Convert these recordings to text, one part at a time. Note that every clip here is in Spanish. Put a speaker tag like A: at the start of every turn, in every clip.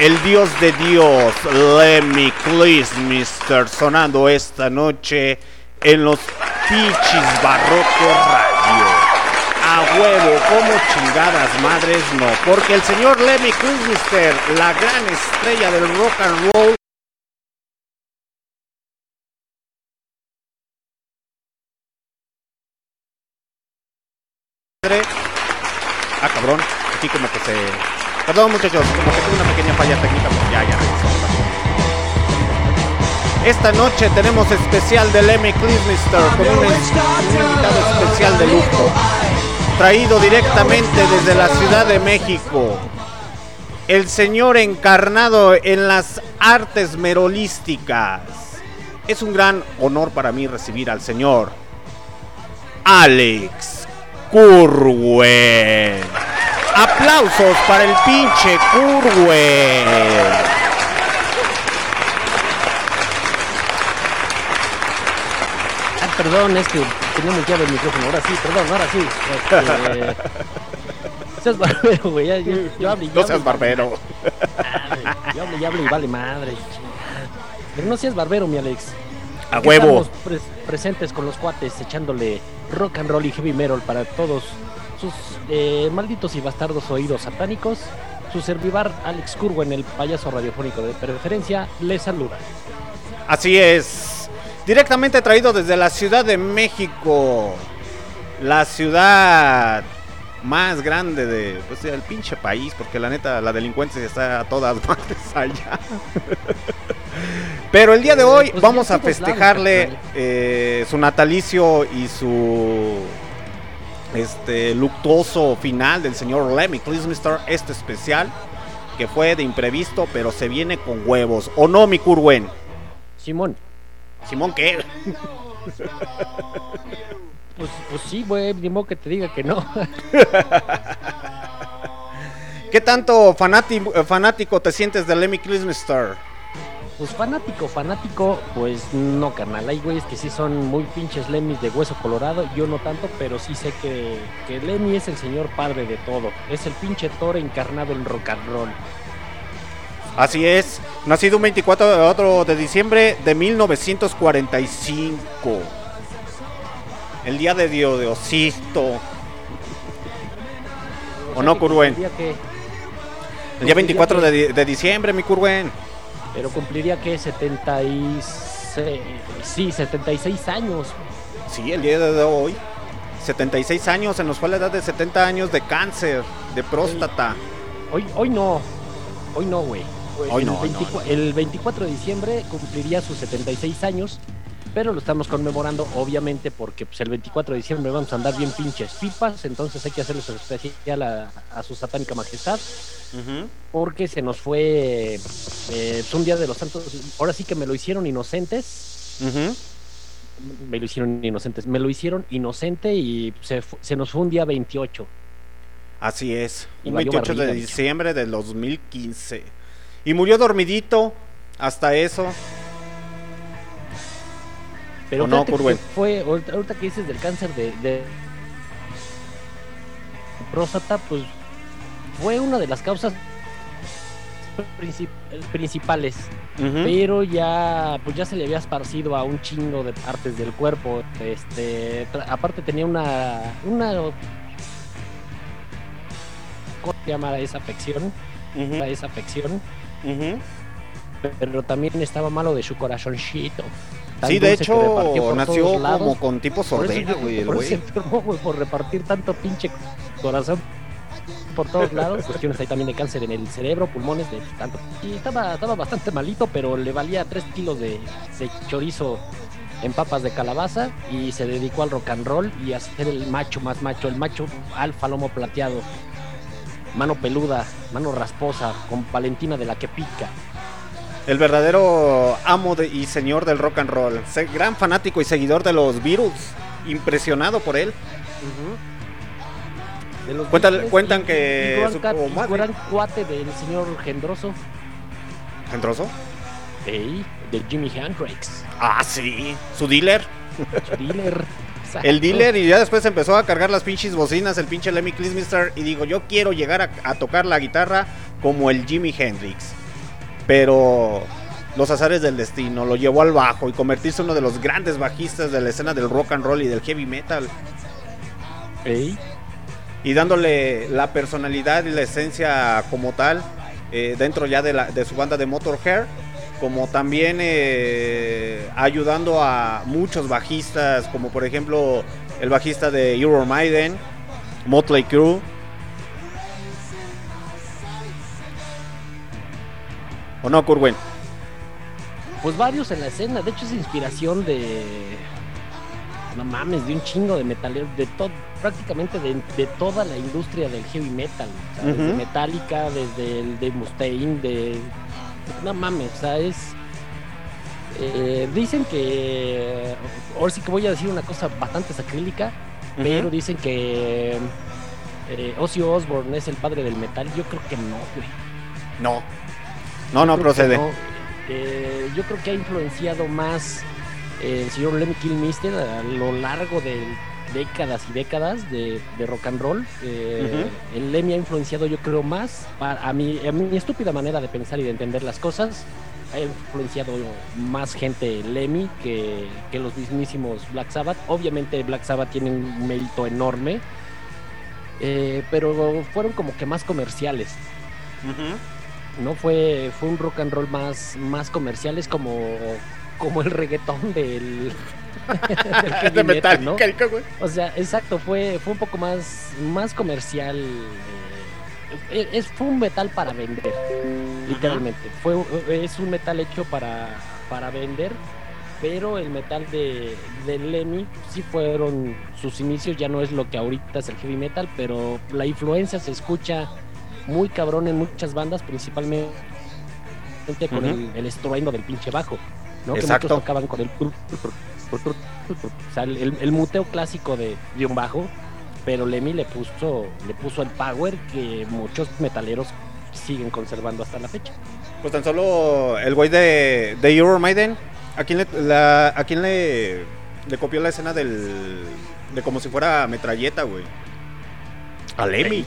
A: el dios de Dios, Lemmy Mister, sonando esta noche en los Pichis Barroco Radio. A huevo, como chingadas madres no, porque el señor Lemmy Mister, la gran estrella del rock and roll, Ah, cabrón. Aquí como que se. Perdón, muchachos, como que tuve una pequeña falla técnica, pero ya, ya Esta noche tenemos especial del M. Mister con un invitado especial de lujo. Traído directamente desde la Ciudad de México. El señor encarnado en las artes merolísticas. Es un gran honor para mí recibir al señor Alex Curwen. Aplausos para el pinche Curwen.
B: Ah, perdón, es que tenía llave el micrófono. Ahora sí, perdón, ahora sí. Este, seas barbero, güey. Yo, yo hablo y
A: No seas barbero.
B: yo hablo y hablo y vale madre. Pero no seas barbero, mi Alex.
A: A huevo. Estamos
B: pres presentes con los cuates echándole rock and roll y heavy metal para todos sus eh, malditos y bastardos oídos satánicos. Su servivar Alex en el payaso radiofónico de preferencia, le saluda.
A: Así es. Directamente traído desde la Ciudad de México. La ciudad más grande de pues el pinche país, porque la neta la delincuencia está a todas partes allá. Pero el día de eh, hoy pues vamos a festejarle eh, su natalicio y su este luctuoso final del señor Lemmy Mister este especial que fue de imprevisto, pero se viene con huevos. ¿O no, mi Curwen?
B: Simón.
A: ¿Simón qué?
B: Pues, pues sí, güey, ni modo que te diga que no.
A: ¿Qué tanto fanático, fanático te sientes de Lemmy Mister
B: pues fanático, fanático, pues no, carnal. Hay güeyes que sí son muy pinches Lemmys de hueso colorado. Yo no tanto, pero sí sé que, que Lemmy es el señor padre de todo. Es el pinche Thor encarnado en rock and roll.
A: Así es, nacido un 24 de diciembre de 1945. El día de Dios de Osito. ¿O no, Curwen? El día 24 de, de diciembre, mi Curwen
B: pero cumpliría que 76, sí, 76 años.
A: Sí, el día de hoy. 76 años, se nos fue la edad de 70 años de cáncer, de próstata.
B: Hoy, hoy no, hoy no, güey.
A: Hoy
B: el
A: no,
B: El 24 de diciembre cumpliría sus 76 años, pero lo estamos conmemorando obviamente porque pues, el 24 de diciembre vamos a andar bien pinches pipas, entonces hay que hacerle su especial a, a su satánica majestad porque se nos fue eh, un día de los santos. Ahora sí que me lo hicieron inocentes. Me lo hicieron inocentes. Me lo hicieron inocente y se, se nos fue un día 28.
A: Así es. un 28 de diciembre del 2015. Y murió dormidito hasta eso.
B: Pero no, fue, ahorita, que dices del cáncer de, de próstata, pues fue una de las causas principales, pero ya pues ya se le había esparcido a un chingo de partes del cuerpo. Este, aparte tenía una una ¿cómo se llama esa afección? Esa afección. Pero también estaba malo de su corazoncito.
A: Sí, de hecho, nació como con tipo sordera, güey,
B: por repartir tanto pinche corazón por todos lados, cuestiones ahí también de cáncer en el cerebro, pulmones, de tanto. Y estaba, estaba bastante malito, pero le valía 3 kilos de, chorizo en papas de calabaza y se dedicó al rock and roll y a ser el macho más macho, el macho alfa lomo plateado, mano peluda, mano rasposa, con palentina de la que pica.
A: El verdadero amo y señor del rock and roll, gran fanático y seguidor de los Beatles, impresionado por él. Cuentan, cuentan que
B: su gran cuate del señor Gendroso.
A: ¿Gendroso?
B: De Jimi Hendrix.
A: Ah, sí. Su dealer.
B: Su dealer.
A: El dealer y ya después empezó a cargar las pinches bocinas, el pinche Lemmy Kilmister y digo, yo quiero llegar a, a, tocar la guitarra como el Jimi Hendrix. Pero los azares del destino lo llevó al bajo y convertirse en uno de los grandes bajistas de la escena del rock and roll y del heavy metal. Y dándole la personalidad y la esencia como tal eh, dentro ya de, la, de su banda de Motorhead como también eh, ayudando a muchos bajistas, como por ejemplo el bajista de Euro Maiden, Motley Crue. ¿O no, Kurwen?
B: Pues varios en la escena, de hecho es inspiración de... No mames, de un chingo de metaleros, de todo, prácticamente de, de, toda la industria del heavy metal, o sea, uh -huh. desde Metallica, desde el de Mustaine, de no mames, o sea, es. Eh, dicen que. Ahora sí que voy a decir una cosa bastante sacrílica, uh -huh. pero dicen que. Eh, Ozzy Osbourne es el padre del metal. Yo creo que no, güey.
A: No. No, no procede. No.
B: Eh, yo creo que ha influenciado más el señor Lemmy Kilmister a lo largo de décadas y décadas de, de rock and roll. Eh, uh -huh. El Lemmy ha influenciado, yo creo, más para, a, mi, a mi estúpida manera de pensar y de entender las cosas. Ha influenciado más gente Lemmy que, que los mismísimos Black Sabbath. Obviamente, Black Sabbath tiene un mérito enorme, eh, pero fueron como que más comerciales. Uh -huh. No fue, fue un rock and roll más, más comerciales como, como el reggaetón del,
A: de metal, ¿no? güey.
B: O sea, exacto, fue, fue un poco más, más comercial. Eh, es, fue un metal para vender, literalmente. Fue, es un metal hecho para, para vender, pero el metal de, de Lemmy sí fueron sus inicios, ya no es lo que ahorita es el heavy metal, pero la influencia se escucha muy cabrón en muchas bandas, principalmente con uh -huh. el, el estruendo del pinche bajo, ¿no?
A: Exacto.
B: Que muchos tocaban con el o sea, el, el, muteo clásico de, de, un bajo, pero Lemmy le puso, le puso el power que muchos metaleros siguen conservando hasta la fecha.
A: Pues tan solo el güey de, de Euro Maiden, ¿a quién, le, la, ¿a quién le, le copió la escena del. de como si fuera metralleta, güey? A Lemmy.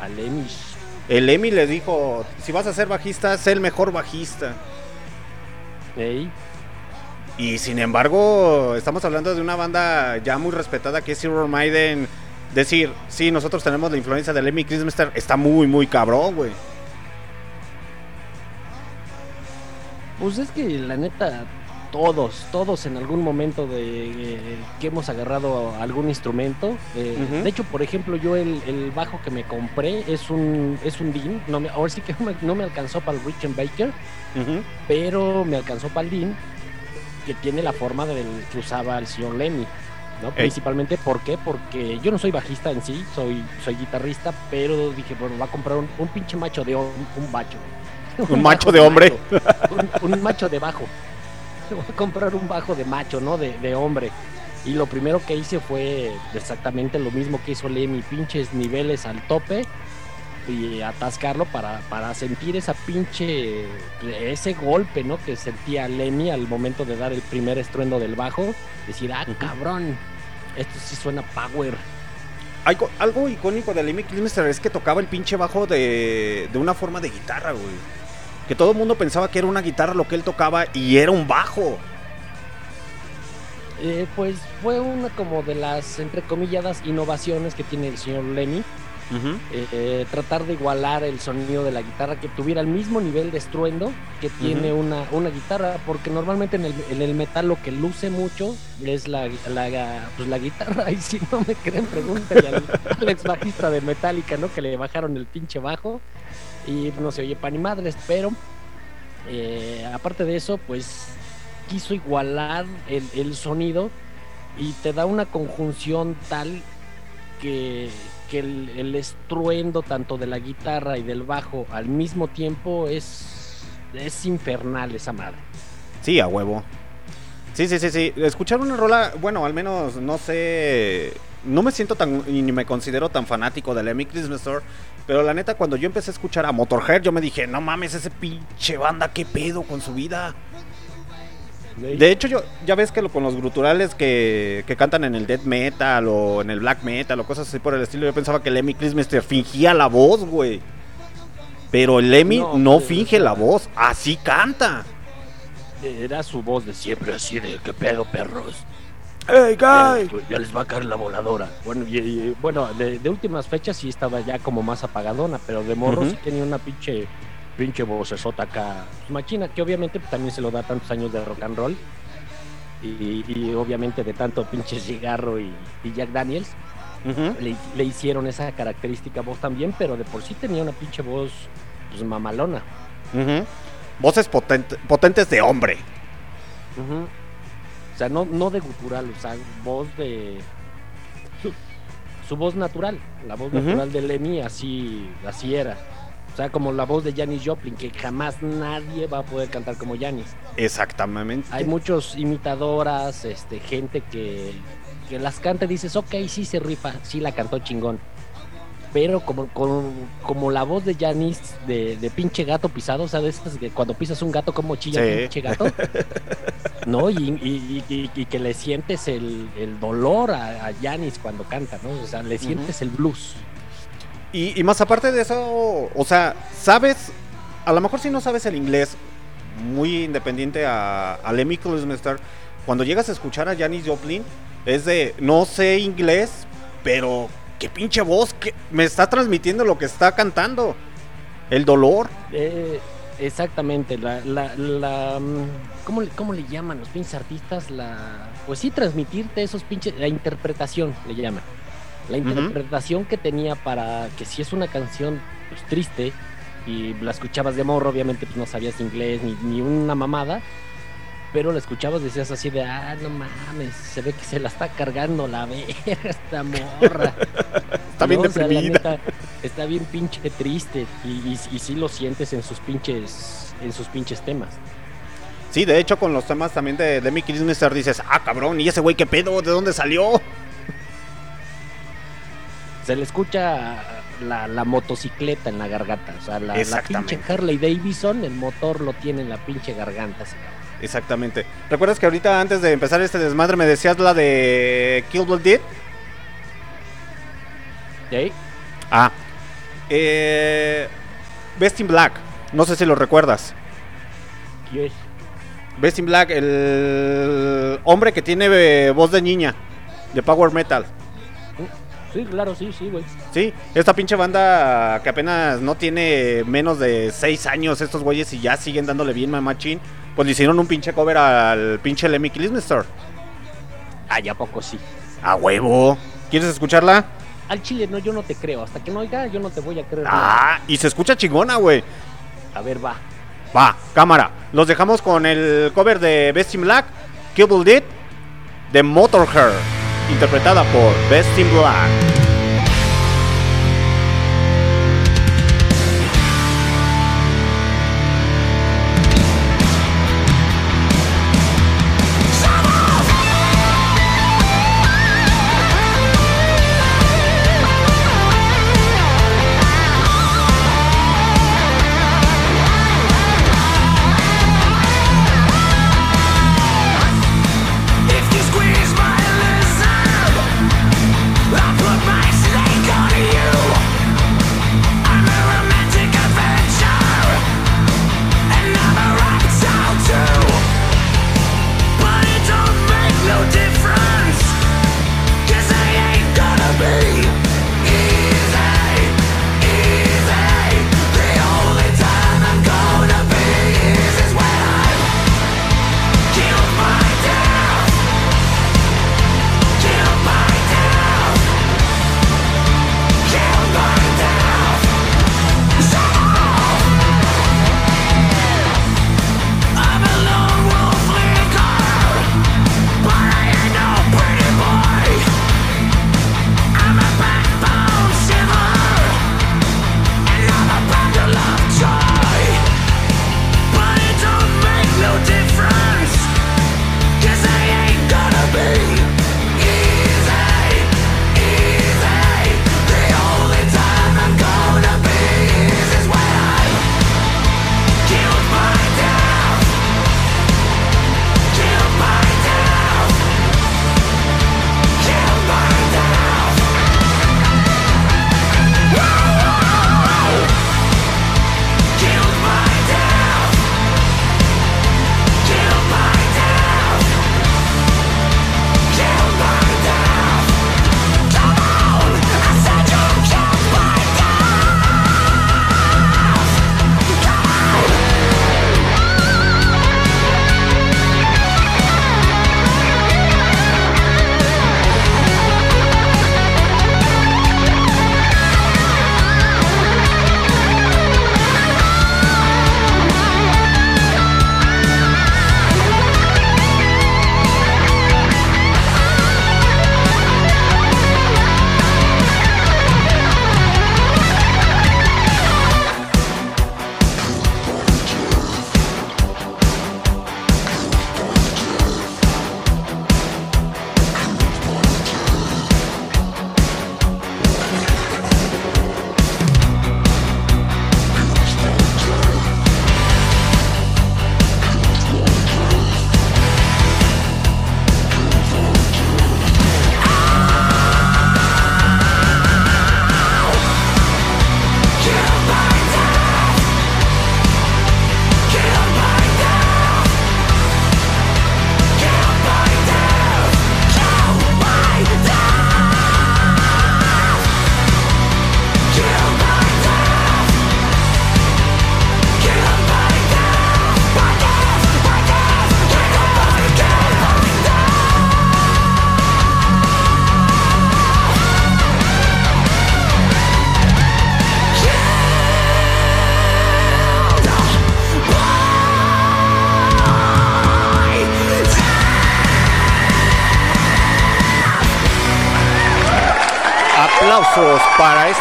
B: A Lemmy.
A: El Lemmy le dijo: si vas a ser bajista, sé el mejor bajista.
B: Ey.
A: Y sin embargo, estamos hablando de una banda ya muy respetada que es Zero Maiden. Decir, sí, nosotros tenemos la influencia de Lemmy Christmaster, está muy, muy cabrón, güey.
B: Pues es que la neta, todos, todos en algún momento de eh, que hemos agarrado algún instrumento. Eh, uh -huh. De hecho, por ejemplo, yo el, el, bajo que me compré es un es un Dean. No me, ahora sí que no me, no me alcanzó para el uh -huh. pero me alcanzó para el Dean que tiene la forma del que usaba el señor Lemmy. ¿no? Principalmente, ¿por qué? Porque yo no soy bajista en sí, soy, soy guitarrista, pero dije, bueno, va a comprar un, un pinche macho de un, un macho.
A: Un, un macho de hombre.
B: Un, un, macho de bajo. Voy a comprar un bajo de macho, ¿no? De, de hombre. Y lo primero que hice fue exactamente lo mismo que hizo Lemmy, pinches niveles al tope y atascarlo para, para sentir esa pinche ese golpe no que sentía Lemmy al momento de dar el primer estruendo del bajo. Decir ah cabrón esto sí suena power
A: algo, algo icónico de Lemmy Kilmister es que tocaba el pinche bajo de, de una forma de guitarra güey que todo el mundo pensaba que era una guitarra lo que él tocaba y era un bajo
B: eh, pues fue una como de las entrecomilladas innovaciones que tiene el señor Lemmy Uh -huh. eh, tratar de igualar el sonido de la guitarra que tuviera el mismo nivel de estruendo que tiene uh -huh. una, una, guitarra, porque normalmente en el, en el, metal lo que luce mucho es la, la, pues la guitarra, y si no me creen, pregúntenle al, al, ex bajista de Metallica, ¿no? Que le bajaron el pinche bajo y no se oye pan ni madres, pero eh, aparte de eso, pues quiso igualar el, el sonido y te da una conjunción tal que, que el, el, estruendo tanto de la guitarra y del bajo al mismo tiempo es, es infernal esa madre.
A: Sí, a huevo. Sí, sí, sí, sí. Escuchar una rola, bueno, al menos no sé no me siento tan, ni me considero tan fanático del Lemmy Christmas Store, pero la neta, cuando yo empecé a escuchar a Motorhead, yo me dije, no mames, ese pinche banda, qué pedo con su vida. De hecho, yo ya ves que lo, con los gruturales que, que cantan en el death metal o en el black metal o cosas así por el estilo, yo pensaba que Lemmy Christmas fingía la voz, güey. Pero el Lemmy no, no finge la voz, así canta.
B: Era su voz de siempre así de qué pedo perros.
A: Hey guy.
B: Ya, les va a caer la voladora. Bueno, y, y, bueno de, de, últimas fechas sí estaba ya como más apagadona, pero de morro uh -huh. sí tenía una pinche pinche vocesota acá. Pues, machina, que obviamente también se lo da tantos años de rock and roll. Y, y obviamente de tanto pinche cigarro y, y Jack Daniels. Uh -huh. le, le, hicieron esa característica voz también, pero de por sí tenía una pinche voz pues mamalona.
A: Uh -huh. Voces potente, potentes de hombre.
B: Uh -huh. O sea, no, no de gutural, o sea, voz de. Su, su voz natural, la voz natural de Lemmy, así, así era. O sea, como la voz de Janis Joplin, que jamás nadie va a poder cantar como Janis.
A: Exactamente.
B: Hay muchos imitadoras, este, gente que, que las canta y dices, ok, sí se rifa, sí la cantó chingón pero como, como, como, la voz de Janis de, de, pinche gato pisado, ¿sabes? Que cuando pisas un gato, como chilla sí. pinche gato, ¿no? Y, y, y, y, que le sientes el, el dolor a, a Janis cuando canta, ¿no? O sea, le sientes uh -huh. el blues.
A: Y, más aparte de eso, o sea, sabes, a lo mejor si no sabes el inglés, muy independiente a, a Lemmy Kilmister, cuando llegas a escuchar a Janis Joplin, es de, no sé inglés, pero qué pinche voz que me está transmitiendo lo que está cantando. El dolor.
B: Eh, exactamente, la, la, la mm, ¿cómo, ¿cómo, le llaman los pinches artistas? La, pues sí, transmitirte esos pinches, la interpretación le llaman. La interpretación uh -huh. que tenía para que si es una canción pues, triste y la escuchabas de morro, obviamente pues no sabías inglés ni, ni una mamada, pero la escuchabas decías así de, ah, no mames, se ve que se la está cargando la verga esta morra.
A: está bien
B: no,
A: deprimida.
B: O sea, neta, está bien pinche triste y, y, y, sí lo sientes en sus pinches, en sus pinches temas.
A: Sí, de hecho con los temas también de Demi Christmas dices, ah, cabrón, ¿y ese güey qué pedo? ¿De dónde salió?
B: Se le escucha la, la motocicleta en la garganta, o sea, la, la pinche Harley Davidson, el motor lo tiene en la pinche garganta, ese cabrón.
A: Exactamente. ¿Recuerdas que ahorita antes de empezar este desmadre me decías la de Kill Bill Dead?
B: ¿Sí?
A: Ah. Eh, Best in Black. No sé si lo recuerdas.
B: Yes.
A: Best in Black, el hombre que tiene eh, voz de niña. De Power Metal.
B: Sí, claro, sí, sí, güey.
A: Sí, esta pinche banda que apenas no tiene menos de 6 años estos güeyes y ya siguen dándole bien mamachín pues le hicieron un pinche cover al pinche Lemmy Kilmister.
B: Ah, ya poco sí.
A: A huevo. ¿Quieres escucharla?
B: Al chile no, yo no te creo. Hasta que no oiga, yo no te voy a creer.
A: Ah, y se escucha chingona, güey.
B: A ver, va.
A: Va, cámara. Los dejamos con el cover de Best in Black, Kill Did, de Motorhead, interpretada por Best in Black.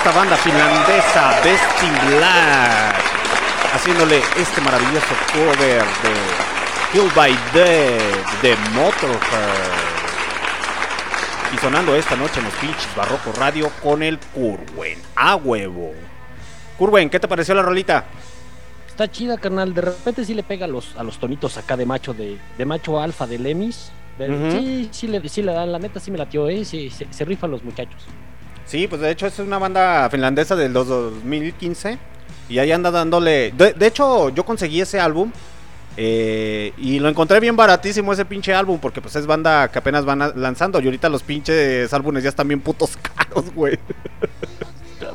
A: Esta banda finlandesa Best Black, haciéndole este maravilloso cover de Kill by Dead de Motorhead. Y sonando esta noche en los pinches Barroco Radio con el Curwen. A huevo. Curwen, ¿qué te pareció la rolita?
B: Está chida, carnal. De repente sí le pega a los, a los tonitos acá de macho de, de macho alfa de Lemis. Sí, sí le, sí le dan, la neta sí me latió, eh. Sí, se, se rifan los muchachos.
A: Sí, pues de hecho es una banda finlandesa del 2015 y ahí anda dándole... De, de hecho yo conseguí ese álbum eh, y lo encontré bien baratísimo ese pinche álbum porque pues es banda que apenas van lanzando y ahorita los pinches álbumes ya están bien putos caros, güey.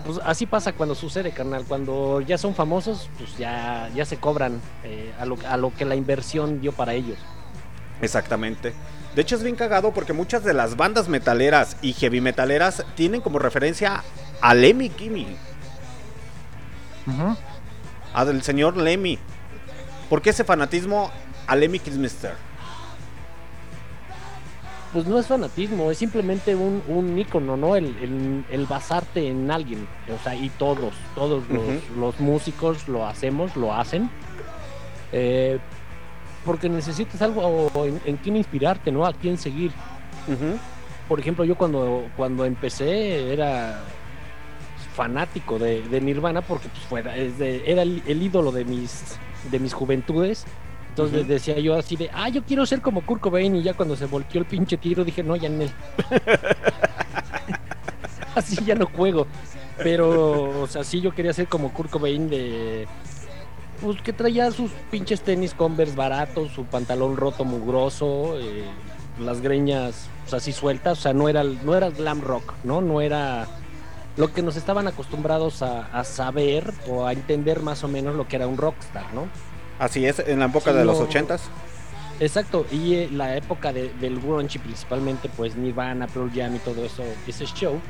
B: Pues así pasa cuando sucede, carnal. Cuando ya son famosos, pues ya, ya se cobran eh, a, lo, a lo que la inversión dio para ellos.
A: Exactamente. De hecho es bien cagado porque muchas de las bandas metaleras y heavy metaleras tienen como referencia a Lemmy Kimmy.
B: Ujú.
A: A del señor Lemmy. ¿Por qué ese fanatismo a Lemmy Kilmister?
B: Pues no es fanatismo, es simplemente un, un ícono, ¿no? El, el, el basarte en alguien. O sea, y todos, todos los, los músicos lo hacemos, lo hacen. Eh, porque necesitas algo en, en quién inspirarte, ¿no? A quién seguir. Por ejemplo, yo cuando, cuando empecé era fanático de, de Nirvana porque pues, fuera, de- era el, el ídolo de mis, de mis juventudes. Entonces decía yo así de, ah, yo quiero ser como Kurt Cobain y ya cuando se volteó el pinche tiro dije, no, ya en él. así ya no juego. Pero, o sea, sí yo quería ser como Kurt Cobain de... Pues que traía sus pinches tenis Converse baratos, su pantalón roto mugroso, eh, las greñas pues, así sueltas, o sea, no era, no era glam rock, ¿no? No era lo que nos estaban acostumbrados a, a saber o a entender más o menos lo que era un rockstar, ¿no?
A: Así es, en la época
B: Sí,
A: de los
B: no.
A: ochentas.
B: Exacto, y eh, la época de- del grunge y principalmente pues Nirvana, Pearl Jam y todo eso, ese show,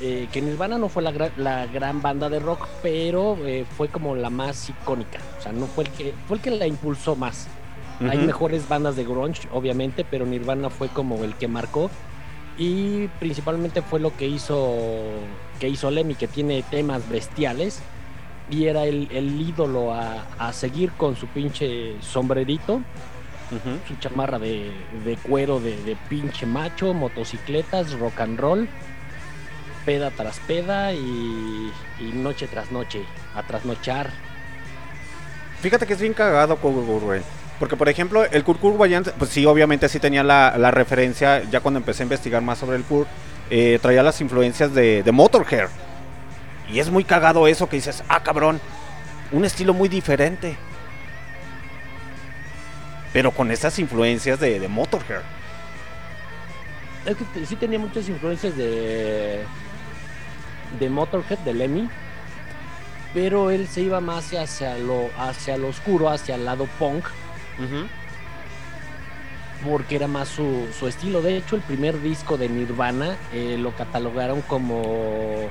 B: eh, que Nirvana no fue la, gra- la gran banda de rock, pero eh, fue como la más icónica, o sea, no fue el que, fue el que la impulsó más. Hay
A: Ujú.
B: mejores bandas de grunge, obviamente, pero Nirvana fue como el que marcó y principalmente fue lo que hizo que hizo Lemmy, que tiene temas bestiales y era el, el ídolo a, a seguir con su pinche sombrerito Su chamarra de, de cuero de, de pinche macho, motocicletas, rock and roll, peda tras peda y, y noche tras noche, a trasnochar.
A: Fíjate que es bien cagado. Porque, por ejemplo, el Kurt Cobain, pues sí, obviamente sí tenía la, la referencia, ya cuando empecé a investigar más sobre el Kurt, eh, traía las influencias de, de Motorhead. Y es muy cagado eso que dices, ah, cabrón, un estilo muy diferente. Pero con esas influencias de, de Motorhead.
B: Es que sí tenía muchas influencias de, de Motorhead, de Lemmy, pero él se iba más hacia lo, hacia lo oscuro, hacia el lado punk, porque era más su, su estilo. De hecho, el primer disco de Nirvana eh, lo catalogaron como,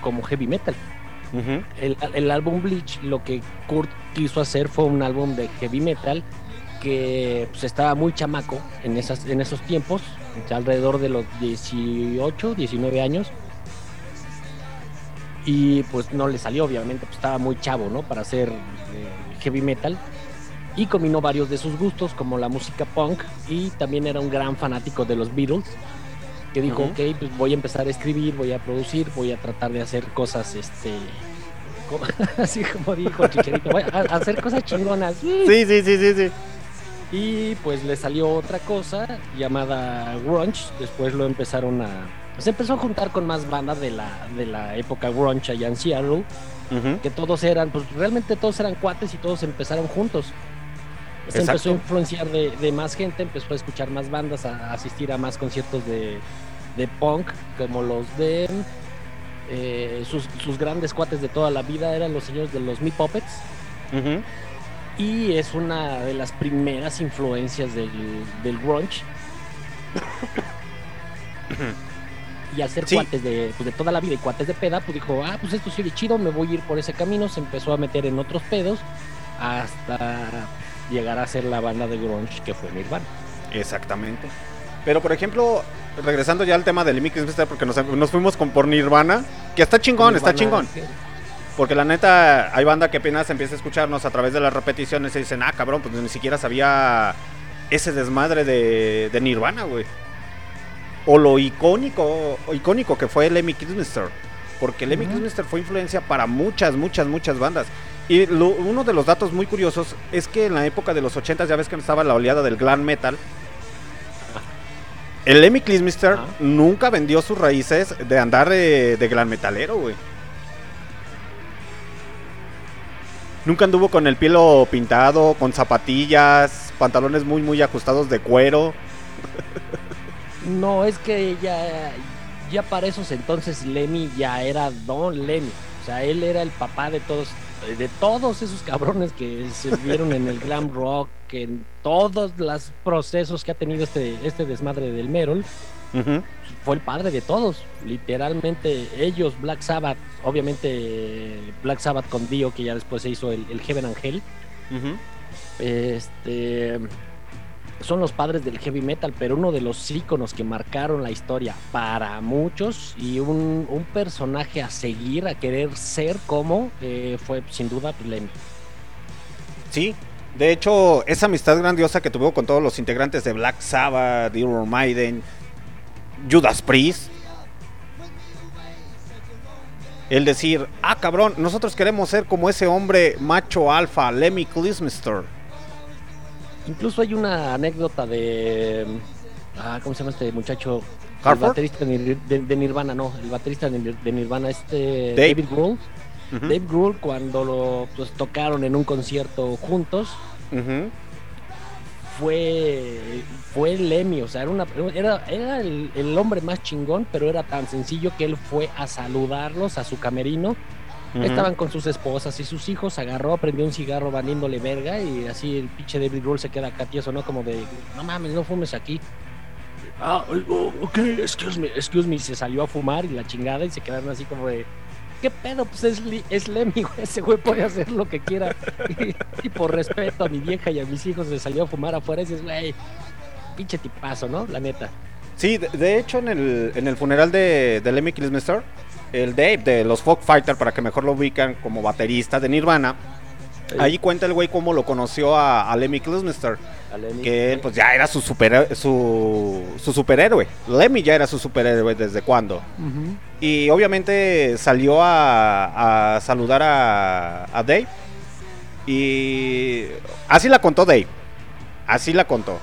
B: como heavy metal. El, el álbum Bleach, lo que Kurt quiso hacer fue un álbum de heavy metal que pues, estaba muy chamaco en, esas, en esos tiempos, alrededor de los 18, 19 años. Y pues no le salió, obviamente, pues estaba muy chavo, ¿no? Para hacer eh, heavy metal. Y combinó varios de sus gustos, como la música punk, y también era un gran fanático de los Beatles que dijo,
A: Ujú.
B: ok, pues voy a empezar a escribir, voy a producir, voy a tratar de hacer cosas, este, así como dijo Chicharito, voy a a hacer cosas chingonas.
A: Sí, sí, sí, sí, sí.
B: Y pues le salió otra cosa llamada grunge, después lo empezaron a... Se empezó a juntar con más bandas de la, de la época grunge allá en Seattle, que todos eran, pues realmente todos eran cuates y todos empezaron juntos. Se
A: Exacto.
B: empezó a influenciar de, de más gente, empezó a escuchar más bandas, a, a asistir a más conciertos de, de punk, como los de eh, sus, sus grandes cuates de toda la vida eran los señores de los Me Puppets. Y es una de las primeras influencias del, del grunge. y al ser
A: Sí.
B: cuates de, pues, de toda la vida y cuates de peda, pues dijo, ah, pues esto sí es chido, me voy a ir por ese camino. Se empezó a meter en otros pedos hasta llegar a ser la banda de grunge que fue Nirvana.
A: Exactamente. Pero por ejemplo, regresando ya al tema del Kilmister, porque nos, nos fuimos con por Nirvana, que está chingón, está chingón. Porque la neta, hay banda que apenas empieza a escucharnos a través de las repeticiones y dicen, ah, cabrón, pues ni siquiera sabía ese desmadre de, de Nirvana, güey. O lo icónico, o icónico que fue Lemmy Kilmister. Porque Lemmy
B: Ujú.
A: Kilmister fue influencia para muchas, muchas, muchas bandas. Y lo- uno de los datos muy curiosos es que en la época de los 80 ya ves que estaba la oleada del glam metal. El Lemmy Kilmister nunca vendió sus raíces de andar de, de glam metalero, güey. Nunca anduvo con el pelo pintado, con zapatillas, pantalones muy, muy ajustados de cuero.
B: No, es que ya, ya para esos entonces Lemmy ya era Don Lemmy. O sea, él era el papá de todos, de todos esos cabrones que se vieron en el glam rock, en todos los procesos que ha tenido este, este desmadre del Merol. Fue el padre de todos, literalmente ellos, Black Sabbath, obviamente Black Sabbath con Dio, que ya después se hizo el, el Heaven Angel, este son los padres del heavy metal, pero uno de los íconos que marcaron la historia para muchos y un, un personaje a seguir, a querer ser como, eh, fue sin duda Lemmy.
A: Sí, de hecho, esa amistad grandiosa que tuvo con todos los integrantes de Black Sabbath, Iron Maiden, Judas Priest. El decir, ah cabrón, nosotros queremos ser como ese hombre macho alfa, Lemmy Kilmister.
B: Incluso hay una anécdota de. Ah, ¿Cómo se llama este muchacho? El
A: ¿Hartford?
B: baterista de, Nir- de- de Nirvana, no. El baterista de, de Nirvana, este.
A: Dave.
B: David Grohl.
A: Ujú,
B: Dave Grohl, cuando lo pues, tocaron en un concierto juntos,
A: ujú.
B: Fue fue Lemmy, o sea, era, una, era, era el, el hombre más chingón, pero era tan sencillo que él fue a saludarlos a su camerino. Estaban con sus esposas y sus hijos, agarró, prendió un cigarro valiéndole verga y así el pinche David Grohl se queda acá tieso, ¿no? Como de, no mames, no fumes aquí. Ah, oh, ok, excuse me, excuse me, se salió a fumar y la chingada y se quedaron así como de, ¿qué pedo? Pues es, es Lemmy, ese güey puede hacer lo que quiera. Y, por respeto a mi vieja y a mis hijos se salió a fumar afuera y dices, güey, pinche tipazo, ¿no? La neta.
A: Sí, de, de hecho en el, en el funeral de, de Lemmy Kilmister, el Dave de los Folk Fighter, para que mejor lo ubican como baterista de Nirvana, ahí cuenta el güey cómo lo conoció a, a Lemmy Kilmister. Que él pues ya era su super su, su superhéroe. Lemmy ya era su superhéroe desde cuando.
B: Ujú.
A: Y obviamente salió a, a saludar a, a Dave. Y así la contó Dave. Así la contó.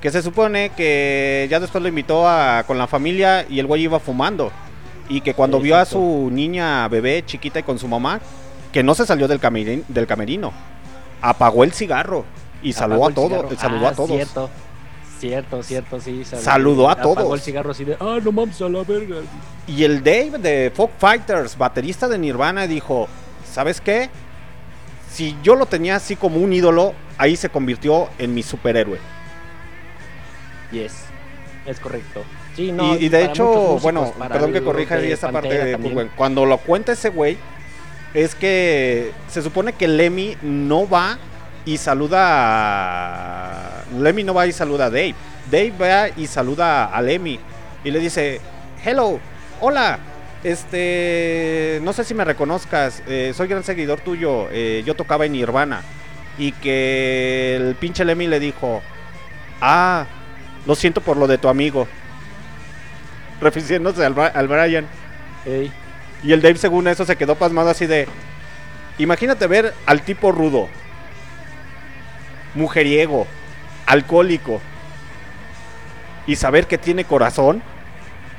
A: Que se supone que ya después lo invitó a, con la familia y el güey iba fumando. Y que cuando vio a su niña bebé chiquita y con su mamá, que no se salió del, camerín- del camerino. Apagó el cigarro y saludó
B: Apagó
A: a
B: el
A: todo,
B: cigarro.
A: saludó
B: Ah,
A: a todos.
B: Cierto, cierto, cierto, sí. sal-
A: Saludó a
B: apagó
A: todos.
B: el cigarro así de, ah, no mames a la verga.
A: Y el Dave de Folk Fighters, baterista de Nirvana, dijo, ¿sabes qué? Si yo lo tenía así como un ídolo, ahí se convirtió en mi superhéroe.
B: Yes, es correcto. Sí, no,
A: y, y de hecho,
B: músicos,
A: bueno, perdón que corrija ahí esa parte de
B: también.
A: Cuando lo cuenta ese güey, es que se supone que Lemmy no va y saluda a... Lemmy no va y saluda a Dave. Dave va y saluda a Lemmy y le dice, hello, hola, este, no sé si me reconozcas, eh, soy gran seguidor tuyo, eh, yo tocaba en Nirvana. Y que el pinche Lemmy le dijo, ah, lo siento por lo de tu amigo. Refiriéndose al, al Brian.
B: Ey,
A: Y el Dave, según eso, se quedó pasmado así de. Imagínate ver al tipo rudo, mujeriego, alcohólico, y saber que tiene corazón.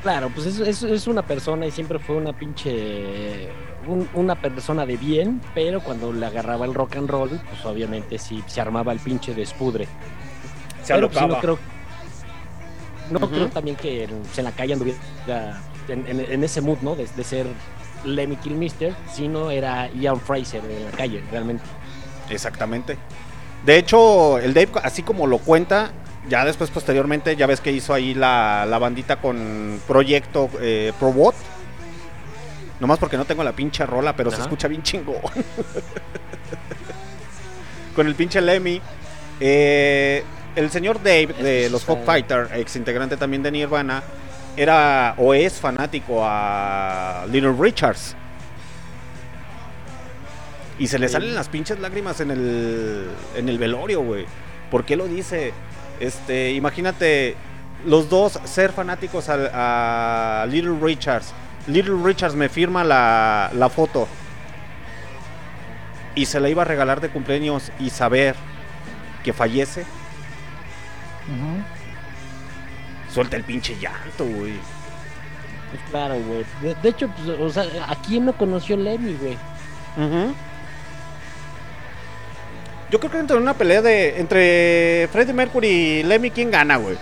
B: Claro, pues es, es- es una persona y siempre fue una pinche. un- una persona de bien, pero cuando le agarraba el rock and roll, pues obviamente sí se armaba el pinche despudre.
A: Se
B: pero pues, no creo. No creo también que en, en la calle anduviera en, en- en ese mood, ¿no? De, de ser Lemmy Kilmister, sino era Ian Fraser en la calle, realmente.
A: Exactamente. De hecho, el Dave, así como lo cuenta, ya después, posteriormente, ya ves que hizo ahí la, la bandita con Proyecto eh, Probot. Nomás porque no tengo la pinche rola, pero se escucha bien chingón. con el pinche Lemmy. Eh, el señor Dave de los
B: eh.
A: Fighter, ex integrante también de Nirvana, era o es fanático a Little Richards. Y se le salen las pinches lágrimas en el, en el velorio, güey. ¿Por qué lo dice? Este, imagínate los dos ser fanáticos a, a Little Richards. Little Richards me firma la, la foto. Y se la iba a regalar de cumpleaños y saber que fallece. Suelta el pinche llanto, güey.
B: Pues claro, güey. De, de hecho, pues, o sea, ¿a quién no conoció Lemmy, güey?
A: Ujú. Yo creo que entre una pelea de entre Freddie Mercury y Lemmy, ¿quién gana, güey?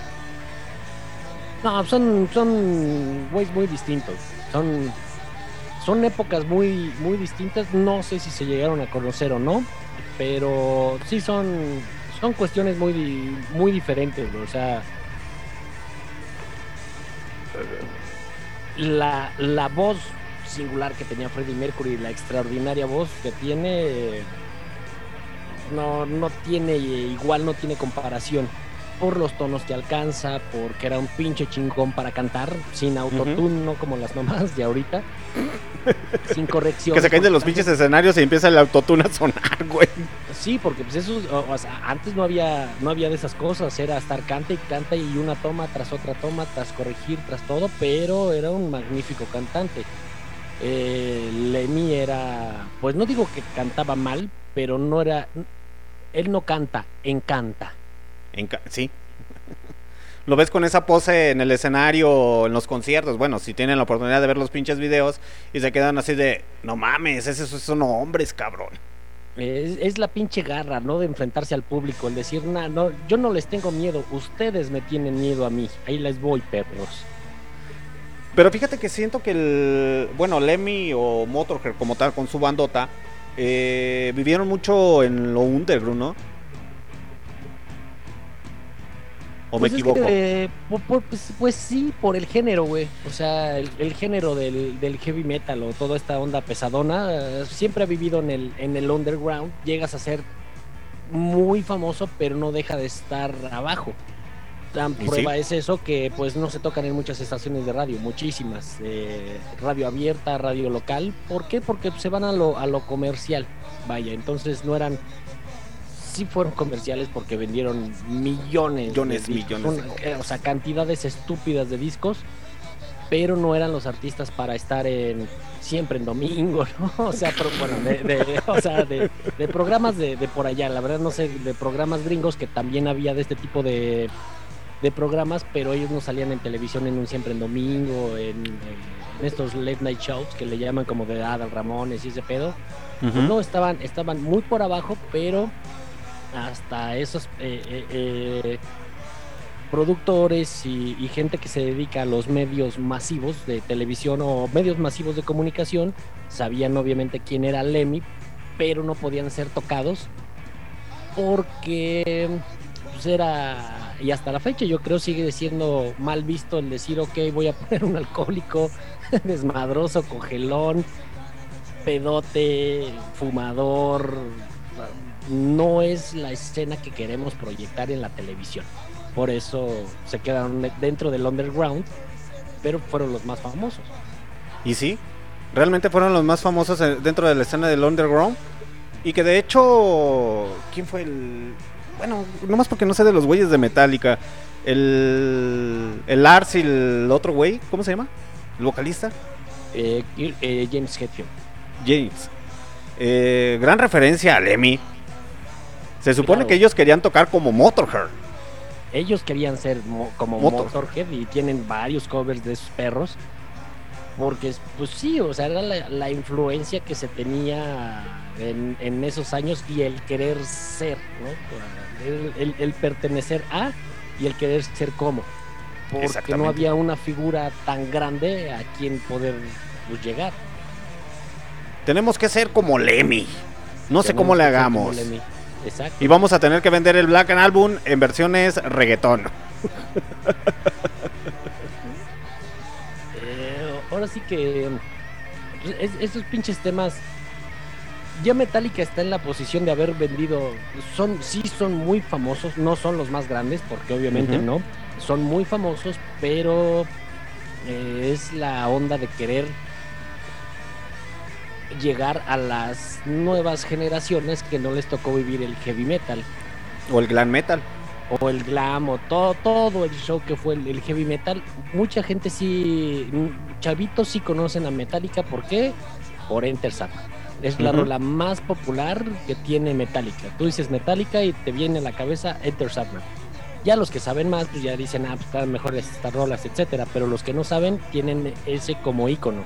B: No, son, son güeyes muy distintos. Son, son épocas muy, muy distintas. No sé si se llegaron a conocer o no, pero sí son, son cuestiones muy, di- muy diferentes. güey. O sea, la, la voz singular que tenía Freddie Mercury, la extraordinaria voz que tiene, no, no tiene igual, no tiene comparación por los tonos que alcanza, porque era un pinche chingón para cantar, sin autotune, no como las mamás de ahorita, sin corrección.
A: Que se caen de los pinches escenarios y empieza el autotune a sonar, güey.
B: Sí, porque pues eso, o, o sea, antes no había, no había de esas cosas, era estar canta y canta y una toma tras otra toma, tras corregir, tras todo, pero era un magnífico cantante. Eh, Lemmy era, pues no digo que cantaba mal, pero no era, él no canta, encanta.
A: En sí. Lo ves con esa pose en el escenario, en los conciertos. Bueno, si tienen la oportunidad de ver los pinches videos y se quedan así de, no mames, esos son hombres, cabrón.
B: Es, es la pinche garra, ¿no? De enfrentarse al público, el decir, nah, no, yo no les tengo miedo, ustedes me tienen miedo a mí, ahí les voy, perros.
A: Pero fíjate que siento que el, bueno, Lemmy o Motorhead como tal con su bandota, eh, vivieron mucho en lo underground, ¿no? ¿O
B: Pues
A: me
B: es que,
A: equivoco?
B: eh, pues, pues sí, por el género, güey. O sea, el, el género del, del heavy metal o toda esta onda pesadona eh, siempre ha vivido en el, en el underground. Llegas a ser muy famoso, pero no deja de estar abajo. Tan prueba es eso que pues no se tocan en muchas estaciones de radio, muchísimas. eh, radio abierta, radio local. ¿Por qué? Porque se van a lo, a lo comercial. Vaya, entonces no eran sí fueron comerciales porque vendieron millones,
A: Millones,
B: de discos,
A: millones
B: una-
A: copias.
B: o sea, cantidades estúpidas de discos, pero no eran los artistas para estar en siempre en domingo, ¿no? O sea, pero, bueno, de, de- o sea, de, de programas de, de por allá, la verdad no sé, de programas gringos que también había de este tipo de, de programas, pero ellos no salían en televisión en un siempre en domingo, en, en estos late night shows que le llaman como de Adal Ramones y ese pedo. Pues no, estaban, estaban muy por abajo, pero hasta esos eh, eh, eh, productores y, gente que se dedica a los medios masivos de televisión o medios masivos de comunicación sabían obviamente quién era Lemmy, pero no podían ser tocados porque pues, era y hasta la fecha yo creo sigue siendo mal visto el decir ok voy a poner un alcohólico desmadroso cogelón pedote fumador no es la escena que queremos proyectar en la televisión por eso se quedaron dentro del underground pero fueron los más famosos
A: Y sí, realmente fueron los más famosos en- dentro de la escena del underground. Y que de hecho, ¿quién fue el...? Bueno, nomás porque no sé de los güeyes de Metallica. El, el Lars y el otro güey, ¿cómo se llama? ¿El vocalista?
B: Eh, eh, James Hetfield
A: James. Eh, gran referencia a Lemmy. Se supone
B: Claro.
A: que ellos querían tocar como Motorhead.
B: ellos querían ser mo- como
A: Motor.
B: Motorhead y tienen varios covers de esos perros. Porque, pues sí, o sea, era la, la influencia que se tenía en, en esos años y el querer ser, ¿no? El, el- el pertenecer a y el querer ser como. Porque no había una figura tan grande a quien poder pues, llegar.
A: Tenemos que ser como Lemmy. No sé cómo le hagamos.
B: Exacto.
A: Y vamos a tener que vender el Black Album en versiones reggaetón.
B: Eh, ahora sí que es- esos pinches temas ya Metallica está en la posición de haber vendido son sí son muy famosos no son los más grandes porque obviamente no son muy famosos pero eh, es la onda de querer llegar a las nuevas generaciones que no les tocó vivir el heavy metal.
A: O el glam metal.
B: O el glam, o todo, todo el show que fue el, heavy metal. Mucha gente sí, chavitos sí conocen a Metallica. ¿Por qué? Por Enter Sandman. Es la rola más popular que tiene Metallica. Tú dices Metallica y te viene a la cabeza Enter Sandman. Ya los que saben más, pues ya dicen, ah, pues están mejores estas rolas, etcétera. Pero los que no saben tienen ese como icono.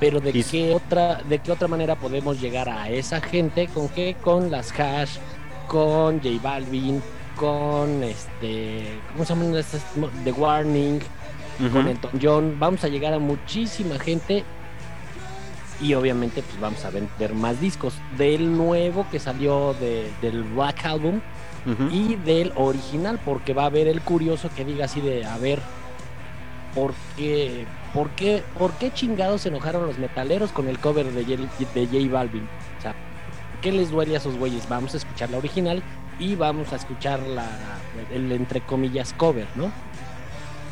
B: Pero de qué otra, de qué otra manera podemos llegar a esa gente, con qué, con las hash, con J Balvin, con este, ¿cómo se llaman estas? The Warning, con Elton John. Vamos a llegar a muchísima gente y obviamente pues vamos a vender más discos. Del nuevo que salió del Black Album y del original porque va a haber el curioso que diga así de a ver por qué ¿por qué, ¿por qué chingados se enojaron los metaleros con el cover de, de J Balvin? O sea, ¿qué les duele a esos güeyes? Vamos a escuchar la original y vamos a escuchar la, el entre comillas cover, ¿no?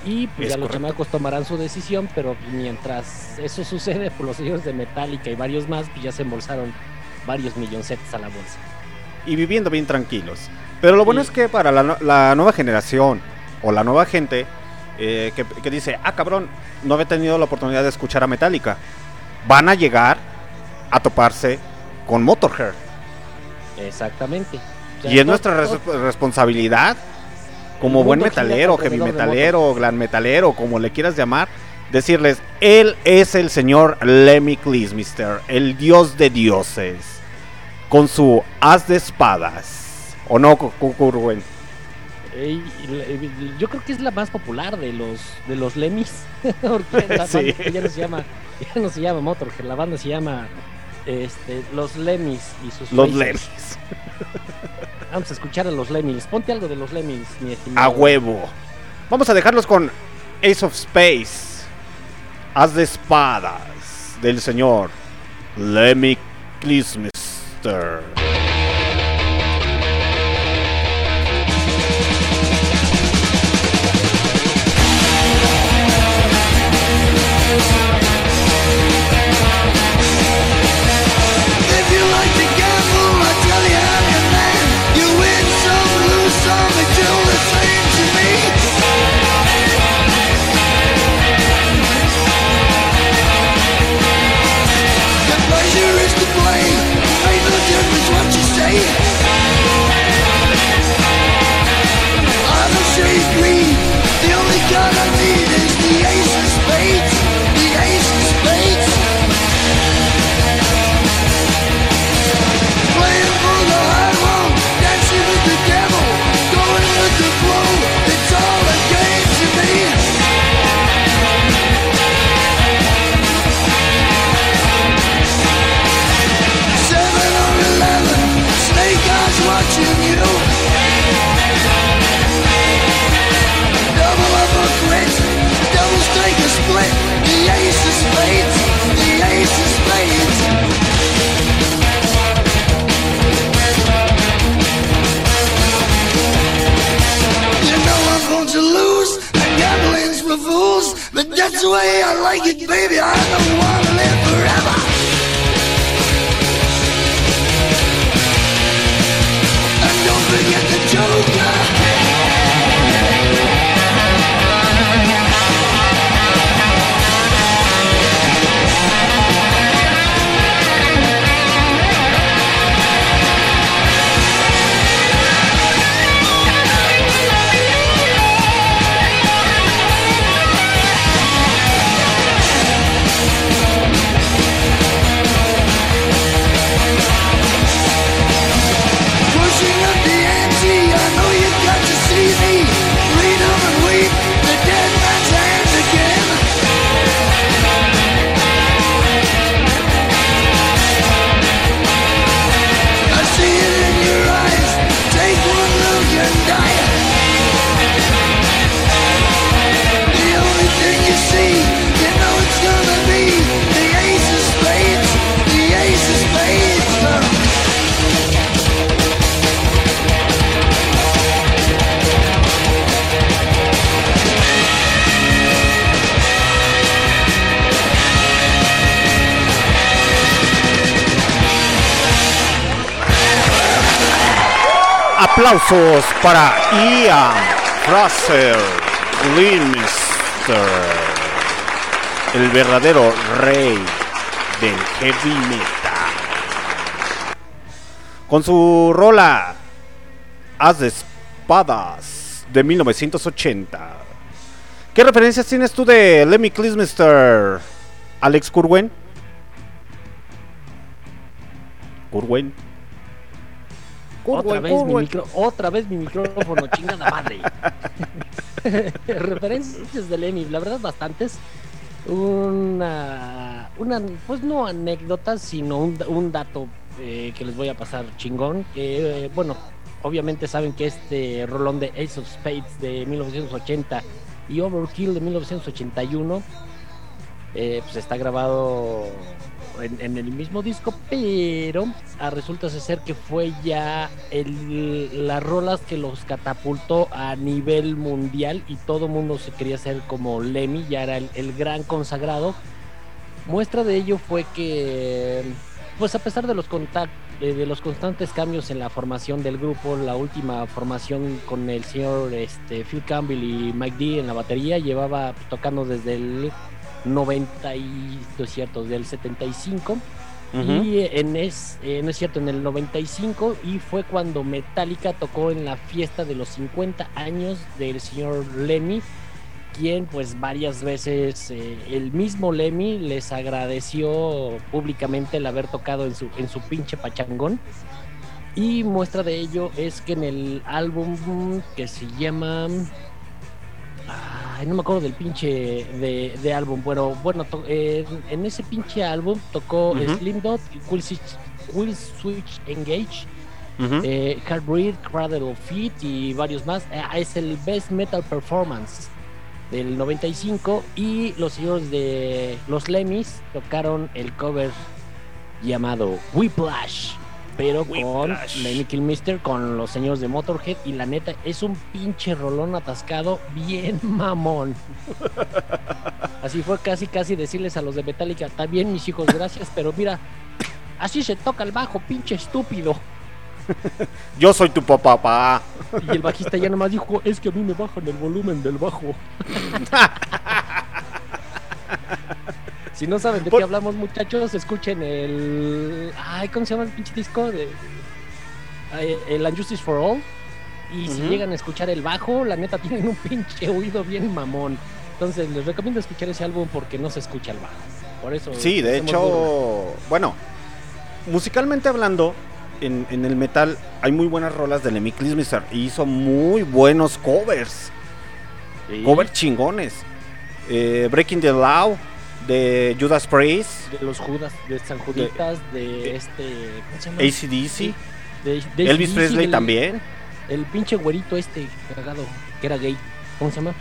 B: Y pues ya los chamacos tomarán su decisión, pero mientras eso sucede, pues los señores de Metallica y varios más, pues ya se embolsaron varios milloncetes a la bolsa.
A: Y viviendo bien tranquilos. Pero lo bueno es que para la, la nueva generación o la nueva gente, eh, que, dice, ah cabrón, no había tenido la oportunidad de escuchar a Metallica. Van a llegar a toparse con Motorhead.
B: Exactamente.
A: y es nuestra responsabilidad, como buen metalero, heavy metalero, gran metalero, como le quieras llamar, decirles, él es el señor Lemmy Klismister, el dios de dioses, con su haz de espadas. ¿O no, Kurwen?
B: yo creo que es la más popular de los de los Lemis. Porque ya no se llama, ya no se llama Motorhead, la banda se llama este, Los Lemis y sus
A: Los Lemis.
B: Vamos a escuchar a los Lemis. Ponte algo de los Lemis, mi
A: estimado. A huevo. Vamos a dejarlos con Ace of Space. Haz de espadas del señor Lemmy Klismister.
C: watching you. Double up or quit Devils take a split. The ace is spades The ace is spades You know I'm going to lose The gambling's for fools. But
A: that's the way I like it, baby. I don't want to live forever. Forget the Joker. Aplausos para Ian Fraser Glimster, el verdadero rey del heavy metal. Con su rola Haz de Espadas de 1980. ¿Qué referencias tienes tú de Lemmy Kilmister, Alex Curwen? Curwen.
B: Otra vez, mi micro, otra vez mi micrófono, chingada madre. Referencias de Lemmy, la verdad bastantes. Una, una pues no anécdotas, sino un, un dato eh, que les voy a pasar chingón. Eh, bueno, obviamente saben que este rolón de Ace of Spades de 1980 y Overkill de 1981 eh, pues está grabado en, el mismo disco, pero a resulta ser que fue ya el, las rolas que los catapultó a nivel mundial y todo mundo se quería hacer como Lemmy, ya era el, gran consagrado. Muestra de ello fue que, pues a pesar de los de los constantes cambios en la formación del grupo, la última formación con el señor este, Phil Campbell y Mike D en la batería llevaba tocando desde el 90 y no es cierto, del 75. Y en es, eh, no es cierto, en el 95 y fue cuando Metallica tocó en la fiesta de los 50 años del señor Lemmy, quien pues varias veces eh, el mismo Lemmy les agradeció públicamente el haber tocado en su, en su pinche pachangón. Y muestra de ello es que en el álbum que se llama no me acuerdo del pinche de, álbum, pero bueno, en ese pinche álbum tocó Slim Dot, Will Switch, Engage, eh, Cradle of Feet y varios más. Eh, es el Best Metal Performance del 95 y los señores de los Lemmys tocaron el cover llamado Whiplash pero con Lemmy Kilmister, con los señores de Motorhead, y la neta es un pinche rolón atascado bien mamón. Así fue casi, casi decirles a los de Metallica, está bien mis hijos, gracias, pero mira, así se toca el bajo, pinche estúpido.
A: Yo soy tu papá.
B: Y el bajista ya nomás dijo, es que a mí me bajan el volumen del bajo. Si no saben de qué hablamos, muchachos, escuchen el. Ay, ¿cómo se llama el pinche disco? De... El Unjustice for All. Y si llegan a escuchar el bajo, la neta tienen un pinche oído bien mamón. Entonces les recomiendo escuchar ese álbum porque no se escucha el bajo. Por eso.
A: Sí, de hecho, bueno, musicalmente hablando, en, el metal hay muy buenas rolas de Lemmy Kilmister y hizo muy buenos covers. Covers chingones. Eh, Breaking the Law de Judas Priest,
B: de los Judas, de San Juditas, de, este,
A: ¿cómo se llama? ACDC, de, Elvis Presley también.
B: El pinche güerito este cagado, que era gay, ¿cómo se llama?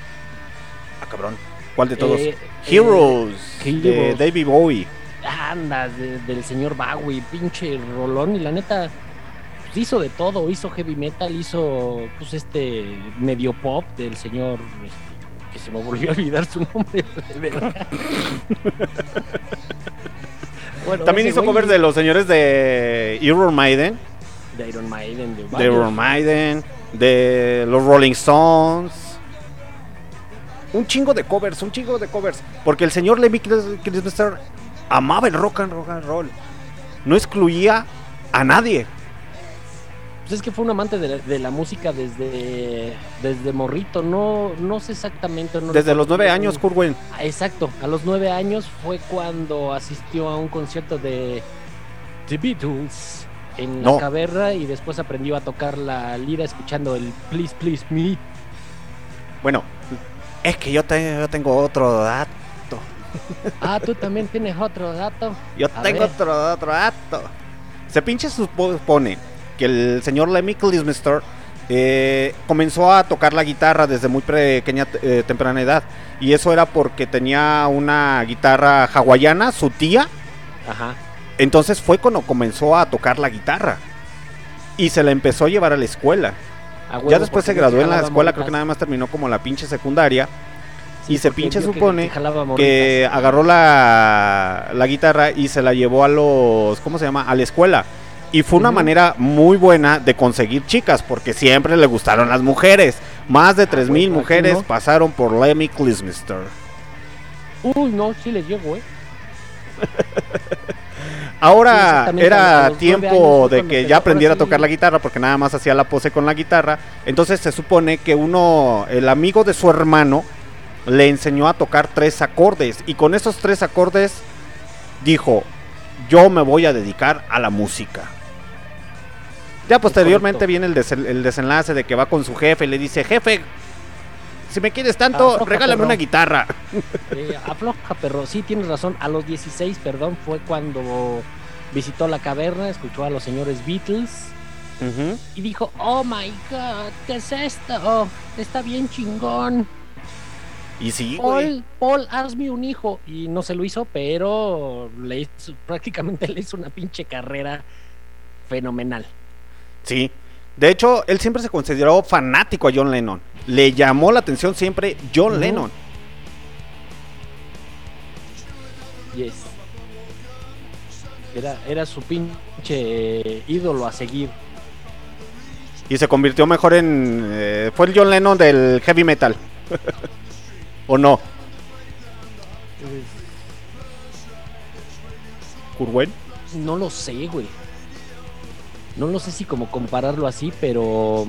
A: Ah, cabrón. ¿Cuál de todos? Eh, Heroes, eh, de David Bowie.
B: Anda, del señor Bowie, pinche rolón, y la neta pues, hizo de todo, hizo heavy metal, hizo pues este medio pop del señor este, se me volvió a olvidar su nombre.
A: También hizo cover de los señores de Iron Maiden.
B: De Iron Maiden,
A: de, Iron Maiden, de los Rolling Stones. Un chingo de covers, un chingo de covers. Porque el señor Lemmy Kilmister amaba el rock and roll. No excluía a nadie.
B: Pues es que fue un amante de la, música desde, desde morrito, no, no sé exactamente.
A: desde los nueve años, Kurwen.
B: Ah, exacto, a los nueve años fue cuando asistió a un concierto de The Beatles en la caverna y después aprendió a tocar la lira escuchando el Please Please Me.
A: Bueno, es que yo, tengo otro dato.
B: Ah, tú también tienes otro dato.
A: Yo tengo otro, otro dato. Se pinche supone que el señor Lemmy Kilmister eh, comenzó a tocar la guitarra desde muy pequeña eh, temprana edad. Y eso era porque tenía una guitarra hawaiana, su tía. Ajá. Entonces fue cuando comenzó a tocar la guitarra. Y se la empezó a llevar a la escuela. ya después se graduó en la escuela, creo que nada más terminó como la pinche secundaria. y se pinche supone que, agarró la, la guitarra y se la llevó a los, ¿cómo se llama? A la escuela Y fue una manera muy buena de conseguir chicas, porque siempre le gustaron las mujeres. Más de 3.000 mujeres pasaron por Lemmy Kilmister.
B: Uy, no, sí les llego, ¿eh?
A: Ahora era tiempo de que ya aprendiera a tocar la guitarra porque nada más hacía la pose con la guitarra. Entonces se supone que uno, el amigo de su hermano, le enseñó a tocar tres acordes y con esos tres acordes dijo, yo me voy a dedicar a la música. Ya posteriormente viene el, desenlace de que va con su jefe y le dice, jefe, si me quieres tanto, regálame una guitarra.
B: afloja, perro. Sí, tienes razón. A los 16, perdón, fue cuando visitó la caverna, escuchó a los señores Beatles y dijo, oh my god, ¿qué es esto? Oh, está bien chingón.
A: Y sí,
B: Paul, Paul, hazme un hijo. Y no se lo hizo, pero le prácticamente le hizo una pinche carrera fenomenal.
A: Sí. De hecho, él siempre se consideró fanático a John Lennon. Le llamó la atención siempre John Lennon.
B: Yes. Era, era su pinche ídolo a seguir.
A: Y se convirtió mejor en... Eh, fue el John Lennon del heavy metal. ¿O no? ¿Curwen?
B: No lo sé, güey. No lo sé si como compararlo así, pero...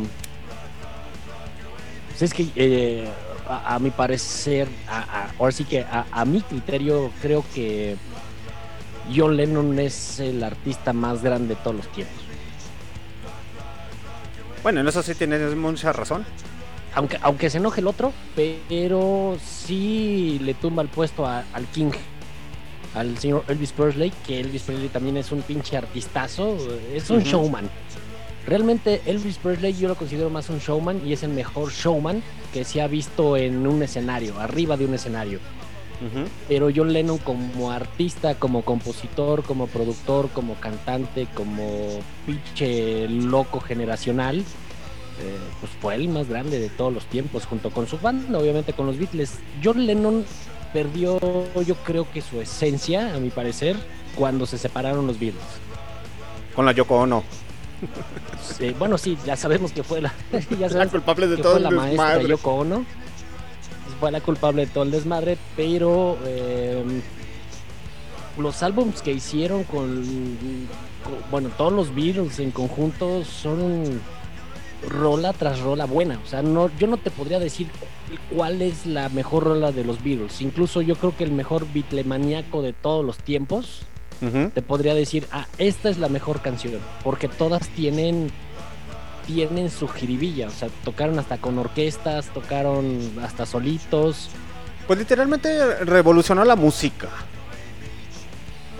B: Pues es que eh, a, mi parecer, ahora sí que a, mi criterio, creo que John Lennon es el artista más grande de todos los tiempos.
A: Bueno, en eso sí tienes mucha razón.
B: Aunque, aunque se enoje el otro, pero sí le tumba el puesto al King al señor Elvis Presley, que Elvis Presley también es un pinche artistazo, es un showman. Realmente Elvis Presley yo lo considero más un showman y es el mejor showman que se ha visto en un escenario, arriba de un escenario. Pero John Lennon como artista, como compositor, como productor, como cantante, como pinche loco generacional, eh, pues fue el más grande de todos los tiempos, junto con su banda, obviamente con los Beatles. John Lennon perdió yo creo que su esencia, a mi parecer, cuando se separaron los Beatles.
A: Con la Yoko Ono.
B: bueno, sí, ya sabemos que fue la,
A: la culpable de todo el
B: la maestra Yoko Ono. Fue la culpable de todo el desmadre, pero em, los álbums que hicieron con, bueno, todos los Beatles en conjunto son rola tras rola buena. O sea, no, yo no te podría decir cuál es la mejor rola de los Beatles. Incluso yo creo que el mejor bitlemaniaco de todos los tiempos te podría decir, ah, esta es la mejor canción. Porque todas tienen tienen su jiribilla. O sea, tocaron hasta con orquestas, tocaron hasta solitos.
A: Pues literalmente revolucionó la música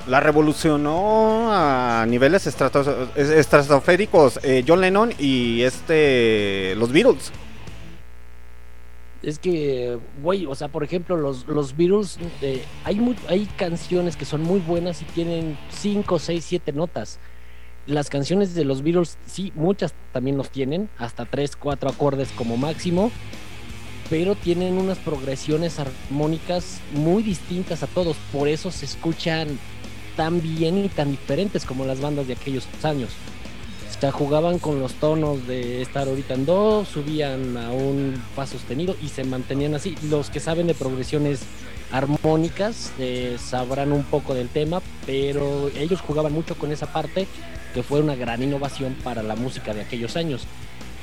A: la revolucionó a niveles estratosféricos eh, John Lennon y este los Beatles.
B: Es que, güey, o sea, por ejemplo, los, los Beatles, eh, hay, hay canciones que son muy buenas y tienen 5, 6, 7 notas. Las canciones de los Beatles, sí, muchas también los tienen, hasta 3, 4 acordes como máximo, pero tienen unas progresiones armónicas muy distintas a todos, por eso se escuchan tan bien y tan diferentes como las bandas de aquellos años. O sea, jugaban con los tonos de estar ahorita en do, subían a un fa sostenido y se mantenían así. Los que saben de progresiones armónicas eh, sabrán un poco del tema, pero ellos jugaban mucho con esa parte que fue una gran innovación para la música de aquellos años.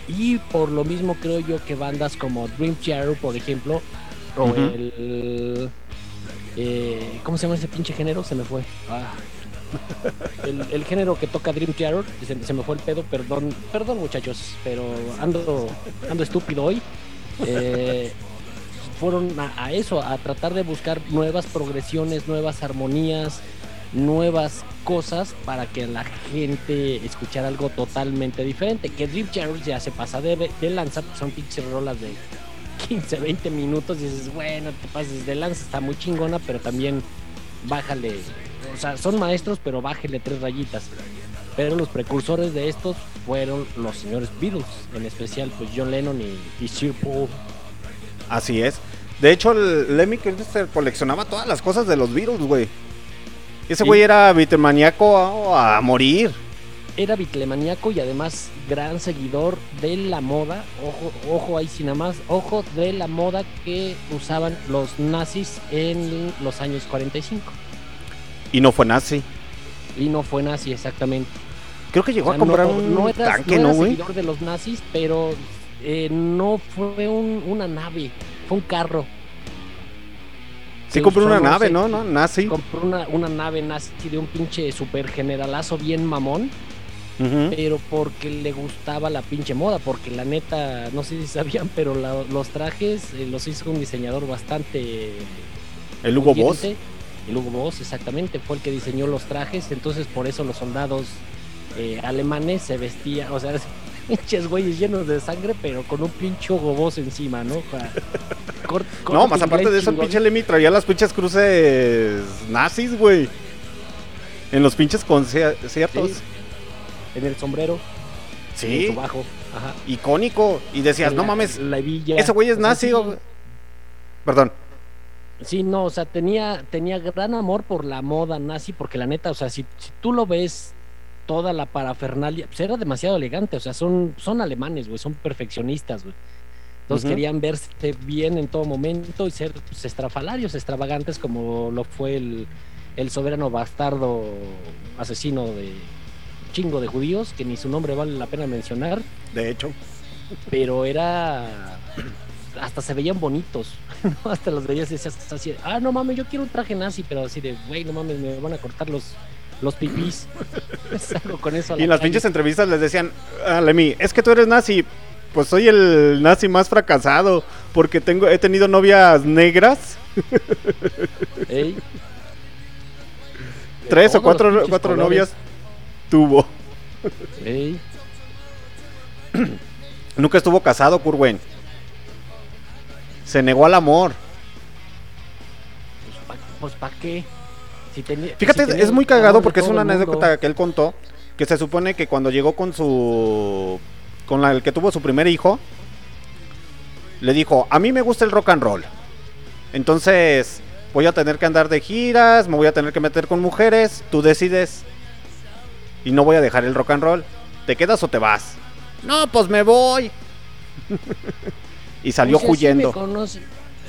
B: Y por lo mismo creo yo que bandas como Dream Theater, por ejemplo, o el eh, ¿Cómo se llama ese pinche género? Se me fue. Ah. El, género que toca Dream Theater, se, me fue el pedo, perdón, perdón muchachos, pero ando, ando estúpido hoy. Eh, fueron a, eso, a tratar de buscar nuevas progresiones, nuevas armonías, nuevas cosas para que la gente escuchara algo totalmente diferente. Que Dream Theater ya se pasa de, de lanza, son pinches rolas de 15, 20 minutos y dices, bueno, te pases de lanza, está muy chingona, pero también bájale. O sea, son maestros, pero bájale tres rayitas. Pero los precursores de estos fueron los señores Beatles, en especial pues John Lennon y, Sir Paul.
A: Así es. De hecho, el Lemmy se coleccionaba todas las cosas de los Beatles, güey. Ese güey era Beatlemaniaco a, a morir.
B: Era bitlemaniaco y además gran seguidor de la moda. Ojo, ojo ahí sin nada más. Ojo de la moda que usaban los nazis en los años 45.
A: Y no fue nazi.
B: Y no fue nazi, exactamente.
A: Creo que llegó a comprar un tanque, ¿no, güey?
B: seguidor de los nazis, pero eh, no fue una nave, fue un carro.
A: Sí, compró una nave, ¿no? ¿no? Nazi.
B: Compró una, una nave nazi de un pinche super generalazo bien mamón pero porque le gustaba la pinche moda, porque la neta, no sé si sabían, pero los trajes eh, los hizo un diseñador bastante...
A: ¿El Hugo Boss?
B: El Hugo Boss, exactamente, fue el que diseñó los trajes, entonces por eso los soldados eh, alemanes se vestían, o sea, pinches güeyes llenos de sangre, pero con un pinche Hugo Boss encima, ¿no?
A: no, más aparte de eso, el pinche Lemmy traía las pinches cruces nazis, güey. En los pinches conciertos
B: en el sombrero.
A: Sí.
B: En bajo. Ajá.
A: Icónico. Y decías, no mames.
B: La villa.
A: Ese güey es nazi. Perdón.
B: Sí, no, o sea, tenía, tenía gran amor por la moda nazi, porque la neta, o sea, si, tú lo ves, toda la parafernalia, pues era demasiado elegante, o sea, son, son alemanes, güey, son perfeccionistas, güey. Entonces querían verse bien en todo momento y ser pues, estrafalarios, extravagantes, como lo fue el, el soberano bastardo asesino de, chingo de judíos que ni su nombre vale la pena mencionar.
A: De hecho.
B: Pero era. Hasta se veían bonitos. hasta los veías y decías así: ah, no mames, yo quiero un traje nazi, pero así de, güey, no mames, me van a cortar los, los pipís. con eso.
A: y en las pinches entrevistas les decían: Lemmy, es que tú eres nazi. Pues soy el nazi más fracasado porque tengo he tenido novias negras. Tres o cuatro, cuatro novias tuvo. Nunca estuvo casado, Kurwen. Se negó al amor.
B: Pues ¿para qué?
A: Fíjate, es muy cagado porque es una anécdota que él contó. Que se supone que cuando llegó con su. con la, el que tuvo su primer hijo. Le dijo: A mí me gusta el rock and roll. Entonces, voy a tener que andar de giras, me voy a tener que meter con mujeres. Tú decides y no voy a dejar el rock and roll. ¿Te quedas o te vas? No, pues me voy. y salió huyendo.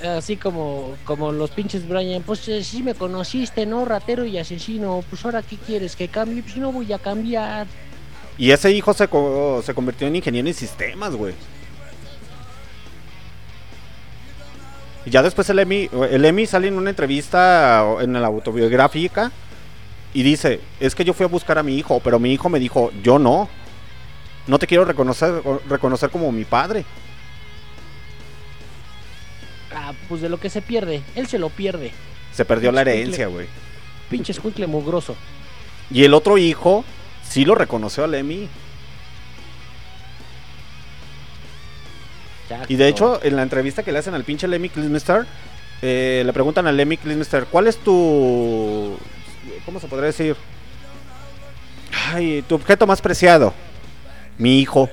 B: así como, como los pinches Brian, pues eh, sí me conociste, ¿no? Ratero y asesino, pues ahora qué quieres que cambie, pues no voy a cambiar.
A: Y ese hijo se, se convirtió en ingeniero en sistemas, güey. Y ya después el Emi, el Emi sale en una entrevista en la autobiográfica y dice, es que yo fui a buscar a mi hijo, pero mi hijo me dijo, yo no. No te quiero reconocer, reconocer como mi padre.
B: Ah, pues de lo que se pierde, él se lo pierde.
A: Se perdió la herencia, güey.
B: Pinche escuincle mugroso.
A: Y el otro hijo sí lo reconoció a Lemmy. Y de hecho, en la entrevista que le hacen al pinche Lemmy Klismister, eh, le preguntan a Lemmy Klismister, ¿cuál es tu ¿cómo se podría decir? Ay, tu objeto más preciado. Mi hijo.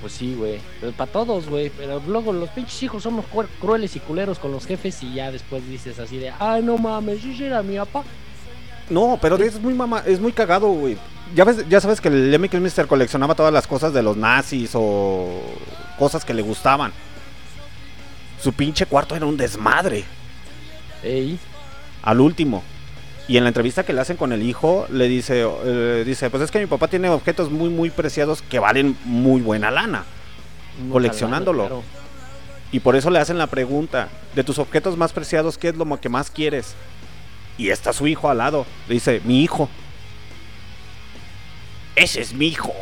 B: Pues sí, güey. Para todos, güey. Pero luego los pinches hijos somos crueles y culeros con los jefes y ya después dices así de, ay, no mames, ese era mi papá.
A: No, pero es muy mama, es muy cagado, güey. Ya, ves, ya sabes que el Lemmy Mister coleccionaba todas las cosas de los nazis o cosas que le gustaban. Su pinche cuarto era un desmadre. Al último. Y en la entrevista que le hacen con el hijo, le dice, eh, dice, pues es que mi papá tiene objetos muy, muy preciados que valen muy buena lana, coleccionándolo. Y por eso le hacen la pregunta, de tus objetos más preciados, ¿qué es lo que más quieres? Y está su hijo al lado. Le dice, mi hijo. Ese es mi hijo.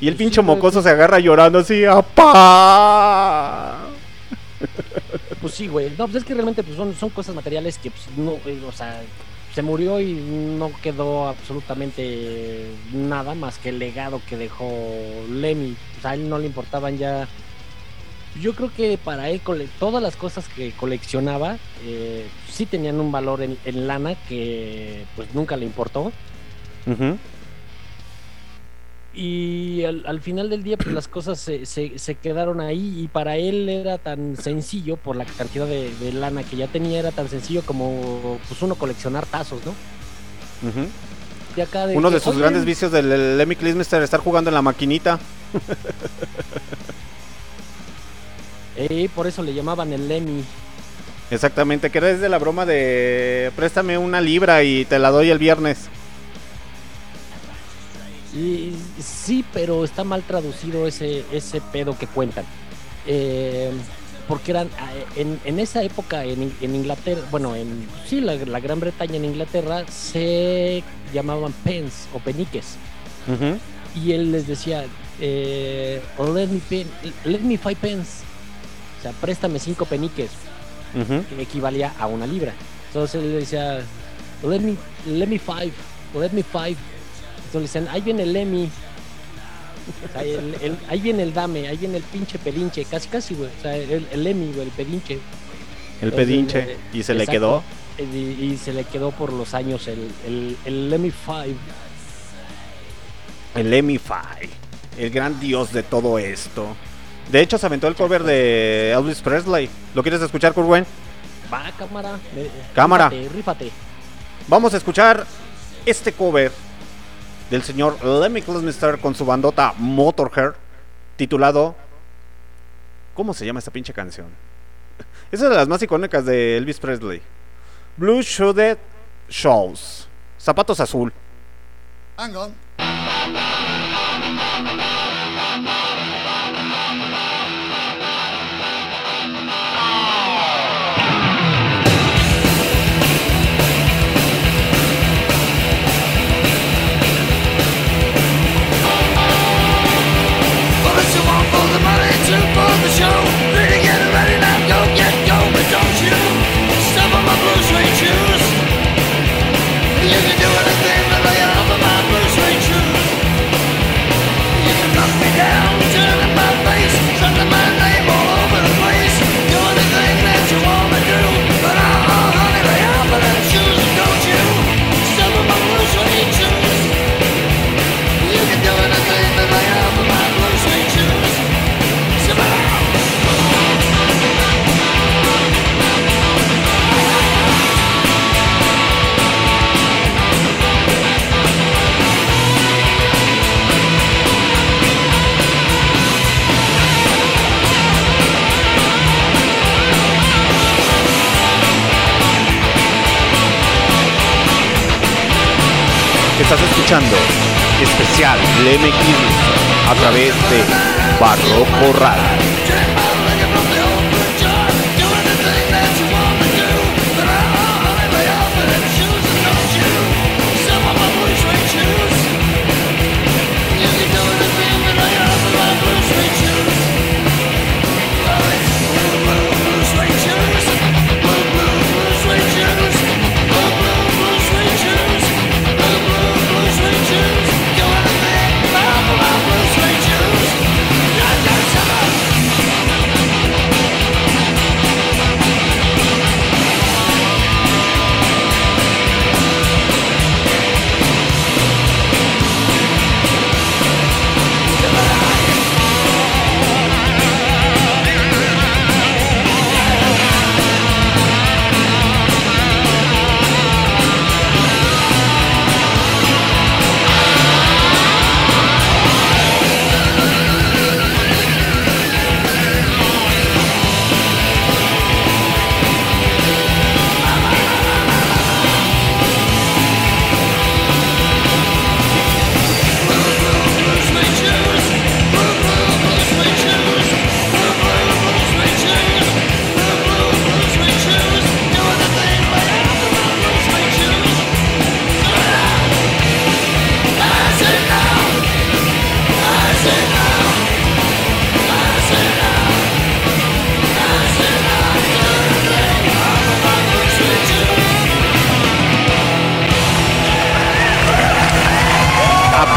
A: Y el pinche mocoso se agarra llorando así, ¡apá!
B: Pues sí, güey. No, pues es que realmente pues, son, son cosas materiales que, pues, no, eh, o sea, se murió y no quedó absolutamente nada más que el legado que dejó Lemmy. O sea, a él no le importaban ya. Yo creo que para él todas las cosas que coleccionaba eh, sí tenían un valor en, lana que pues nunca le importó y al, final del día pues las cosas se, se, quedaron ahí y para él era tan sencillo por la cantidad de, lana que ya tenía era tan sencillo como pues uno coleccionar tazos no acá de
A: Uno
B: que,
A: de sus
B: "Oye,
A: grandes vicios del Lemmy Kilmister estar jugando en la maquinita.
B: eh, por eso le llamaban el Lemmy.
A: Exactamente, que era desde la broma de préstame una libra y te la doy el viernes.
B: Y, sí, pero está mal traducido ese, ese pedo que cuentan. Eh, porque eran eh, en, en esa época en, en Inglaterra, bueno, en sí, la, la Gran Bretaña en Inglaterra se llamaban pence o peniques.
A: Ujú.
B: Y él les decía, eh, let, me pen- let me five pence. O sea, préstame cinco peniques,
A: Ujú.
B: que equivalía a una libra. Entonces él decía, let me, let me five, let me five. Le decían, ahí viene el Lemmy. O sea, el- el- ahí viene el dame, ahí viene el pinche pedinche, casi casi, güey. O sea, el, el Lemmy, güey, el pedinche.
A: El
B: Entonces,
A: pedinche.
B: eh,
A: Y se le quedó.
B: Y, y se le quedó por los años el, el, el Lemmy Five.
A: El Lemmy Five. El gran dios de todo esto. De hecho, se aventó el cover de Elvis Presley. ¿Lo quieres escuchar, Kurwen?
B: Va, cámara.
A: Cámara.
B: Rífate, rífate.
A: Vamos a escuchar este cover del señor Lemmy Kilmister con su bandota Motorhead, titulado. ¿Cómo se llama esta pinche canción? Es una de las más icónicas de Elvis Presley. Blue Shoes Shows. Zapatos azul.
C: Hang on.
A: Estás escuchando especial Kilmister a través de Barroco Radio.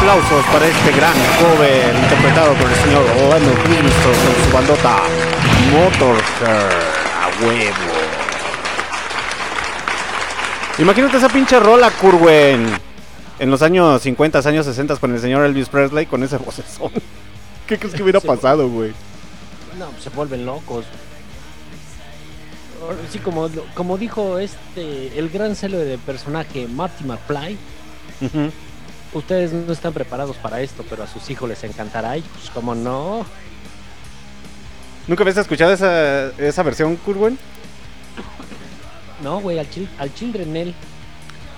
A: Aplausos para este gran cover interpretado por el señor Lemmy Kilmister con su bandota Motorhead a huevo. Imagínate esa pinche rola, Kurwen. En los años 50, años 60 con el señor Elvis Presley con ese vocesón. ¿Qué crees que hubiera pasado, güey?
B: No, se vuelven locos. sí, como, como dijo este, el gran celo de personaje Marty McFly,
A: Ujú.
B: Ustedes no están preparados para esto, pero a sus hijos les encantará. Y pues, como no,
A: ¿Nunca habías escuchado esa, esa versión, Kurwen?
B: no, güey, al, chil, al Children él.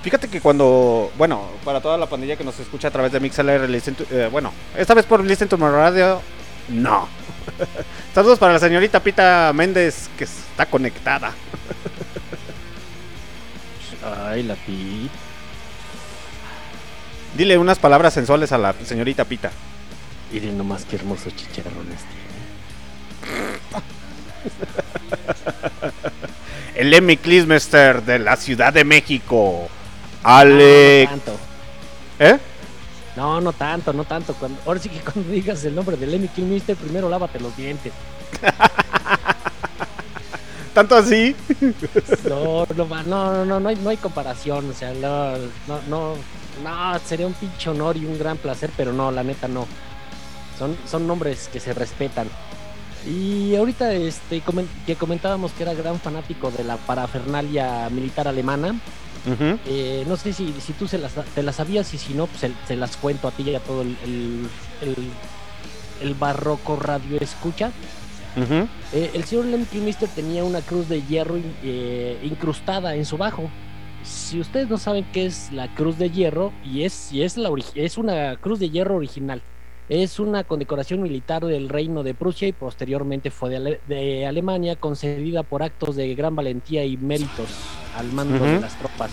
A: Fíjate que cuando, bueno, para toda la pandilla que nos escucha a través de MixLR, listen to- eh, bueno, esta vez por Listen to My Radio, no. Saludos para la señorita Pita Méndez, que está conectada.
B: Ay, la pi.
A: Dile unas palabras sensuales a la señorita Pita.
B: Miren nomás qué hermosos chicharrones
A: El Emmy Klismester de la Ciudad de México.
B: tiene.
A: Alex.
B: No, no tanto.
A: ¿Eh?
B: No, no tanto, no tanto. Cuando, ahora sí que cuando digas el nombre de Lemmy Kilmister, primero lávate los dientes.
A: ¿Tanto así?
B: No, no, no, no, no, no hay, no hay comparación. O sea, no, no, no, no, sería un pinche honor y un gran placer, pero no, la neta no. Son, son nombres que se respetan. Y ahorita este, que comentábamos que era gran fanático de la parafernalia militar alemana, eh, no sé si, si tú se las, te las sabías y si no, pues se, se las cuento a ti y a todo el, el, el- el barroco radio escucha. Eh, el señor Lemmy Kilmister tenía una cruz de hierro eh, incrustada en su bajo. Si ustedes no saben qué es la cruz de hierro, y es, y es, la es una cruz de hierro original, es una condecoración militar del Reino de Prusia y posteriormente fue de, Ale- de Alemania, concedida por actos de gran valentía y méritos al mando de las tropas.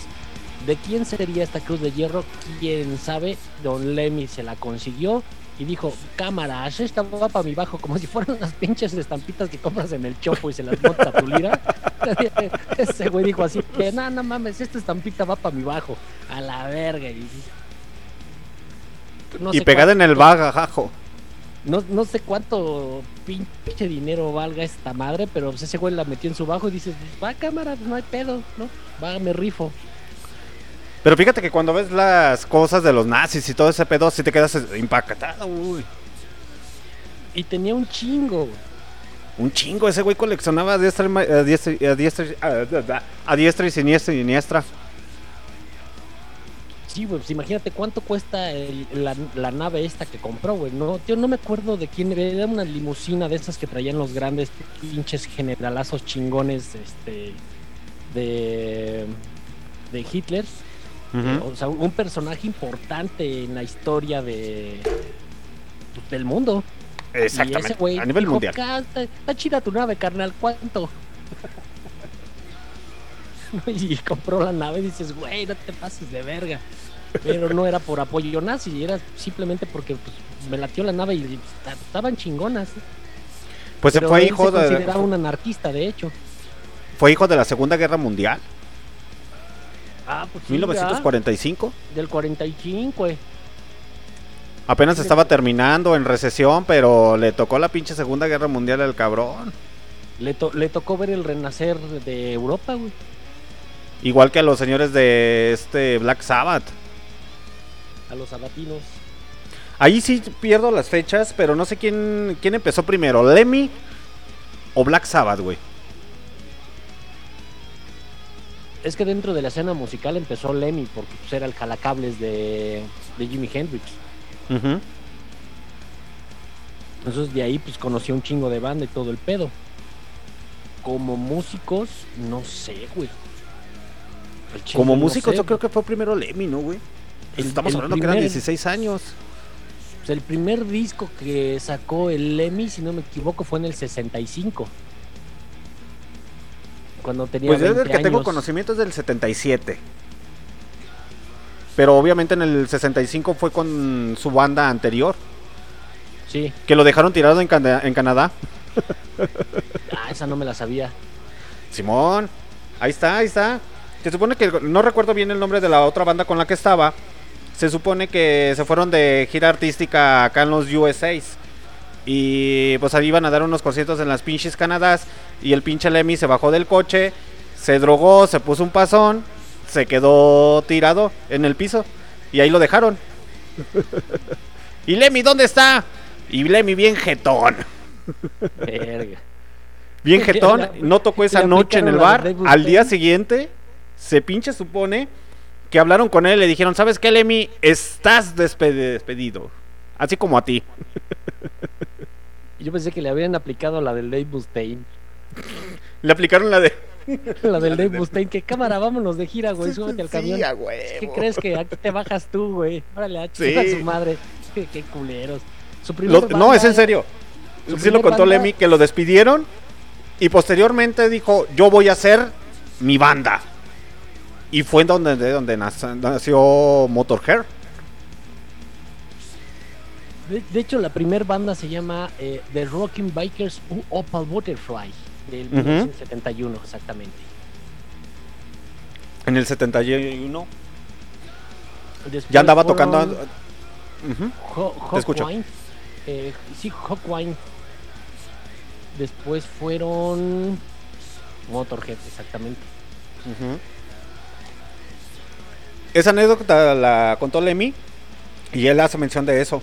B: ¿De quién sería esta cruz de hierro? Quién sabe. Don Lemmy se la consiguió y dijo, cámara, esta va para mi bajo, como si fueran las pinches estampitas que compras en el chopo y se las monta a tu lira. Ese güey dijo así, que no, no mames, esta estampita va para mi bajo, a la verga. Y, no
A: y pegada en el bagajo.
B: No, no sé cuánto pinche dinero valga esta madre, pero pues ese güey la metió en su bajo y dices, va cámara, pues no hay pedo, ¿no? Va, me rifo.
A: Pero fíjate que cuando ves las cosas de los nazis y todo ese pedo, sí te quedas impactado. Uy.
B: Y tenía un chingo.
A: Un chingo, ese güey coleccionaba a diestra, a diestra, a diestra, a- diestra y siniestra y siniestra.
B: Sí, güey, pues imagínate cuánto cuesta el- la, la nave esta que compró, güey. No, yo no me acuerdo de quién era, era una limusina de esas que traían los grandes pinches generalazos chingones este, de, de Hitler.
A: Ujú.
B: O sea, un personaje importante en la historia de del mundo. Y ese
A: Exactamente,
B: güey
A: a nivel
B: dijo,
A: mundial.
B: "Ah, Está, está chida tu nave, carnal, ¿cuánto? y compró la nave y dices, güey, no te pases de verga. Pero no era por apoyo nazi, era simplemente porque pues, me latió la nave y esta- estaban chingonas.
A: Pues se fue hijo
B: se
A: de,
B: consideraba un anarquista, de hecho.
A: fue hijo de la Segunda Guerra Mundial,
B: Ah, pues sí,
A: 1945.
B: ¿verdad? Del 45, güey.
A: Apenas estaba terminando en recesión, pero le tocó la pinche Segunda Guerra Mundial al cabrón.
B: Le, to- le tocó ver el renacer de Europa, güey.
A: Igual que a los señores de este Black Sabbath.
B: A los sabatinos.
A: Ahí sí pierdo las fechas, pero no sé quién, quién empezó primero, Lemmy o Black Sabbath, güey.
B: Es que dentro de la escena musical empezó Lemmy porque pues, era el jalacables de, de Jimi Hendrix.
A: Ujú.
B: Entonces de ahí pues conoció un chingo de banda y todo el pedo. Como músicos, no sé, güey.
A: Como
B: no
A: músicos,
B: sé,
A: yo creo que fue primero Lemmy, ¿no, güey?
B: El-
A: Estamos
B: el
A: hablando que eran
B: primer-
A: 16 años.
B: pues, el primer disco que sacó el Lemmy, si no me equivoco, fue en el 65. Cuando tenía
A: Pues yo
B: 20
A: del que tengo conocimiento es del 77. Pero obviamente en el 65 fue con su banda anterior,
B: Sí,
A: que lo dejaron tirado en, en Canadá.
B: ah, esa no me la sabía.
A: Simón, ahí está, ahí está. Se supone que no recuerdo bien el nombre de la otra banda con la que estaba. Se supone que se fueron de gira artística acá en los USAs. Y pues ahí iban a dar unos conciertos en las pinches Canadás. Y el pinche Lemmy se bajó del coche, se drogó, se puso un pasón, se quedó tirado en el piso. Y ahí lo dejaron. ¿Y Lemmy dónde está? Y Lemmy bien jetón.
B: Verga.
A: Bien jetón, no tocó esa noche en el bar. Al día siguiente, se pinche supone que hablaron con él y le dijeron, ¿sabes qué, Lemmy? Estás despe- despedido. Así como a ti.
B: Yo pensé que le habían aplicado la del Dave Mustaine.
A: Le aplicaron la de...
B: La del Dave Mustaine. Que cámara, vámonos de gira, güey. Súbete al
A: Sí,
B: camión.
A: a huevo.
B: ¿Qué crees que aquí te bajas tú, güey? Órale, a
A: Sí.
B: su madre. Qué, qué culeros. Su
A: Lo-
B: primer
A: no, es en serio. Sí lo contó
B: banda-
A: Lemmy que lo despidieron y posteriormente dijo, yo voy a hacer mi banda. Y fue donde, de donde nac- nació Motorhead.
B: De, de hecho, la primer banda se llama eh, The Rocking Bikers U Opal Butterfly. Del
A: Ujú.
B: 1971, exactamente.
A: En el 71
B: Después
A: ya andaba
B: fueron
A: tocando... Ujú.
B: Ho-
A: Te escucho.
B: Hawkwind. Eh, sí, Hawkwind. Después fueron Motorhead, exactamente.
A: Esa anécdota la contó Lemmy y él hace mención de eso.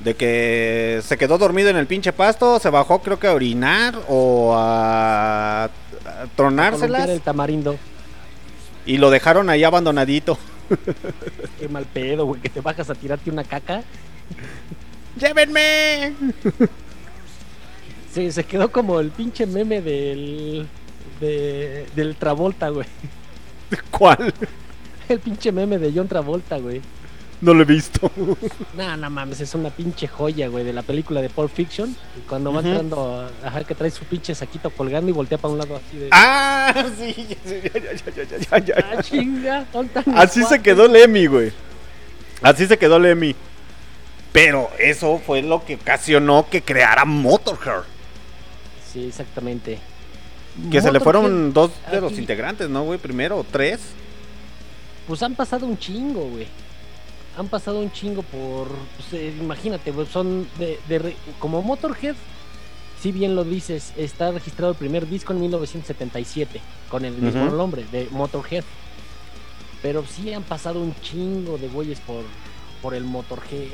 A: De que se quedó dormido en el pinche pasto, se bajó creo que a orinar o a, a tronárselas
B: el tamarindo.
A: y lo dejaron ahí abandonadito.
B: Qué mal pedo, güey, que te bajas a tirarte una caca.
A: ¡Llévenme!
B: Sí, se quedó como el pinche meme del. De, del Travolta, güey.
A: ¿Cuál?
B: El pinche meme de John Travolta, güey.
A: No lo he visto.
B: No, no mames, es una pinche joya, güey, de la película de Pulp Fiction. Cuando va
A: Ujú.
B: entrando, ajá, que trae su pinche saquito colgando y voltea para un lado así de.
A: ¡Ah! Sí, ya, ya, ya.
B: ¡Ah, chinga! ¿dónde están mis
A: Así se quedó Lemmy, güey. Así se quedó Lemmy. Pero eso fue lo que ocasionó que creara Motorhead.
B: Sí, exactamente.
A: Que se le fueron dos de los
B: aquí-
A: integrantes, ¿no, güey? Primero, tres.
B: Pues han pasado un chingo, güey. Han pasado un chingo por. pues, eh, imagínate, güey, son de, Como Motorhead, si bien lo dices, está registrado el primer disco en 1977, con el mismo nombre, de Motorhead. Pero sí han pasado un chingo de güeyes por, por el Motorhead.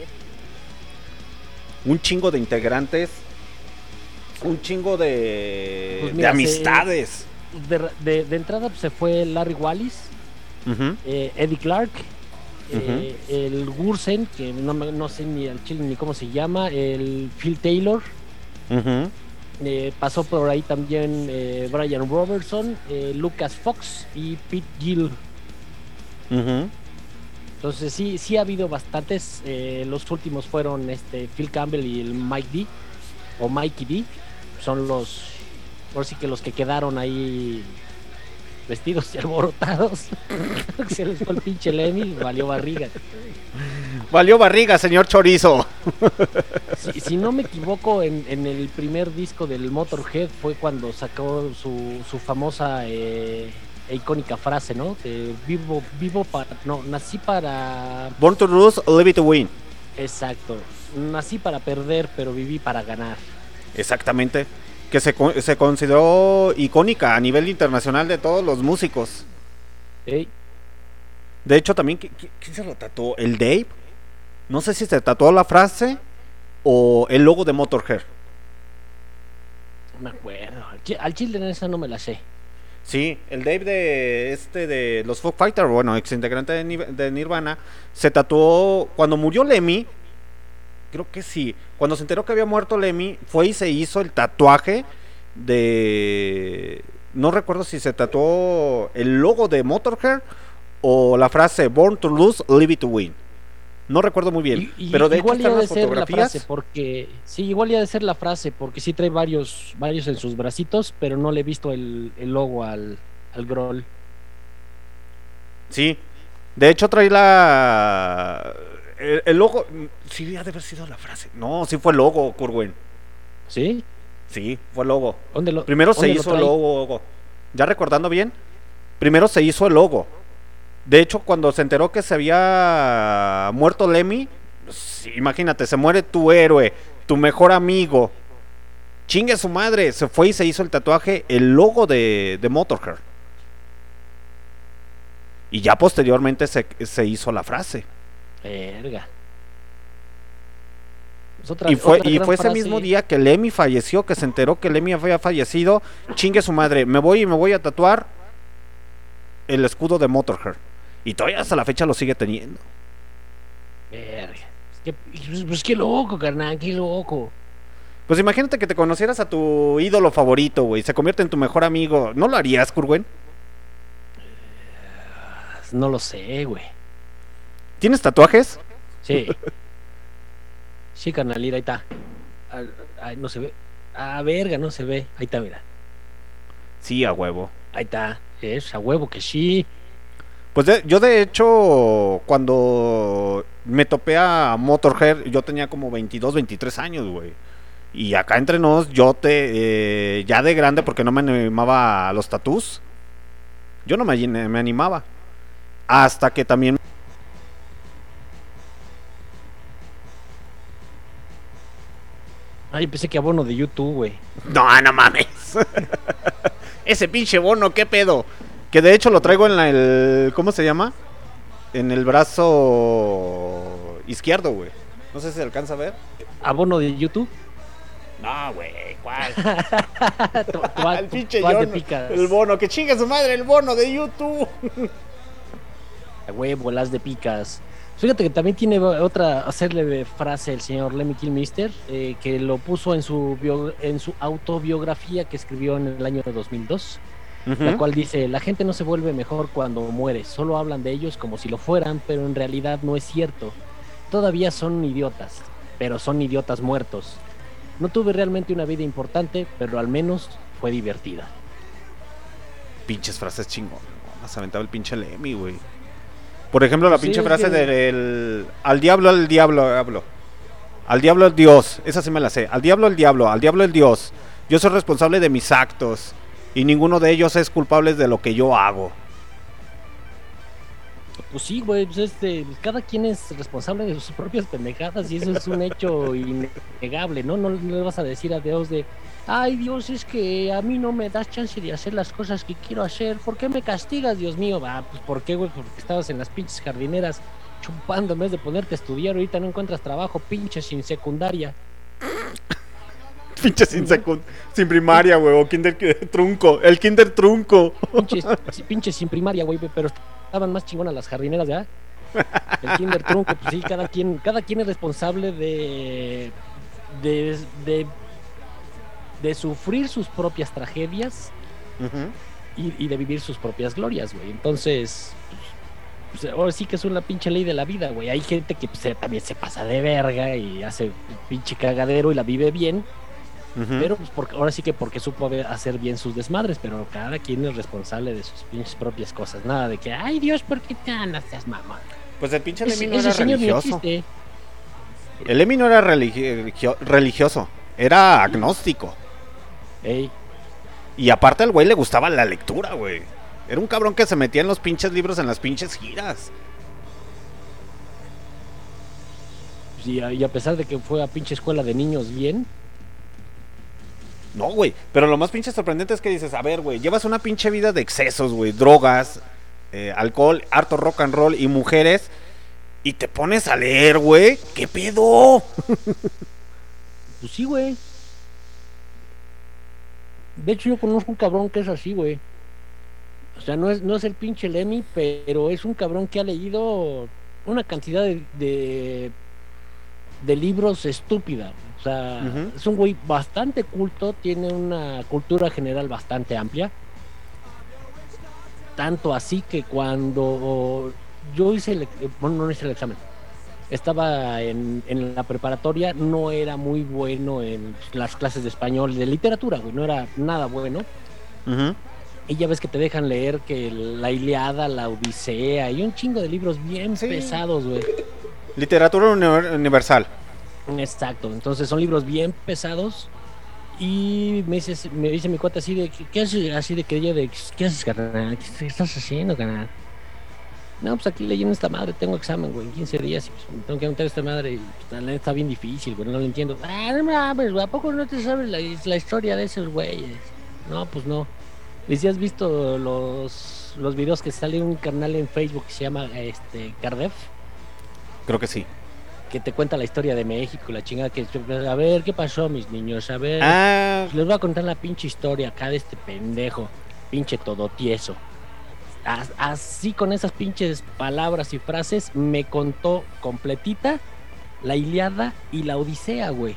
A: Un chingo de integrantes. Un chingo de,
B: Pues
A: de
B: mira,
A: amistades.
B: De, de- de entrada pues, se fue Larry Wallis, eh, Eddie Clark, eh, el Gursen, que no, me- no sé ni al chile ni cómo se llama, el Phil Taylor. Eh, pasó por ahí también eh, Brian Robertson, eh, Lucas Fox y Pete Gill. Entonces sí, sí ha habido bastantes. los últimos fueron este Phil Campbell y el Mike D o Mikey D. Son los, por sí que los que quedaron ahí vestidos y alborotados. Se les fue el pinche Lemmy, valió barriga.
A: Valió barriga, señor Chorizo.
B: Si, si no me equivoco, en, en el primer disco del Motorhead fue cuando sacó su, su famosa eh, e icónica frase, ¿no? De vivo, vivo para, no, nací para,
A: Born to lose, live to win.
B: exacto, nací para perder, pero viví para ganar.
A: Exactamente. Que se, se consideró icónica a nivel internacional de todos los músicos.
B: Ey,
A: De hecho, también, ¿qui- qui- ¿quién se lo tatuó? ¿El Dave? No sé si se tatuó la frase o el logo de Motorhead.
B: no me acuerdo. Al chi- Al chile en esa no me la sé.
A: Sí, el Dave de este de los Foo Fighters, bueno, ex integrante de Nirvana, se tatuó cuando murió Lemmy. Creo que sí. Cuando se enteró que había muerto Lemmy, fue y se hizo el tatuaje de no recuerdo si se tatuó el logo de Motorhead o la frase Born to lose, live it to win. No recuerdo muy bien,
B: Y-
A: pero de hecho están las
B: ser la frase porque sí, igual ya de ser la frase porque sí trae varios varios en sus bracitos, pero no le he visto el, el logo al al Groll.
A: Sí. De hecho trae la el, el logo, sí ha de haber sido la frase. No, sí fue el logo, Kurwen.
B: ¿Sí?
A: Sí, fue el logo.
B: ¿Dónde lo
A: Primero se
B: dónde
A: hizo el logo. Ya recordando bien, primero se hizo el logo. De hecho, cuando se enteró que se había muerto Lemmy, imagínate, se muere tu héroe, tu mejor amigo. Chingue su madre, se fue y se hizo el tatuaje, el logo de, de Motorhead. Y ya posteriormente se, se hizo la frase.
B: Verga. Otra-
A: Y fue,
B: otra
A: y fue ese
B: frase.
A: mismo día que Lemmy falleció, que se enteró que Lemmy había fallecido. Chingue su madre, me voy y me voy a tatuar el escudo de Motorhead. Y todavía hasta la fecha lo sigue teniendo.
B: Verga. Es que, pues, pues qué loco, carnal, qué loco.
A: Pues imagínate que te conocieras a tu ídolo favorito, güey. Se convierte en tu mejor amigo. ¿No lo harías, Kurwen?
B: No lo sé, güey.
A: ¿Tienes tatuajes?
B: Sí. Sí, carnalita, ahí está. Ay, no se ve. Ah, verga, no se ve. Ahí está, mira.
A: Sí, a huevo.
B: Ahí está. Es a huevo que sí.
A: Pues de- yo de hecho, cuando me topé a Motorhead, yo tenía como 22, 23 años, güey. Y acá entre nos, yo te, eh, ya de grande, porque no me animaba a los tatús, yo no me, me animaba. Hasta que también...
B: Ay, pensé que abono de YouTube, güey.
A: No, no mames. Ese pinche bono, ¿qué pedo? Que de hecho lo traigo en la, el... ¿Cómo se llama? En el brazo izquierdo, güey. No sé si se alcanza a ver.
B: ¿Abono de YouTube?
A: No, güey, ¿cuál?
B: Tú vas-
A: el pinche
B: de
A: John,
B: picas.
A: el bono, que chinga su madre, el bono de YouTube.
B: A huevo, las de picas. Fíjate que también tiene otra hacerle frase el señor Lemmy Kilmister, eh, que lo puso en su, bio- en su autobiografía que escribió en el año 2002, la cual dice, la gente no se vuelve mejor cuando muere, solo hablan de ellos como si lo fueran, pero en realidad no es cierto. Todavía son idiotas, pero son idiotas muertos. No tuve realmente una vida importante, pero al menos fue divertida.
A: Pinches frases chingón. Más aventaba el pinche Lemmy, güey. Por ejemplo, la pinche frase
B: que-
A: del... Al diablo, al diablo, hablo. Al diablo, el Dios. Esa sí me la sé. Al diablo, el diablo. Al diablo, el Dios. Yo soy responsable de mis actos. Y ninguno de ellos es culpable de lo que yo hago.
B: Pues sí, güey, pues este, cada quien es responsable de sus propias pendejadas y eso es un hecho innegable, ¿no? No, no le vas a decir a Dios de, ay Dios, es que a mí no me das chance de hacer las cosas que quiero hacer, ¿por qué me castigas, Dios mío? Va, pues ¿por qué, güey? Porque estabas en las pinches jardineras chupando en vez de ponerte a estudiar, ahorita no encuentras trabajo, pinche sin secundaria.
A: Pinche sin secund... Sin primaria, güey. O kinder trunco. El kinder trunco.
B: Pinches, pinches sin primaria, güey, pero estaban más chingonas las jardineras, ¿ya? El Kinder Trunco, pues sí, cada quien, cada quien es responsable de, de, de, de sufrir sus propias tragedias y, y de vivir sus propias glorias, güey. Entonces, pues, pues, ahora sí que es una pinche ley de la vida, güey. Hay gente que pues, también se pasa de verga y hace pinche cagadero y la vive bien, pero pues porque, ahora sí que porque supo hacer bien sus desmadres, pero cada quien es responsable de sus pinches propias cosas. Nada de que, ay Dios, ¿por qué te seas mamá?
A: Pues el pinche Lemmy no era religioso. El Lemmy no era religio- religioso. Era agnóstico.
B: Ey,
A: Y aparte al güey le gustaba la lectura, güey. Era un cabrón que se metía en los pinches libros en las pinches giras.
B: y, a, y a pesar de que fue a pinche escuela de niños bien,
A: No, güey. Pero lo más pinche sorprendente es que dices, a ver, güey, llevas una pinche vida de excesos, güey. Drogas, eh, alcohol, harto rock and roll y mujeres. Y te pones a leer, güey. ¿Qué pedo?
B: pues sí, güey. De hecho, yo conozco un cabrón que es así, güey. O sea, no es, no es el pinche Lemmy, pero es un cabrón que ha leído una cantidad de, de, de libros estúpida. O sea, es un güey bastante culto, tiene una cultura general bastante amplia. Tanto así que cuando yo hice el, bueno, no hice el examen, estaba en, en la preparatoria, no era muy bueno en las clases de español, de literatura, güey, no era nada bueno. Y ya ves que te dejan leer que la Iliada, la Odisea y un chingo de libros bien
A: Sí.
B: pesados, güey.
A: Literatura uni- universal.
B: Exacto, entonces son libros bien pesados. Y me dice, me dice mi cuate así de, ¿qué, qué haces? Así de que ella de, ¿qué haces, carnal? ¿Qué estás haciendo, carnal? No, pues aquí leyendo esta madre, tengo examen, güey, en 15 días y pues me tengo que meter esta madre y pues, la está bien difícil, güey, no lo entiendo. Ah, no mames, güey, ¿a poco no te sabes la, la historia de esos güeyes? No, pues no. ¿Y si has visto los, los videos que sale un canal en Facebook que se llama este Cardef?
A: Creo que sí.
B: que te cuenta la historia de México, la chingada que a ver qué pasó, mis niños, a ver.
A: Ah,
B: Les voy a contar la pinche historia acá de este pendejo, pinche todo tieso. As- Así con esas pinches palabras y frases me contó completita la Iliada y la Odisea, güey.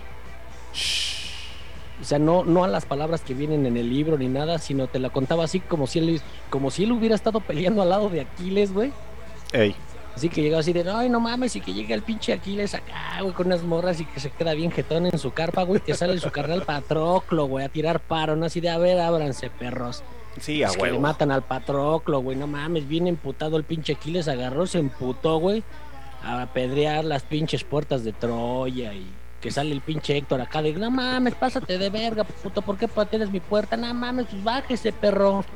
B: O sea, no, no a las palabras que vienen en el libro ni nada, sino te la contaba así como si él, como si él hubiera estado peleando al lado de Aquiles, güey.
A: ey.
B: Así que llegaba así de, ay, no mames, y que llega el pinche Aquiles acá, güey, con unas morras y que se queda bien jetón en su carpa, güey, que sale su carnal Patroclo, güey, a tirar paro, ¿no? Así de, a ver, ábranse, perros.
A: Sí, a
B: Es que le matan al Patroclo, güey, no mames, bien emputado el pinche Aquiles, agarró, se emputó, güey, a apedrear las pinches puertas de Troya y que sale el pinche Héctor acá de, no mames, pásate de verga, puto, ¿por qué pateas mi puerta? No mames, pues bájese, perro.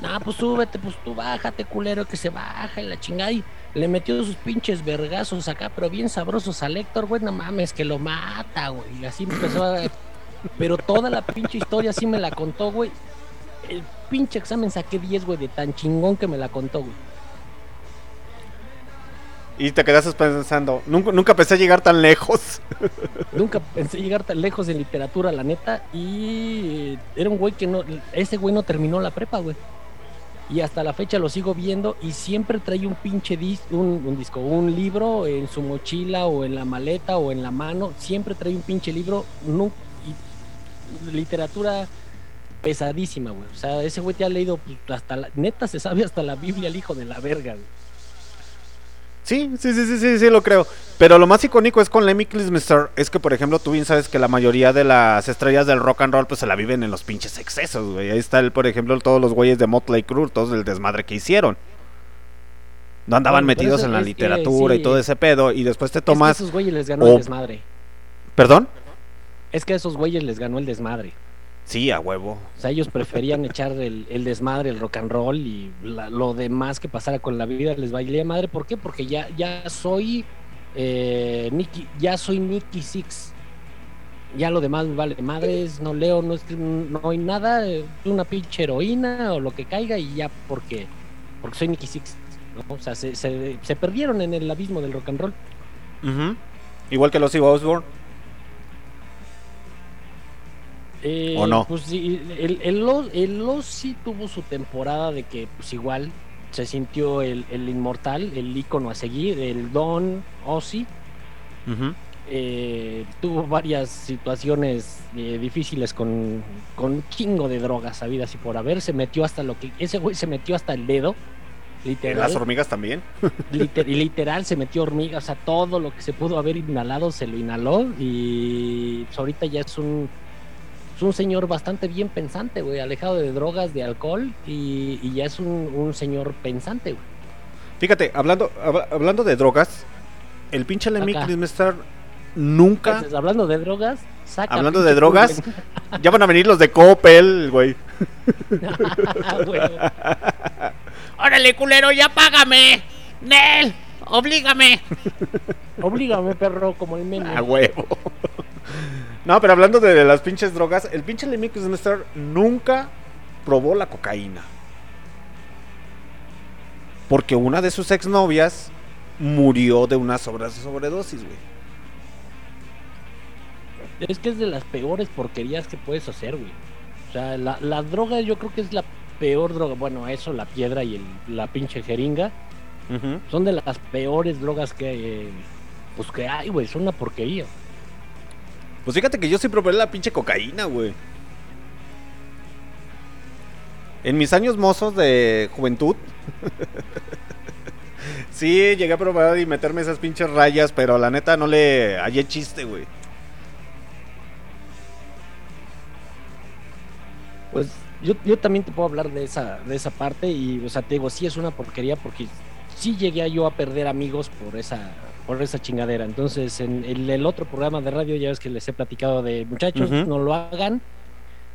B: No, pues súbete, pues tú bájate, culero, que se baja y la chingada. Y le metió sus pinches vergazos acá, pero bien sabrosos al Héctor, güey, no mames, que lo mata, güey. Y así empezó a... Pero toda la pinche historia así me la contó, güey. El pinche examen saqué 10, güey, de tan chingón que me la contó, güey.
A: Y te quedaste pensando, nunca, nunca pensé llegar tan lejos.
B: Nunca pensé llegar tan lejos en literatura, la neta. Y era un güey que no. Ese güey no terminó la prepa, güey. Y hasta la fecha lo sigo viendo y siempre trae un pinche dis, un, un disco, un libro en su mochila o en la maleta o en la mano. Siempre trae un pinche libro. nu- y literatura pesadísima, güey. O sea, ese güey te ha leído hasta la. Neta se sabe hasta la Biblia, el hijo de la verga, güey.
A: Sí, sí, sí, sí, sí, sí, lo creo. Pero lo más icónico es con Lemmy Kilmister, es que, por ejemplo, tú bien sabes que la mayoría de las estrellas del rock and roll, pues se la viven en los pinches excesos, güey. Ahí está, el, por ejemplo, todos los güeyes de Motley Crue, todos el desmadre que hicieron. No andaban
B: Bueno,
A: metidos en la
B: que
A: literatura y todo ese pedo, y después te
B: Es que
A: tomas...
B: esos güeyes les ganó
A: o-
B: el desmadre.
A: ¿Perdón?
B: Es que a esos güeyes les ganó el desmadre.
A: Sí, a huevo.
B: O sea, ellos preferían echar el, el desmadre, el rock and roll y la- lo demás que pasara con la vida les valía madre. ¿Por qué? Porque ya, ya soy eh, Nicky, ya soy Nicky Six. Ya lo demás me vale madres, no leo, no, es- no hay nada, una pinche heroína o lo que caiga y ya porque, porque soy Nicky Six. ¿no? O sea, se, se- se perdieron en el abismo del rock and roll.
A: Igual que los Ozzy Osbourne.
B: Eh,
A: ¿O no?
B: Pues sí, el, el, sí tuvo su temporada de que pues igual se sintió el, el inmortal, el ícono a seguir, el Don Ozzy. Eh, tuvo varias situaciones eh, difíciles con, con un chingo de drogas sabidas y por haber. Se metió hasta lo que... Ese güey se metió hasta el dedo. Literal.
A: las hormigas también.
B: Liter- literal se metió hormigas, o sea, todo lo que se pudo haber inhalado se lo inhaló y pues, ahorita ya es un es un señor bastante bien pensante, güey, alejado de drogas, de alcohol y, y ya es un, un señor pensante, güey.
A: Fíjate, hablando, hab- hablando de drogas, el pinche Lemmy. Kilmister nunca...
B: Entonces, hablando de drogas, saca
A: Hablando de drogas, ya van a venir los de Coppel, güey.
B: Güey,
C: Órale, culero, ya págame. Nel, oblígame.
B: Oblígame, perro, como el meme.
A: A huevo. No, pero hablando de las pinches drogas, el pinche Lemmy Kilmister nunca probó la cocaína. Porque una de sus exnovias murió de una sobre- sobredosis, güey.
B: Es que es de las peores porquerías que puedes hacer, güey. O sea, la, la droga yo creo que es la peor droga. Bueno, eso, la piedra y el- la pinche jeringa. Son de las peores drogas que eh, pues que hay, güey, son una porquería.
A: Pues fíjate que yo sí probé la pinche cocaína, güey. En mis años mozos de juventud. sí, llegué a probar y meterme esas pinches rayas, pero la neta no le hallé chiste, güey.
B: Pues yo, yo también te puedo hablar de esa de esa parte y o sea, te digo, sí es una porquería porque sí llegué yo a perder amigos por esa por esa chingadera. Entonces, en el, el otro programa de radio ya ves que les he platicado de muchachos, no lo hagan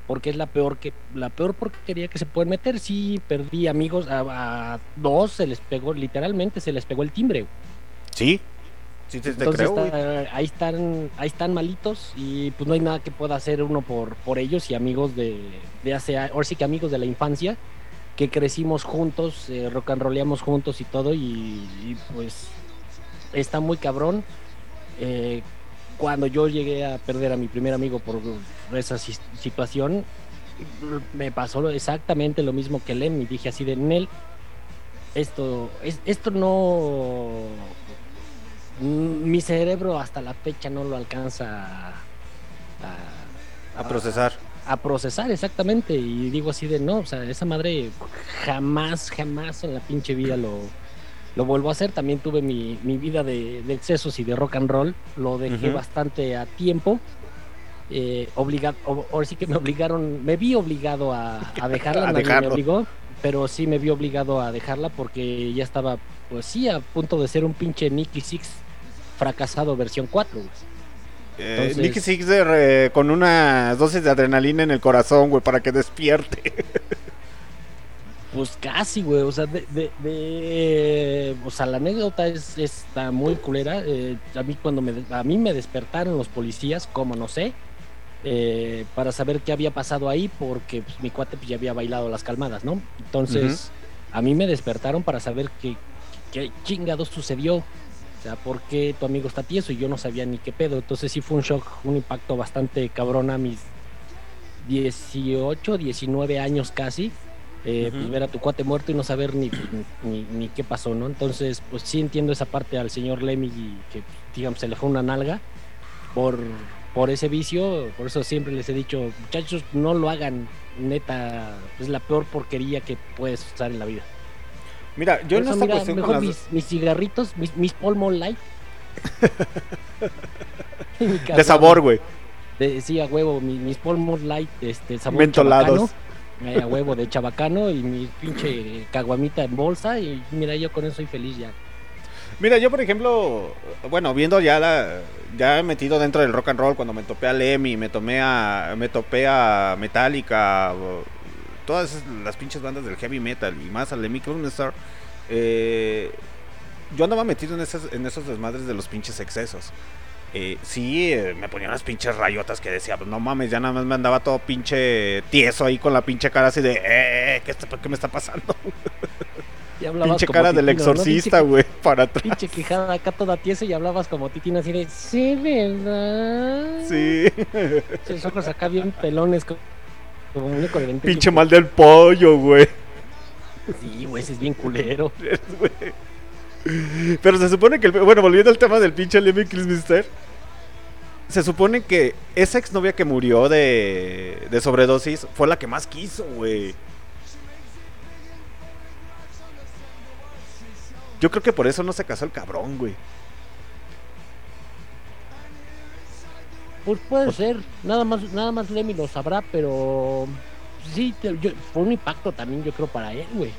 B: porque es la peor que la peor porquería que se pueden meter. Sí perdí amigos a, a dos se les pegó literalmente se les pegó el timbre.
A: Sí, sí te, te
B: Entonces
A: creo,
B: está- ahí están, ahí están malitos y pues no hay nada que pueda hacer uno por, por ellos y amigos de, de hace, ahora sí que amigos de la infancia, que crecimos juntos, eh, rock and rollamos juntos y todo y, y, pues está muy cabrón. eh, cuando yo llegué a perder a mi primer amigo por esa si- situación, me pasó exactamente lo mismo que Lem y dije así de Nel, esto, es, esto no, mm, mi cerebro hasta la fecha no lo alcanza a,
A: A procesar.
B: a procesar exactamente y digo así de no, o sea, esa madre jamás, jamás en la pinche vida lo, lo vuelvo a hacer. También tuve mi, mi vida de, de excesos y de rock and roll, lo dejé bastante a tiempo. Eh, obliga- o- ahora sí que me obligaron, me vi obligado a, a dejarla,
A: A
B: nadie me obligó, pero sí me vi obligado a dejarla porque ya estaba, pues sí, a punto de ser un pinche Nicky Six fracasado versión 4. güey.
A: Eh,
B: Entonces-
A: Nicky Six de re- con una dosis de adrenalina en el corazón, güey, para que despierte.
B: Pues casi, güey. O sea, de, de, de- o sea, la anécdota es está muy culera. Eh, a mí cuando me a mí me despertaron los policías, como no sé, eh, para saber qué había pasado ahí, porque pues, mi cuate pues, ya había bailado las calmadas, ¿no? Entonces, a mí me despertaron para saber qué, qué chingados sucedió. O sea, por qué tu amigo está tieso y yo no sabía ni qué pedo. Entonces sí fue un shock, un impacto bastante cabrón a mis 18, 19 años casi. Eh, pues ver a tu cuate muerto y no saber ni, ni, ni qué pasó, ¿no? Entonces, pues sí entiendo esa parte al señor Lemmy y que, digamos, se le fue una nalga por, por ese vicio. Por eso siempre les he dicho, muchachos, no lo hagan, neta, es la peor porquería que puedes usar en la vida.
A: Mira, yo en esta
B: mira,
A: cuestión
B: mejor
A: con las-
B: mis, mis cigarritos, mis, mis Polmo Light.
A: De sabor, güey.
B: sí, a huevo, mi- mis Polmos Light, este, sabor
A: Mentolados.
B: chabacano, eh, a huevo de chabacano y mi pinche caguamita en bolsa y mira, yo con eso soy feliz ya.
A: Mira, yo por ejemplo, bueno, viendo ya la ya metido dentro del rock and roll cuando me topé a Lemmy, me tomé a me topé a Metallica, todas las pinches bandas del heavy metal y más a Lemmy Kilmister, eh, yo andaba metido en esas en esos desmadres de los pinches excesos. Eh, sí, eh, me ponía unas pinches rayotas que decía, pues no mames, ya nada más me andaba todo pinche tieso ahí con la pinche cara así de, eh, ¿qué, está- ¿qué me está pasando?
B: Y
A: Pinche cara del
B: Titino,
A: exorcista, güey, para atrás.
B: Pinche quijada acá toda tiesa y hablabas como Titina así de, sí, ¿verdad?
A: Sí.
B: Esos ojos acá bien pelones como, 20
A: Pinche mal del pollo, güey.
B: Sí, güey, ese es bien culero.
A: Pero se supone que, el- bueno, volviendo al tema del pinche Lemmy Kilmister, se supone que esa exnovia que murió de, de sobredosis fue la que más quiso, güey. Yo creo que por eso no se casó el cabrón, güey.
B: Pues puede ser, nada más, nada más Lemmy lo sabrá, pero sí, te- yo- fue un impacto también, yo creo, para él, güey.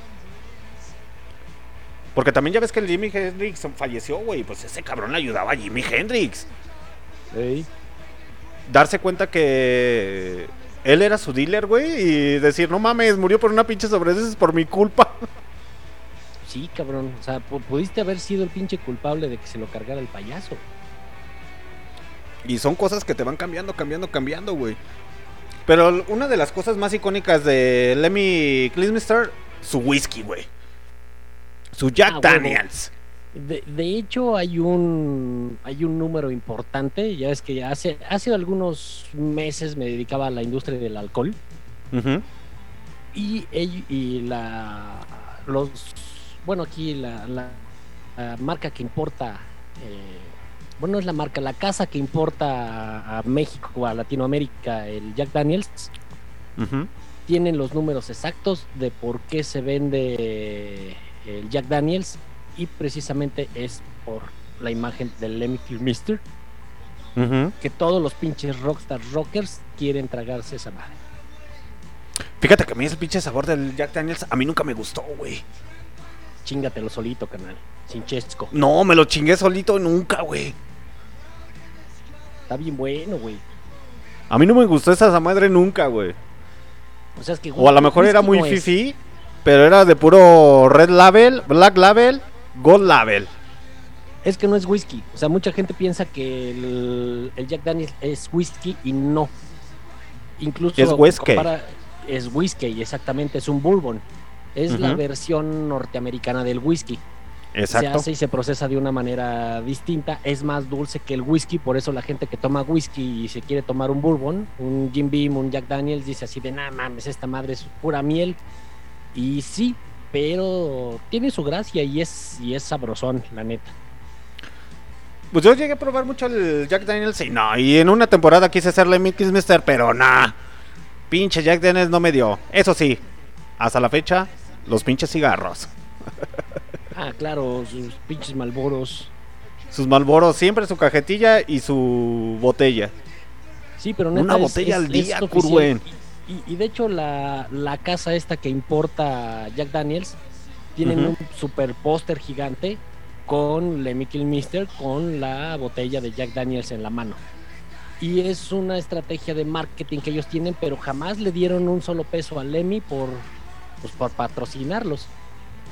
A: Porque también ya ves que el Jimi Hendrix falleció, güey. Pues ese cabrón le ayudaba a Jimi Hendrix. Darse cuenta que él era su dealer, güey. Y decir, no mames, murió por una pinche sobredosis por mi culpa.
B: Sí, cabrón, o sea, pu- pudiste haber sido el pinche culpable de que se lo cargara el payaso.
A: Y son cosas que te van cambiando, cambiando, cambiando, güey. Pero una de las cosas más icónicas de Lemmy Kilmister, su whisky, güey. Su Jack
B: Ah.
A: Daniels.
B: De, de hecho, hay un hay un número importante. Ya es que hace, hace algunos meses me dedicaba a la industria del alcohol. Y, ell- y la los bueno aquí la, la- la marca que importa eh, bueno es la marca la casa que importa a, a México o a Latinoamérica el Jack Daniels tienen los números exactos de por qué se vende el Jack Daniels y precisamente es por la imagen del Lemmy Kilmister
A: Ujú.
B: que todos los pinches rockstar rockers quieren tragarse esa madre.
A: Fíjate que a mí el pinche sabor del Jack Daniels a mí nunca me gustó, güey.
B: Chingatelo solito, canal, sin chesco.
A: No, me lo chingué solito nunca, güey.
B: Está bien bueno, güey.
A: A mí no me gustó esa madre nunca, güey.
B: O sea, es que
A: O a lo mejor era muy
B: no
A: fifi, pero era de puro red label, black label, gold label.
B: Es que no es whisky. O sea, mucha gente piensa que el, el Jack Daniels es whisky y no. Incluso
A: Es whisky.
B: compara- es whisky, exactamente, es un bourbon. Es la versión norteamericana del whisky. se
A: Exacto.
B: hace y se procesa de una manera distinta. Es más dulce que el whisky, por eso la gente que toma whisky y se quiere tomar un bourbon, un Jim Beam, un Jack Daniels, dice así de, nada mames, esta madre es pura miel. Y sí, pero tiene su gracia y es, y es sabrosón, la neta.
A: Pues yo llegué a probar mucho el Jack Daniels y no, y en una temporada quise hacerle Mickey's Mister, pero nah. Pinche Jack Daniels no me dio. Eso sí, hasta la fecha, los pinches cigarros.
B: Ah, claro, sus pinches malboros.
A: Sus Malboros, siempre su cajetilla y su botella.
B: Sí, pero neta
A: Una
B: es-
A: botella
B: es-
A: al día. Curwen.
B: Y, y de hecho la, la casa esta que importa Jack Daniels tienen un super póster gigante con Lemmy Kilmister con la botella de Jack Daniels en la mano. Y es una estrategia de marketing que ellos tienen, pero jamás le dieron un solo peso a Lemmy por, pues, por patrocinarlos.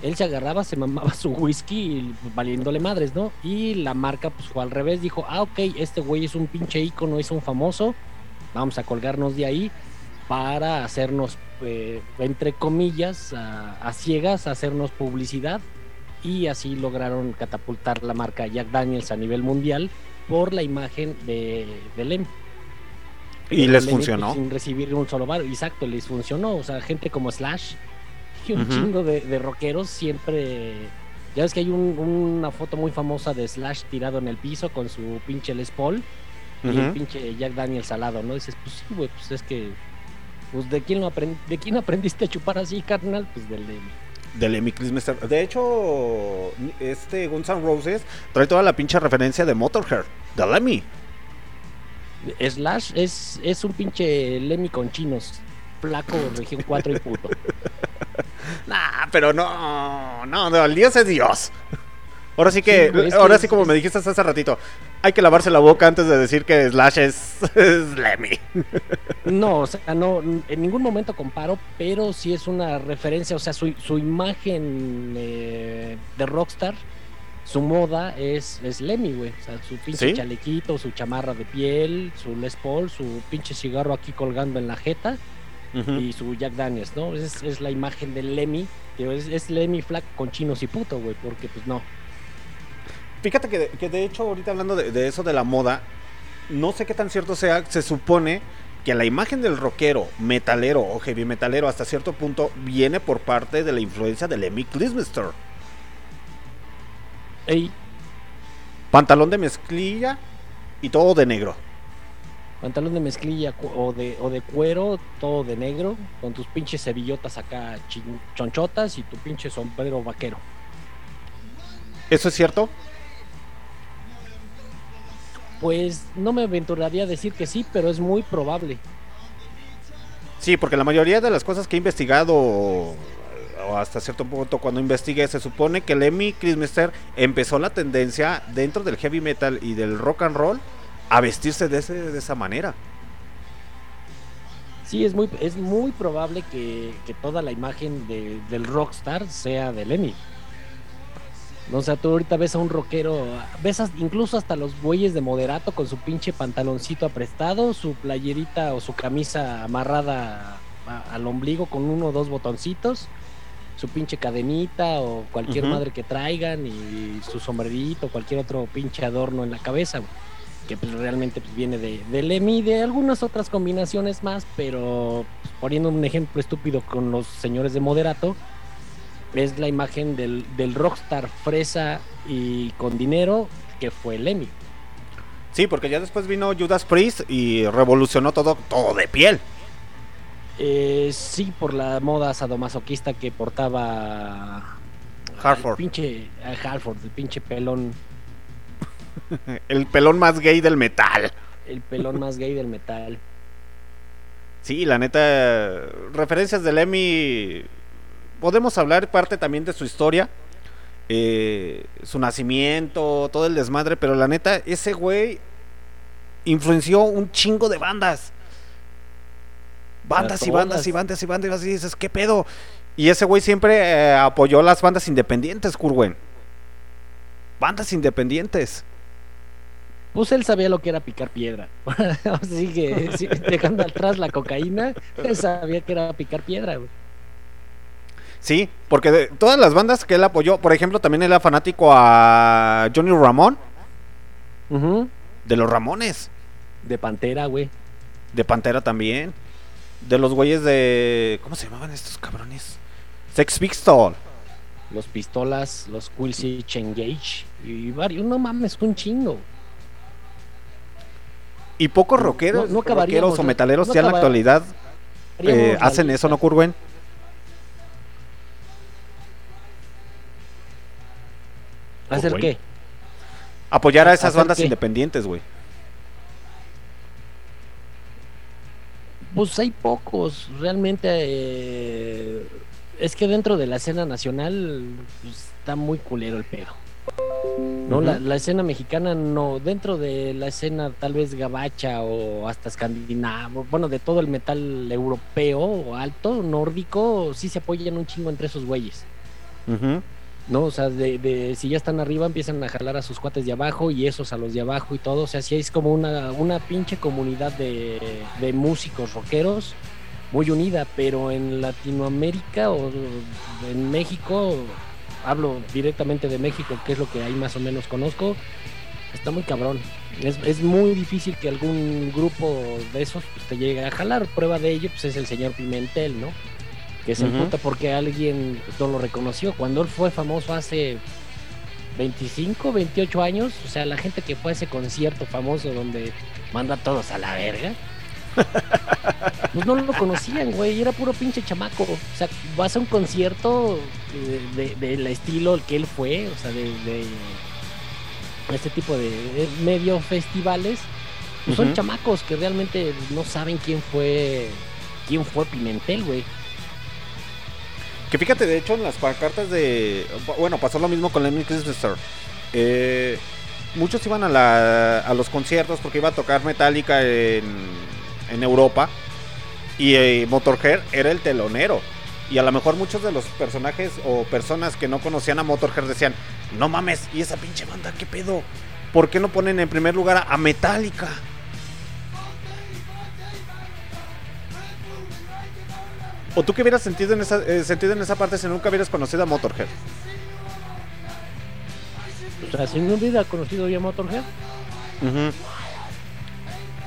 B: Él se agarraba, se mamaba su whisky valiéndole madres, ¿no? Y la marca pues fue al revés, dijo, ah, ok, este güey es un pinche ícono, es un famoso, vamos a colgarnos de ahí para hacernos, eh, entre comillas, a, a ciegas, hacernos publicidad y así lograron catapultar la marca Jack Daniels a nivel mundial por la imagen de, de Lem.
A: Y les
B: Lemmy,
A: funcionó.
B: pues, sin recibir un solo bar, exacto, les funcionó. O sea, gente como Slash y un chingo de, de rockeros siempre. Ya ves que hay un- una foto muy famosa de Slash tirado en el piso con su pinche Les Paul y el pinche Jack Daniels al lado, ¿no? Dices, pues sí, güey, pues es que. Pues de quién, lo aprend- ¿de quién aprendiste a chupar así, carnal? Pues del Lemmy.
A: Del Kilmister. De hecho, este Guns N' Roses trae toda la pinche referencia de Motorhead, de Lemmy.
B: Slash es, es un pinche Lemmy con chinos. Flaco, región 4 y puto.
A: Nah, pero no, no, no, el Dios es Dios. Ahora sí que,
B: Sí, güey, es que
A: ahora
B: es-
A: sí como
B: es-
A: me dijiste hace ratito, hay que lavarse la boca antes de decir que Slash es, es Lemmy.
B: No, o sea, no, en ningún momento comparo, pero sí es una referencia, o sea, su, su imagen eh, de rockstar, su moda es, es Lemmy, güey. O sea, su pinche
A: ¿Sí?
B: chalequito, su chamarra de piel, su Les Paul, su pinche cigarro aquí colgando en la jeta y su Jack Daniels, ¿no? Es, es la imagen de Lemmy, digo, es, es Lemmy flaco con chinos y puto, güey, porque pues no.
A: Fíjate que de, que de hecho, ahorita hablando de, de eso de la moda, no sé qué tan cierto sea, se supone que la imagen del rockero, metalero o heavy metalero hasta cierto punto viene por parte de la influencia de Lemmy Kilmister.
B: Ey,
A: Pantalón de mezclilla y todo de negro.
B: pantalón de mezclilla o de, o de cuero, todo de negro, con tus pinches cebillotas acá chin- chonchotas y tu pinche sombrero vaquero.
A: ¿Eso es cierto?
B: Pues no me aventuraría a decir que sí, pero es muy probable.
A: Sí, porque la mayoría de las cosas que he investigado, o hasta cierto punto cuando investigué, se supone que Lemmy Kilmister empezó la tendencia dentro del heavy metal y del rock and roll a vestirse de, ese- de esa manera.
B: Sí, es muy, es muy probable que, que toda la imagen de- del rockstar sea de Lemmy. No, O sea, tú ahorita ves a un rockero, ves incluso hasta los bueyes de moderato con su pinche pantaloncito aprestado, su playerita o su camisa amarrada a- al ombligo con uno o dos botoncitos, su pinche cadenita o cualquier madre que traigan y su sombrerito, cualquier otro pinche adorno en la cabeza, güey, que pues, realmente pues, viene de, de Lemmy y de algunas otras combinaciones más, pero pues, poniendo un ejemplo estúpido con los señores de moderato, es la imagen del, del rockstar fresa y con dinero que fue Lemmy.
A: Sí, porque ya después vino Judas Priest y revolucionó todo, todo de piel.
B: Eh, sí, por la moda sadomasoquista que portaba
A: Hartford.
B: El pinche a Halford, el pinche pelón,
A: El pelón más gay del metal.
B: el pelón más gay del metal.
A: Sí, la neta, referencias de Lemmy, podemos hablar parte también de su historia, eh, su nacimiento, todo el desmadre, pero la neta, ese güey influenció un chingo de bandas. Bandas y bandas y bandas y bandas y vas y dices, ¿qué pedo? Y ese güey siempre eh, apoyó las bandas independientes, Curwen. Bandas independientes.
B: Pues él sabía lo que era picar piedra. Así que, dejando atrás la cocaína, él sabía que era picar piedra. güey.
A: Sí, porque de todas las bandas que él apoyó, por ejemplo, también él era fanático a Johnny Ramón, de los Ramones,
B: De Pantera, güey.
A: de Pantera también, de los güeyes de... ¿Cómo se llamaban estos cabrones? Sex Pistol.
B: Los pistolas, los Quilsich Engage y varios. No mames, un chingo.
A: Y pocos rockeros,
B: no
A: rockeros o metaleros
B: no
A: ya en la actualidad eh, hacen eso. ¿no, Curwen?
B: ¿Hacer qué?
A: Apoyar a esas
B: ¿Hacer
A: bandas
B: qué?
A: independientes, güey.
B: Pues hay pocos, realmente. eh, es que dentro de la escena nacional pues, está muy culero el pedo. No, la, escena mexicana no, dentro de la escena tal vez gabacha o hasta escandinavo, bueno, de todo el metal europeo o alto, nórdico, sí se apoyan un chingo entre esos güeyes. ¿No? O sea, de, de- si ya están arriba empiezan a jalar a sus cuates de abajo y esos a los de abajo y todo. O sea, sí es como una, una pinche comunidad de, de músicos rockeros muy unida, pero en Latinoamérica o en México, hablo directamente de México, que es lo que ahí más o menos conozco, está muy cabrón. Es, es muy difícil que algún grupo de esos pues, te llegue a jalar. Prueba de ello pues, es el señor Pimentel, ¿no? Que se
A: Ujú.
B: emputa porque alguien no lo reconoció. Cuando él fue famoso hace 25, 28 años, o sea, la gente que fue a ese concierto famoso donde manda a todos a la verga. Pues no lo conocían, güey, era puro pinche chamaco. O sea, vas a un concierto eh, de- del estilo que él fue, o sea, de, de este tipo de, de medio festivales, pues son chamacos que realmente no saben quién fue quién fue Pimentel, güey.
A: Que fíjate, de hecho, en las pancartas de. Bueno, pasó lo mismo con Lemmy Kilmister. Eh, muchos iban a, la, a los conciertos porque iba a tocar Metallica en, en Europa. Y eh, Motorhead era el telonero. Y a lo mejor muchos de los personajes o personas que no conocían a Motorhead decían: No mames, ¿y esa pinche banda qué pedo? ¿Por qué no ponen en primer lugar a, a Metallica? ¿O tú qué hubieras sentido en esa, eh, sentido en esa parte si nunca hubieras conocido a Motorhead?
B: O sea, si no hubiera conocido yo a Motorhead,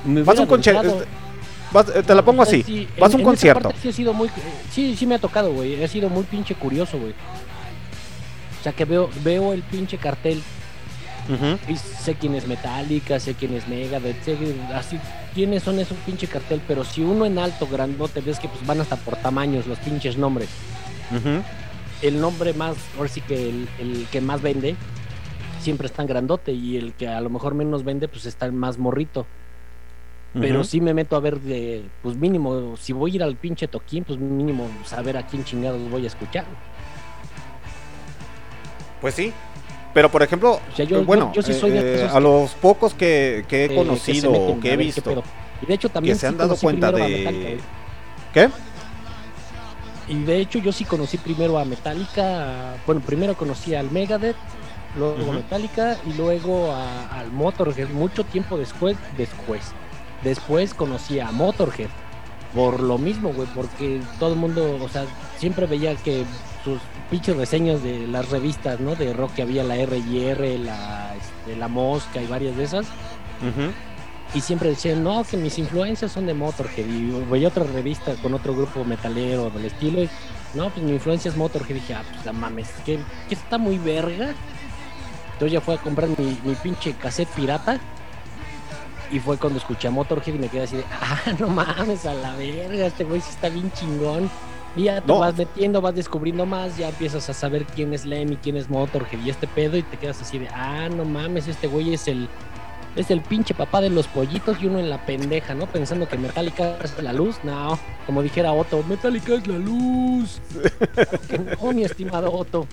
B: me
A: Vas a un concierto. eh, te la pongo así.
B: sí,
A: Vas a un concierto.
B: Sí, ha sido muy. Sí, sí me ha tocado, güey. Ha sido muy pinche curioso, güey. O sea, que veo, veo el pinche cartel Y sé quién es Metallica, sé quién es Megadeth, sé así quiénes son esos pinche cartel, pero si uno en alto, grandote, ves que pues van hasta por tamaños los pinches nombres. El nombre más, ahora sí que el, el que más vende, siempre está en grandote y el que a lo mejor menos vende, pues está más morrito. Pero
A: Ujú.
B: sí me meto a ver de, pues mínimo, si voy a ir al pinche toquín, pues mínimo saber a quién chingados voy a escuchar.
A: Pues sí. Pero por ejemplo,
B: O sea, yo-
A: eh, bueno,
B: yo- yo sí soy de
A: eh,
B: esos
A: a
B: que-
A: los pocos que, que he
B: Eh, que
A: conocido
B: meten
A: o que he
B: qué
A: visto.
B: Y de hecho también
A: se han dado cuenta de-
B: Metallica, güey.
A: ¿qué?
B: Y de hecho yo sí conocí primero a Metallica, bueno, primero conocí al Megadeth, luego a Metallica y luego a- al Motorhead. Mucho tiempo después, después, después conocí a Motorhead. Por lo mismo, güey, porque todo el mundo, o sea, siempre veía que sus pinches reseñas de las revistas, ¿no? De rock que había la R&R, la, este, la Mosca y varias de esas.
A: Ujú.
B: Y siempre decían, no, que mis influencias son de Motorhead. Y veía otra revista con otro grupo metalero del estilo. Y, no, pues mi influencia es Motorhead. Y dije, ah, pues la mames, que, que está muy verga. Entonces ya fue a comprar mi, mi pinche cassette pirata. Y fue cuando escuché a Motorhead y me quedé así de, ah, no mames, a la verga, este güey sí está bien chingón. Y ya te
A: No.
B: vas metiendo, vas descubriendo más, ya empiezas a saber quién es Lemmy, quién es Motorhead y este pedo, y te quedas así de, ah, no mames, este güey es el, es el pinche papá de los pollitos y uno en la pendeja, ¿no? Pensando que Metallica es la luz. No, como dijera Otto, Metallica es la luz. No, mi estimado Otto.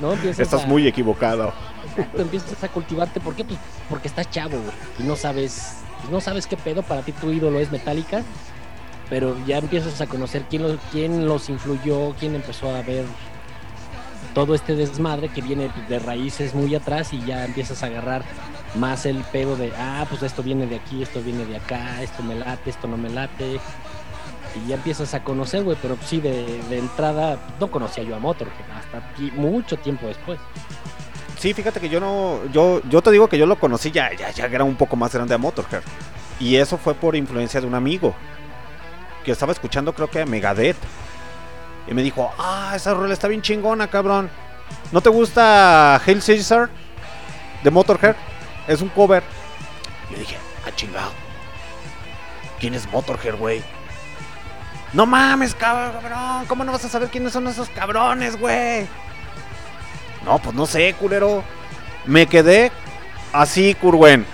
B: No, empiezas
A: Estás
B: a,
A: muy equivocado.
B: Exacto, empiezas a cultivarte. ¿Por qué? Pues porque estás chavo, güey. Y no sabes, no sabes qué pedo. Para ti tu ídolo es Metallica. Pero ya empiezas a conocer quién los, quién los influyó, quién empezó a ver todo este desmadre que viene de raíces muy atrás y ya empiezas a agarrar más el pedo de, ah, pues esto viene de aquí, esto viene de acá, esto me late, esto no me late. y ya empiezas a conocer, güey, pero sí, de, entrada no conocía yo a Motorhead hasta ti- mucho tiempo después.
A: Sí, fíjate que yo no. Yo, yo te digo que yo lo conocí ya, ya, ya era un poco más grande a Motorhead. Y eso fue por influencia de un amigo. Que estaba escuchando, creo que a Megadeth. Y me dijo, ah, esa rola está bien chingona, cabrón. ¿No te gusta Hail Caesar? De Motorhead. Es un cover. Le dije, ah, chingado. ¿Quién es Motorhead, güey? No mames, cabrón. ¿Cómo no vas a saber quiénes son esos cabrones, güey? No, pues no sé, culero. Me quedé así, Curwen.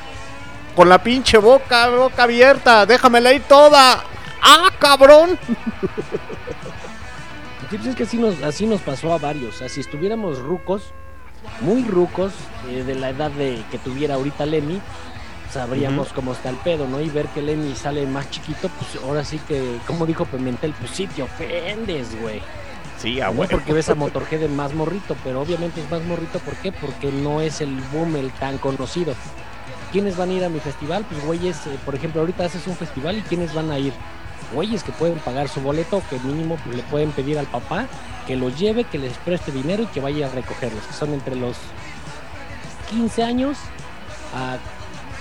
A: Con la pinche boca, boca abierta. Déjamela ahí toda. ¡Ah, cabrón!
B: Es que así nos, así nos pasó a varios. O sea, si estuviéramos rucos, muy rucos, eh, de la edad de que tuviera ahorita Lemmy, sabríamos cómo está el pedo, ¿no? Y ver que Lemmy sale más chiquito, pues ahora sí que, como dijo Pimentel, pues sí te ofendes, güey.
A: Sí, a
B: No
A: huevo.
B: porque ves a Motorhead en más morrito, pero obviamente es más morrito, ¿por qué? Porque no es el boom el tan conocido. ¿Quiénes van a ir a mi festival? Pues güeyes, eh, por ejemplo, ahorita haces un festival y ¿quiénes van a ir? Güeyes que pueden pagar su boleto, que mínimo pues, le pueden pedir al papá que los lleve, que les preste dinero y que vaya a recogerlos, que son entre los 15 años a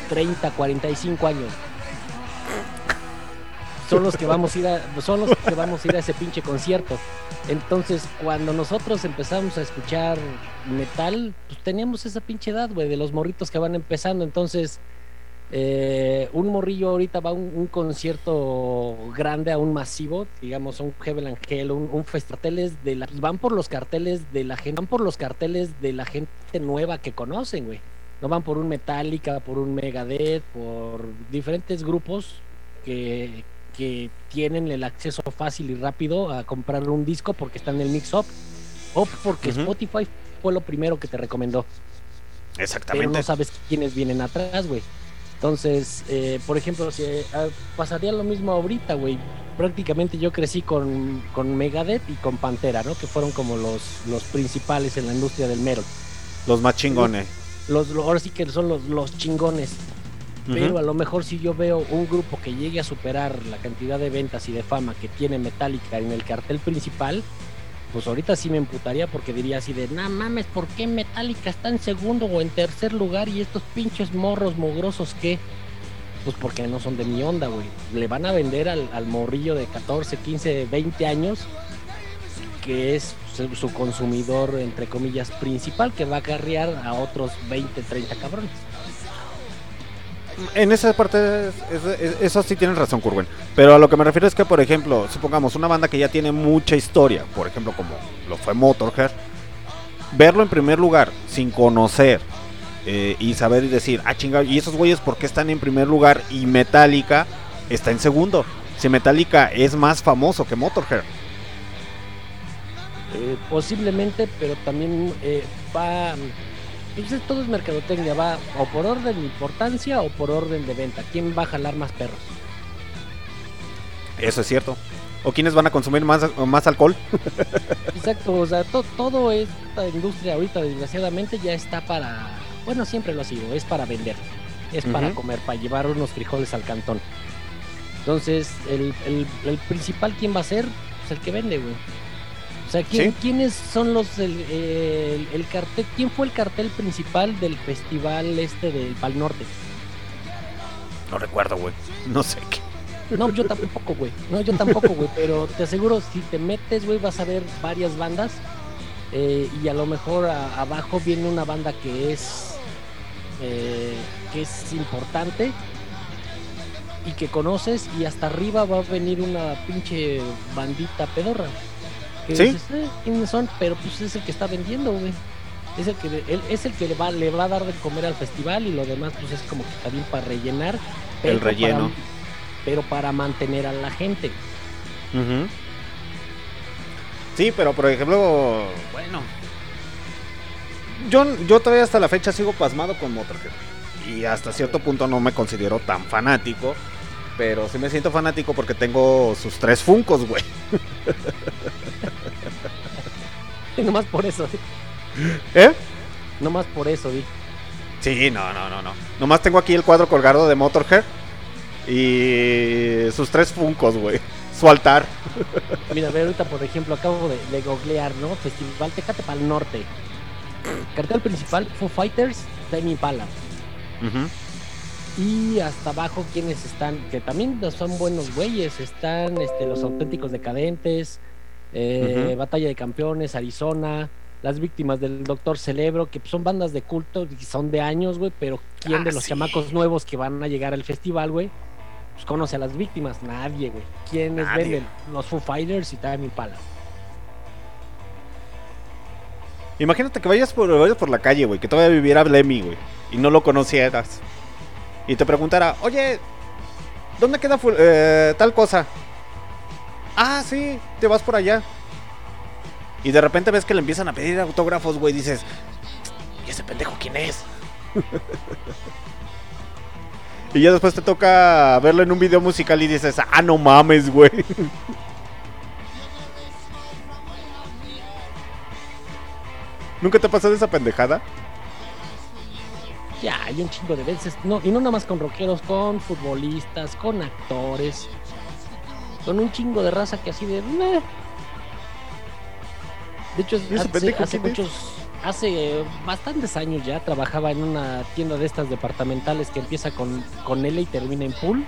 B: 30, 45 años. Son los que vamos a ir a, son los que vamos a ir a ese pinche concierto. Entonces, cuando nosotros empezamos a escuchar metal, pues teníamos esa pinche edad, güey, de los morritos que van empezando. Entonces, eh, un morrillo ahorita va a un, un concierto grande, a un masivo, digamos, a un Heaven Angel, un, un de la, van por los carteles de la gente, van por los carteles de la gente nueva que conocen, güey. No van por un Metallica, por un Megadeth, por diferentes grupos que, que tienen el acceso fácil y rápido a comprar un disco porque están en el mix-up o porque. Spotify fue lo primero que te recomendó pero
A: Exactamente.
B: no sabes quiénes vienen atrás, güey. Entonces, eh, por ejemplo, si, eh, ah, pasaría lo mismo ahorita, güey. Prácticamente yo crecí con, con Megadeth y con Pantera, ¿no? Que fueron como los, los principales en la industria del metal.
A: Los más chingones.
B: Los, lo- ahora sí que son los, los chingones. Pero
A: Ujú.
B: a lo mejor si yo veo un grupo que llegue a superar la cantidad de ventas y de fama que tiene Metallica en el cartel principal, pues ahorita sí me emputaría porque diría así de, no mames, ¿por qué Metallica está en segundo o en tercer lugar y estos pinches morros mugrosos qué? Pues porque no son de mi onda, güey. Le van a vender al, al morrillo de 14, 15, 20 años que es su, su consumidor, entre comillas, principal, que va a carrear a otros 20, 30 cabrones.
A: En esa parte, es- es- es- eso sí tienes razón, Curwen. Pero a lo que me refiero es que, por ejemplo, supongamos una banda que ya tiene mucha historia, por ejemplo, como lo fue Motorhead, verlo en primer lugar sin conocer eh, y saber y decir, ah, chingado, ¿y esos güeyes por qué están en primer lugar y Metallica está en segundo? Si Metallica es más famoso que Motorhead.
B: Eh, posiblemente, pero también eh, va. Pues es- todo es mercadotecnia, va o por orden de importancia o por orden de venta. ¿Quién va a jalar más perros?
A: Eso es cierto. ¿O quiénes van a consumir más, más alcohol?
B: Exacto, o sea, to- todo esta industria ahorita, desgraciadamente, ya está para. Bueno, siempre lo ha sido, es para vender, es para comer, para llevar unos frijoles al cantón. Entonces, el, el- el principal, ¿quién va a ser? Pues el que vende, güey. O sea, ¿quién,
A: Sí.
B: ¿quiénes son los. El, el- el cartel? ¿Quién fue el cartel principal del festival este del Pal Norte?
A: No recuerdo, güey. No sé qué.
B: No, yo tampoco, güey. No, yo tampoco, güey. Pero te aseguro, si te metes, güey, vas a ver varias bandas. eh, y a lo mejor a- abajo viene una banda que es. eh, que es importante. Y que conoces. Y hasta arriba va a venir una pinche bandita pedorra. Que
A: ¿Sí?
B: dices, "Eh, ¿quiénes son? Pero pues es el que está vendiendo, güey. Es el que, él, es el que le va, le va a dar de comer al festival y lo demás pues es como que está bien para rellenar. pero para-
A: relleno.
B: pero para mantener a la gente.
A: Ujú. Sí, pero por ejemplo, bueno, yo, yo todavía hasta la fecha sigo pasmado con Motorhead. Y hasta cierto punto no me considero tan fanático. Pero sí me siento fanático porque tengo sus tres funcos, güey.
B: Y nomás por eso,
A: ¿Eh?
B: nomás por eso, di.
A: Sí, no, no, no, no. Nomás tengo aquí el cuadro colgado de Motorhead. Y sus tres funcos, güey. su altar.
B: Mira, ve ahorita, por ejemplo, acabo de, de googlear, ¿no? Festival Tecate para el Norte. Cartel principal, Foo Fighters, Tame Impala. Y hasta abajo, quienes están, que también son buenos güeyes, están este, los auténticos decadentes, eh. Batalla de Campeones, Arizona, las víctimas del Doctor Celebro, que son bandas de culto y son de años, güey, pero ¿quién
A: Ah,
B: de los
A: sí.
B: chamacos nuevos que van a llegar al festival, güey? Pues conoce a las víctimas, nadie, güey. ¿Quiénes
A: Nadie.
B: venden? Los Foo Fighters y Tame Impala.
A: Imagínate que vayas por, vayas por la calle, güey, que todavía viviera Lemmy, güey, y no lo conocieras. Y te preguntara, oye, ¿dónde queda eh, tal cosa? Ah, sí, te vas por allá. Y de repente ves que le empiezan a pedir autógrafos, güey, dices, ¿y ese pendejo quién es? y ya después te toca verlo en un video musical y dices, ah, no mames, güey. ¿Nunca te ha pasado esa pendejada?
B: Ya, hay un chingo de veces. No, y no nada más con rockeros, con futbolistas, con actores. Con un chingo de raza que así de. "Meh". De hecho, hace, muchos. Hace bastantes años ya trabajaba en una tienda de estas departamentales que empieza con, con L y termina en pool.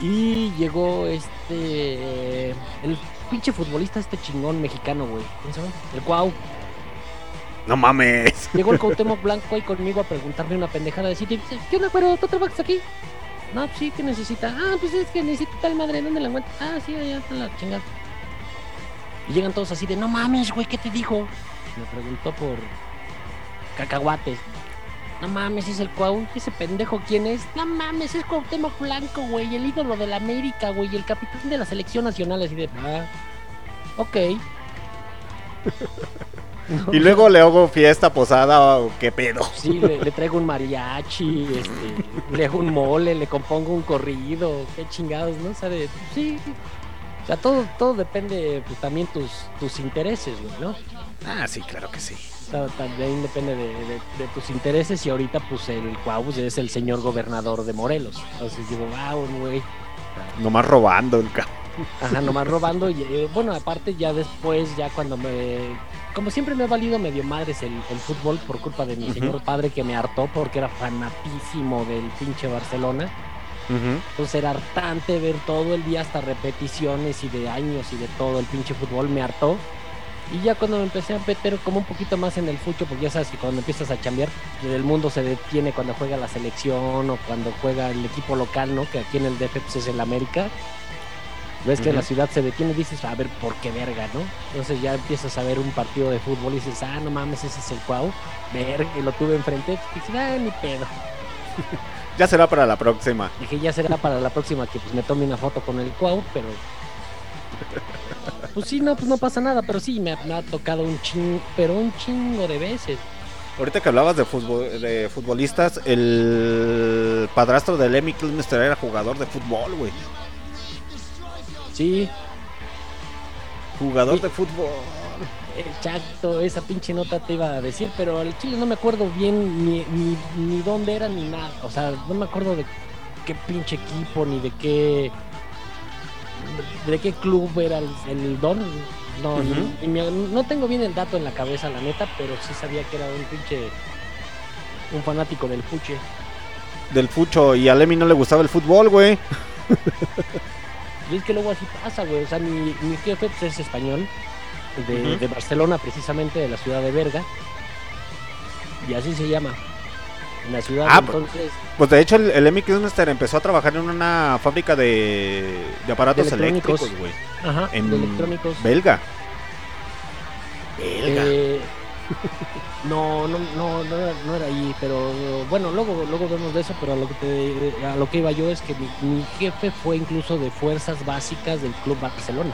B: Y llegó este. El pinche futbolista, este chingón mexicano, güey. El Cuau.
A: No mames.
B: Llegó el Cuauhtémoc Blanco ahí conmigo a preguntarme una pendejada de sitio. y dice, ¿Qué onda, güero? ¿Tú trabajas aquí? No, pues sí, ¿qué necesita? Ah, pues es que necesito tal madre. ¿Dónde la encuentro? Ah, sí, allá está la chingada. Y llegan todos así de, no mames, güey, ¿qué te dijo? Me preguntó por cacahuates. No mames, es el Cuau. ¿Ese pendejo quién es? No mames, es Cuauhtémoc Blanco, güey. El ídolo de la América, güey. El capitán de la selección nacional. Así de, ah, ok.
A: Y luego le hago fiesta, posada, o qué pedo.
B: Sí, le, le traigo un mariachi, este, le hago un mole, le compongo un corrido, qué chingados, ¿no? O sea, de- sí, o sea, todo, todo depende, pues también tus, tus intereses, güey, ¿no?
A: Ah, sí, claro que sí.
B: También depende de, de- de tus intereses y ahorita, pues, el Cuau pues, es el señor gobernador de Morelos. Entonces digo, wow, güey,
A: Nomás robando el ca-
B: Ajá, nomás robando. Y eh, bueno, aparte, ya después, ya cuando me. Como siempre me ha valido medio madres el, el fútbol por culpa de mi señor padre que me hartó porque era fanatísimo del pinche Barcelona. Entonces era hartante ver todo el día hasta repeticiones y de años y de todo el pinche fútbol me hartó. Y ya cuando me empecé a meter como un poquito más en el fucho, porque ya sabes que cuando empiezas a chambear, el mundo se detiene cuando juega la selección o cuando juega el equipo local, ¿no? Que aquí en el DF pues, es el América. Ves que
A: Ujú.
B: la ciudad se detiene y dices, a ver, ¿por qué verga, no? Entonces ya empiezas a ver un partido de fútbol y dices, ah, no mames, ese es el Cuau. Verga, y lo tuve enfrente. Y dices, ah, ni pedo.
A: Ya será para la próxima.
B: Dije, ya será para la próxima que pues me tome una foto con el Cuau, pero. Pues sí, no, pues no pasa nada, pero sí, me ha, me ha tocado un chingo, pero un chingo de veces.
A: Ahorita que hablabas de, fútbol, de futbolistas, el padrastro de Lemmy Kilmister era jugador de fútbol, güey.
B: Sí,
A: Jugador
B: Sí.
A: de fútbol.
B: exacto, esa pinche nota te iba a decir, pero al chile no me acuerdo bien ni, ni, ni dónde era ni nada. O sea, no me acuerdo de qué pinche equipo ni de qué. de qué club era el, el Don. No,
A: Ujú.
B: ni- ni me- no tengo bien el dato en la cabeza, la neta, pero sí sabía que era un pinche. un fanático del puche.
A: Del fucho. Y a Lemmy no le gustaba el fútbol, güey.
B: Y es que luego así pasa, güey. O sea, mi, mi jefe pues, es español, de, de Barcelona, precisamente, de la ciudad de Berga. Y así se llama. En la ciudad,
A: Ah, pues,
B: entonces.
A: Pues de hecho, el, el Lemmy Kilmister empezó a trabajar en una fábrica de, de aparatos
B: De electrónicos.
A: eléctricos, güey.
B: Ajá,
A: En
B: de electrónicos.
A: Belga.
B: Eh, no, no, no, no era, no era ahí, pero bueno, luego, luego vemos de eso, pero a lo que te- a lo que iba yo es que mi, mi jefe fue incluso de fuerzas básicas del Club Barcelona.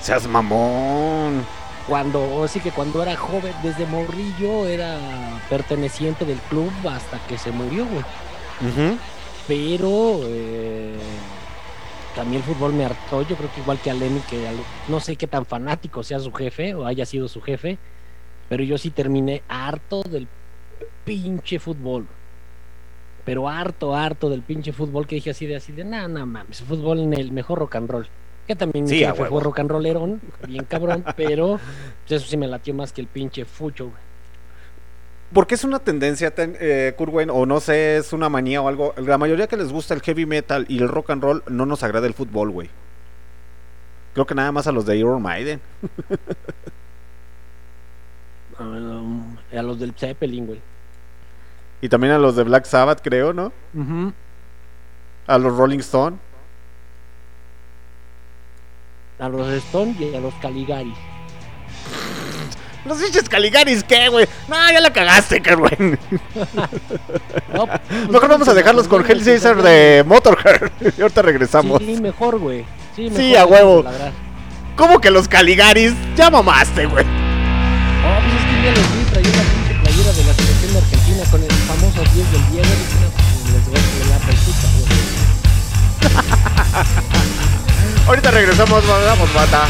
A: Seas mamón.
B: Cuando, así que cuando era joven, desde morrillo, era perteneciente del club hasta que se murió, güey. Pero eh, también el fútbol me hartó, yo creo que igual que a Lenny, que no sé qué tan fanático sea su jefe o haya sido su jefe, pero yo sí terminé harto del pinche fútbol. pero harto, harto del pinche fútbol que dije así de así de, nah, nah, mames, fútbol en el mejor rock and roll. Que también
C: Sí,
B: fue rock and rollerón, bien cabrón, pero pues, eso sí me latió más que el pinche fucho, güey.
C: Porque es una tendencia, ten- eh, Kurt Wayne, o no sé, es una manía o algo. La mayoría que les gusta el heavy metal y el rock and roll no nos agrada el fútbol, güey. Creo que nada más a los de Iron Maiden.
B: Um, a los del Zeppelin, güey.
C: Y también a los de Black Sabbath, creo, ¿no? A los Rolling Stone.
B: A los Stone y a los Caligari.
C: Los pinches Caligaris, ¿qué, güey? No, ya la cagaste, Wayne.
B: No, pues,
C: Mejor vamos a dejarlos con Hell Caesar de Motorhead. y ahorita regresamos.
B: Sí, mejor, güey. Sí,
C: Sí, a huevo. ¿Cómo que los Caligaris? Ya mamaste, güey.
B: Día los vi traía una pinche playera de la selección de Argentina con el famoso 10 del Diego y pues les voy a la película, güey.
C: Ahorita regresamos, vamos, mata.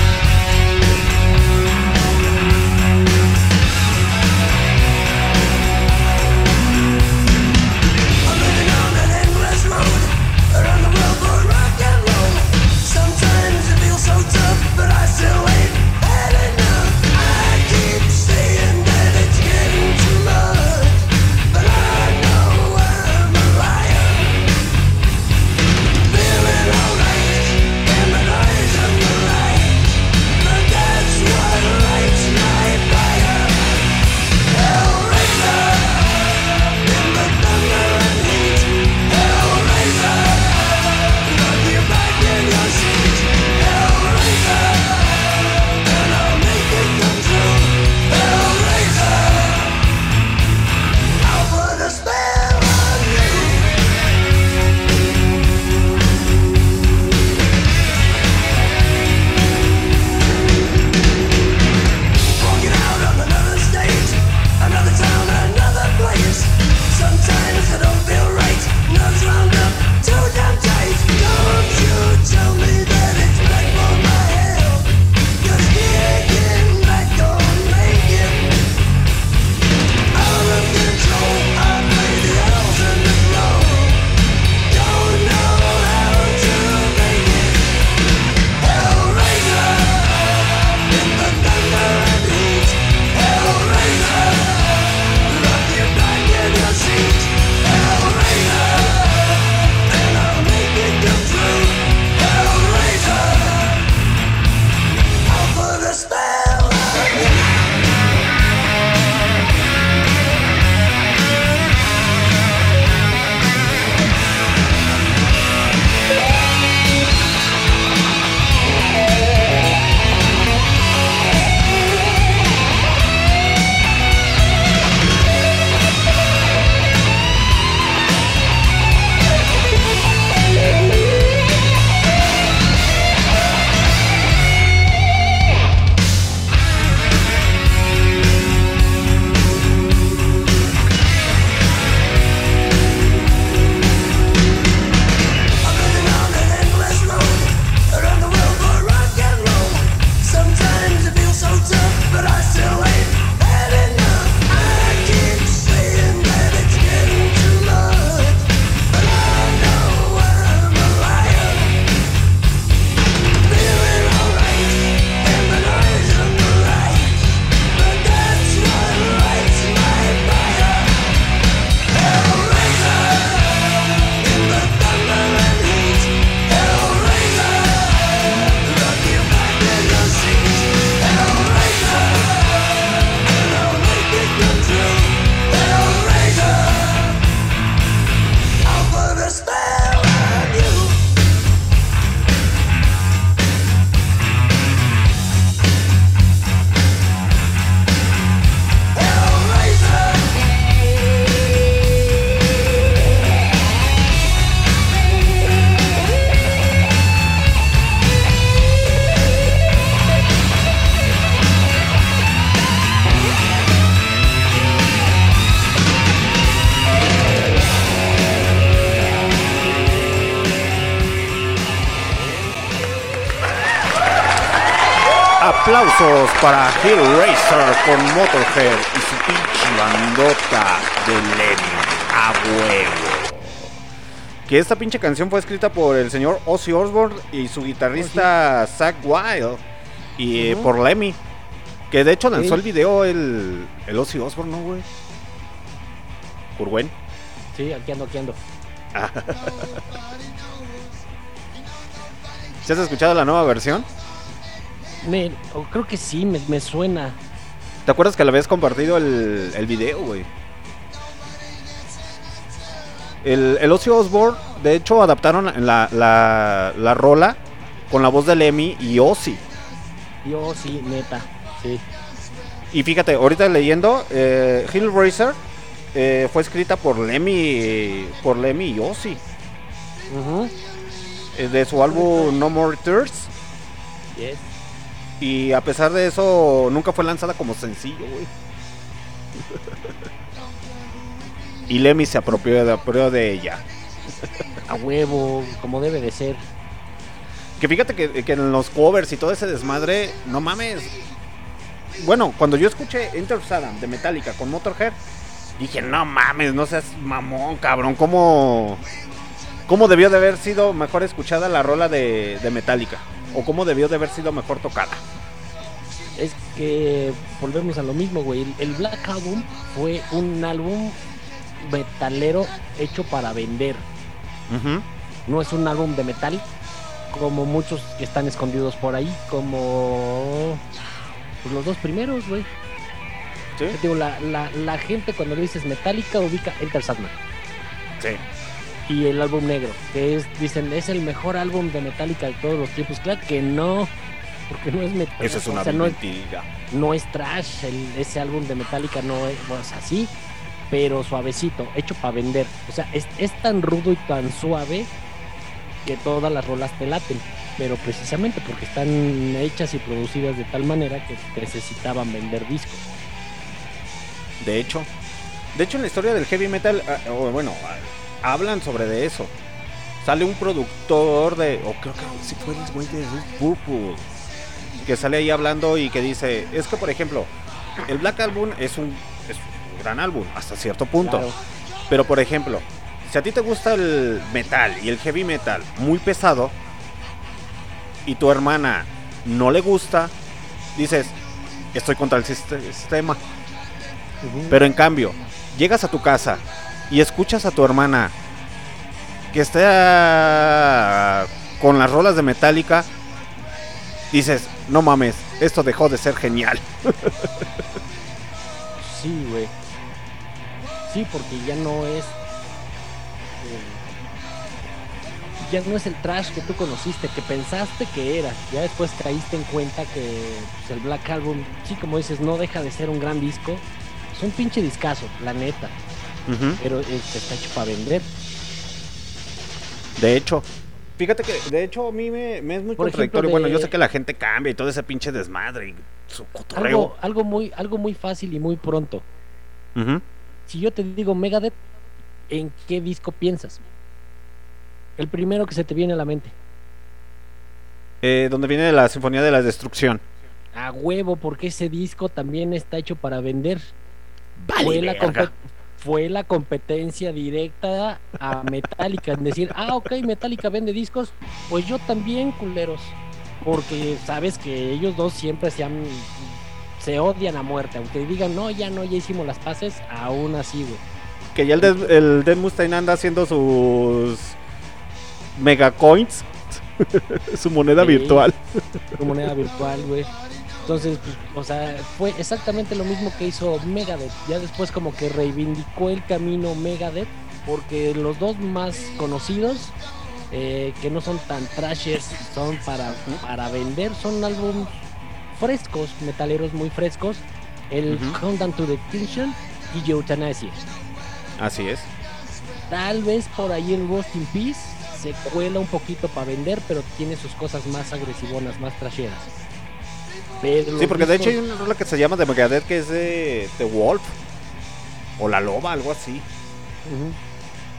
C: Para Hellraiser con Motorhead y su pinche bandota de Lenin. A huevo.
A: que esta pinche canción fue escrita por el señor Ozzy Osbourne y su guitarrista Zach Wild y eh, por Lemmy. Que de hecho lanzó
B: Sí.
A: el video el, el Ozzy Osbourne, ¿no, güey? Curwen.
B: Sí, aquí ando, aquí ando.
A: ¿Sí has escuchado la nueva versión?
B: Me, creo que sí, me, me suena.
A: ¿Te acuerdas que le habías compartido el, el video, güey? El, el Ozzy Osbourne, de hecho, adaptaron la, la, la rola con la voz de Lemmy y Ozzy.
B: Yo sí, neta. Sí.
A: Y fíjate, ahorita leyendo, eh, Hellraiser eh, fue escrita por Lemmy, por Lemmy y Ozzy. Eh, de su álbum No More Tears.
B: Yes.
A: Y a pesar de eso, nunca fue lanzada como sencillo, güey. y Lemmy se apropió de, apropió de ella.
B: A huevo, como debe de ser.
A: Que fíjate que, que en los covers y todo ese desmadre, no mames. Bueno, cuando yo escuché Enter Sandman de Metallica con Motorhead, dije, no mames, no seas mamón, cabrón. ¿Cómo, cómo debió de haber sido mejor escuchada la rola de, de Metallica? ¿O cómo debió de haber sido mejor tocada?
B: Es que volvemos a lo mismo, güey. El, Black Album fue un álbum metalero hecho para vender. No es un álbum de metal como muchos que están escondidos por ahí, como pues, los dos primeros, güey. Digo, la, la, la gente cuando le dices Metallica ubica Enter Sandman
A: Sí.
B: Y el álbum negro, que es, dicen, es el mejor álbum de Metallica de todos los tiempos. Claro que no, porque no es metal.
A: Eso es una
B: o sea, no es,
A: mentira.
B: no es trash, el- ese álbum de Metallica no es, o sea, sí, pero suavecito, hecho para vender. O sea, es, es tan rudo y tan suave que todas las rolas te laten. Pero precisamente porque están hechas y producidas de tal manera que necesitaban vender discos.
A: De hecho, de hecho en la historia del heavy metal, ah, bueno, hablan sobre de eso. Sale un productor de, o creo que sí fue el güey de Purple, que sale ahí hablando y que dice, es que por ejemplo, el Black Album es un, es un gran álbum hasta cierto punto,
B: Claro.
A: pero por ejemplo, si a ti te gusta el metal y el heavy metal muy pesado y tu hermana no le gusta, dices, estoy contra el siste- sistema. Pero en cambio, llegas a tu casa y escuchas a tu hermana que está con las rolas de Metallica, dices, no mames, esto dejó de ser genial.
B: Sí, güey. Sí, porque ya no es. eh, ya no es el trash que tú conociste, que pensaste que era. Ya después caíste en cuenta que pues, el Black Album, sí, como dices, no deja de ser un gran disco. Es un pinche discazo, la neta. Pero este, está hecho para vender.
A: De hecho, fíjate que, de hecho, a mí me, me es muy
B: Por ejemplo,
A: contradictorio. Bueno, yo sé que la gente cambia y todo ese pinche desmadre y su cotorreo.
B: Algo, algo, muy, algo muy fácil y muy pronto. Si yo te digo Megadeth, ¿en qué disco piensas? El primero que se te viene a la mente.
A: Eh, donde viene la Sinfonía de la Destrucción.
B: A huevo, porque ese disco también está hecho para vender.
A: Vale,
B: fue, la fue la competencia directa a Metallica. En decir, ah, ok, Metallica vende discos, pues yo también, culeros. Porque sabes que ellos dos siempre se han. Se odian a muerte. Aunque digan, no, ya no, ya hicimos las paces, aún así, güey.
A: Que ya el Dead, el Dead Mustaine anda haciendo sus megacoins, su moneda
B: Sí.
A: virtual.
B: Su moneda virtual, güey. Entonces, pues, o sea, fue exactamente lo mismo que hizo Megadeth. Ya después como que reivindicó el camino Megadeth, porque los dos más conocidos, eh, que no son tan trashers, son para, para vender, son álbumes frescos, metaleros muy frescos. El
A: Ujú.
B: Countdown to the Extinction y Euthanasia.
A: Así es.
B: Tal vez por ahí el Rust in Peace se cuela un poquito para vender, pero tiene sus cosas más agresivonas, más trasheras.
A: Sí, porque de hecho hay una rola que se llama de Megadeth que es de The Wolf o La Loba, algo así.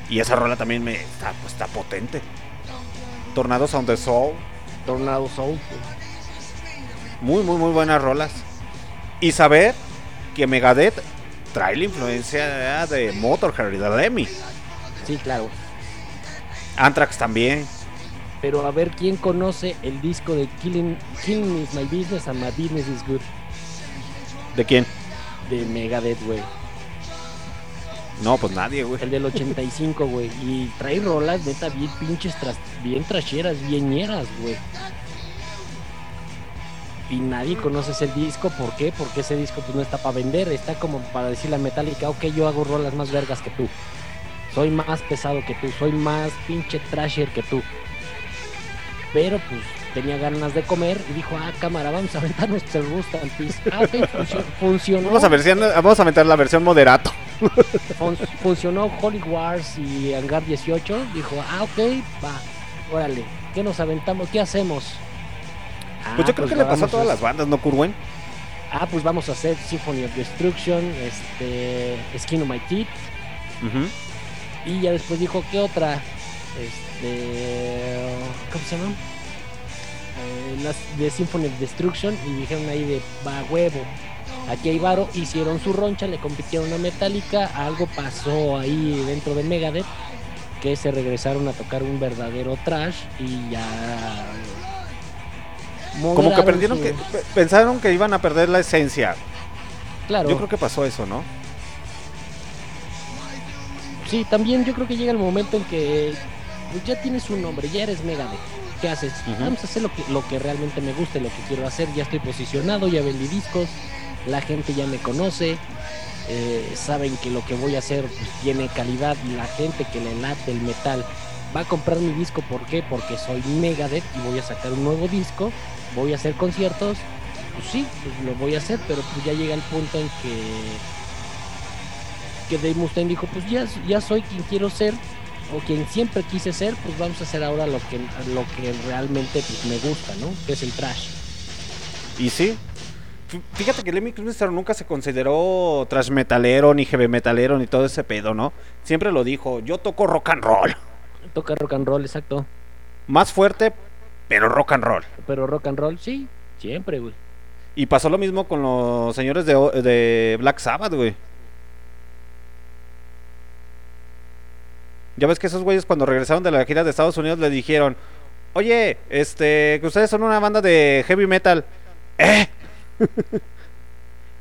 A: Y esa rola también me está, pues, está potente. Tornados on the Soul,
B: Tornado Soul.
A: muy, muy, muy buenas rolas. Y saber que Megadeth trae la influencia de Motorhead y de Lemmy.
B: Sí, claro.
A: Anthrax también.
B: Pero a ver quién conoce el disco de Killing, Killing is my business and my business is good
A: ¿De quién?
B: de Megadeth, güey.
A: No, pues nadie, güey.
B: El del 85, güey. Y trae rolas neta bien pinches, tras- bien trasheras, bien ñeras, güey. Y nadie conoce ese disco, ¿por qué? Porque ese disco pues no está para vender, está como para decirle a Metallica, ok, yo hago rolas más vergas que tú. Soy más pesado que tú, soy más pinche trasher que tú. Pero pues tenía ganas de comer y dijo, ah, cámara, vamos a aventarnos el Rustal Peace. Ah, ok, funcio- funcionó.
A: Vamos a, versión, vamos a meter la versión moderato.
B: Fun- funcionó Holy Wars y Hangar 18. Dijo, ah, ok, va, órale, ¿qué nos aventamos? ¿Qué hacemos? Ah,
A: Pues yo creo que le pasó a todas las bandas, ¿no, Kurwen?
B: Ah, pues vamos a hacer Symphony of Destruction, este, Skin of My Teeth. Y ya después dijo, ¿qué otra? Este, ¿cómo se llama? Eh, las de Symphony of Destruction y dijeron ahí de va huevo. Aquí hay varo, hicieron su roncha, le compitieron a Metallica, algo pasó ahí dentro de Megadeth que se regresaron a tocar un verdadero trash y ya
A: Como que perdieron
B: su-
A: que, pe- pensaron que iban a perder la esencia.
B: claro,
A: Yo creo que pasó eso, ¿no?
B: Sí, también yo creo que llega el momento en que ya tienes un nombre, ya eres Megadeth. ¿Qué haces? Vamos a hacer lo que, lo que realmente me guste, lo que quiero hacer. Ya estoy posicionado, ya vendí discos, la gente ya me conoce, eh, saben que lo que voy a hacer pues, tiene calidad la gente que le late el metal va a comprar mi disco. ¿Por qué? Porque soy Megadeth y voy a sacar un nuevo disco, voy a hacer conciertos. Pues sí, pues lo voy a hacer, pero pues ya llega el punto en que que Dave Mustaine dijo, pues ya, ya soy quien quiero ser, o quien siempre quise ser, pues vamos a hacer ahora lo que, lo que realmente pues, me gusta, ¿no? Que es el trash.
A: Y sí. Fí- Fíjate que Lemmy Kilmister nunca se consideró trash metalero, ni heavy metalero, ni todo ese pedo, ¿no? Siempre lo dijo, yo toco rock and roll.
B: Toca rock and roll, exacto.
A: Más fuerte, pero rock and roll.
B: Pero rock and roll, sí, siempre, güey.
A: Y pasó lo mismo con los señores de Black Sabbath, güey. Ya ves que esos güeyes cuando regresaron de la gira de Estados Unidos le dijeron, oye, este, que ustedes son una banda de heavy metal. ¿Eh?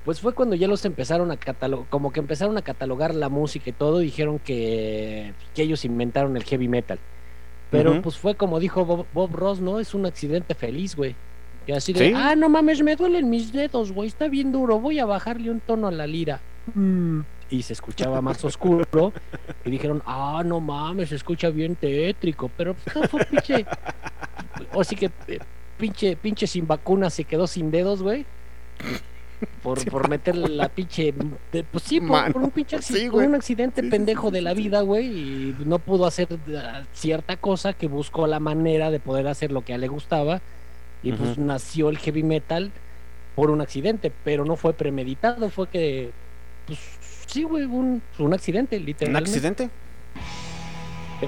B: Pues fue cuando ya los empezaron a catalogar, como que empezaron a catalogar la música y todo, y dijeron que, que ellos inventaron el heavy metal. Pero pues fue como dijo Bob, Bob Ross, ¿no? Es un accidente feliz, güey. Y así de,
A: Sí.
B: ah, no mames, me duelen mis dedos, güey, está bien duro, voy a bajarle un tono a la lira. Mm. Y se escuchaba más oscuro. Y dijeron, ah, no mames, se escucha bien tétrico. Pero pues, no fue pinche. O sí que eh, pinche, pinche sin vacuna se quedó sin dedos, güey. Por, por meterle la pinche. de- pues sí, por, un pinche acci-
A: sí,
B: por
A: güey.
B: un accidente
A: Sí,
B: pendejo de la vida, güey. Y no pudo hacer ah, cierta cosa que buscó la manera de poder hacer lo que a él le gustaba. Y pues nació el heavy metal por un accidente, pero no fue premeditado, fue que. Pues sí, güey, un, un accidente,
A: Un
B: literalmente.
A: accidente.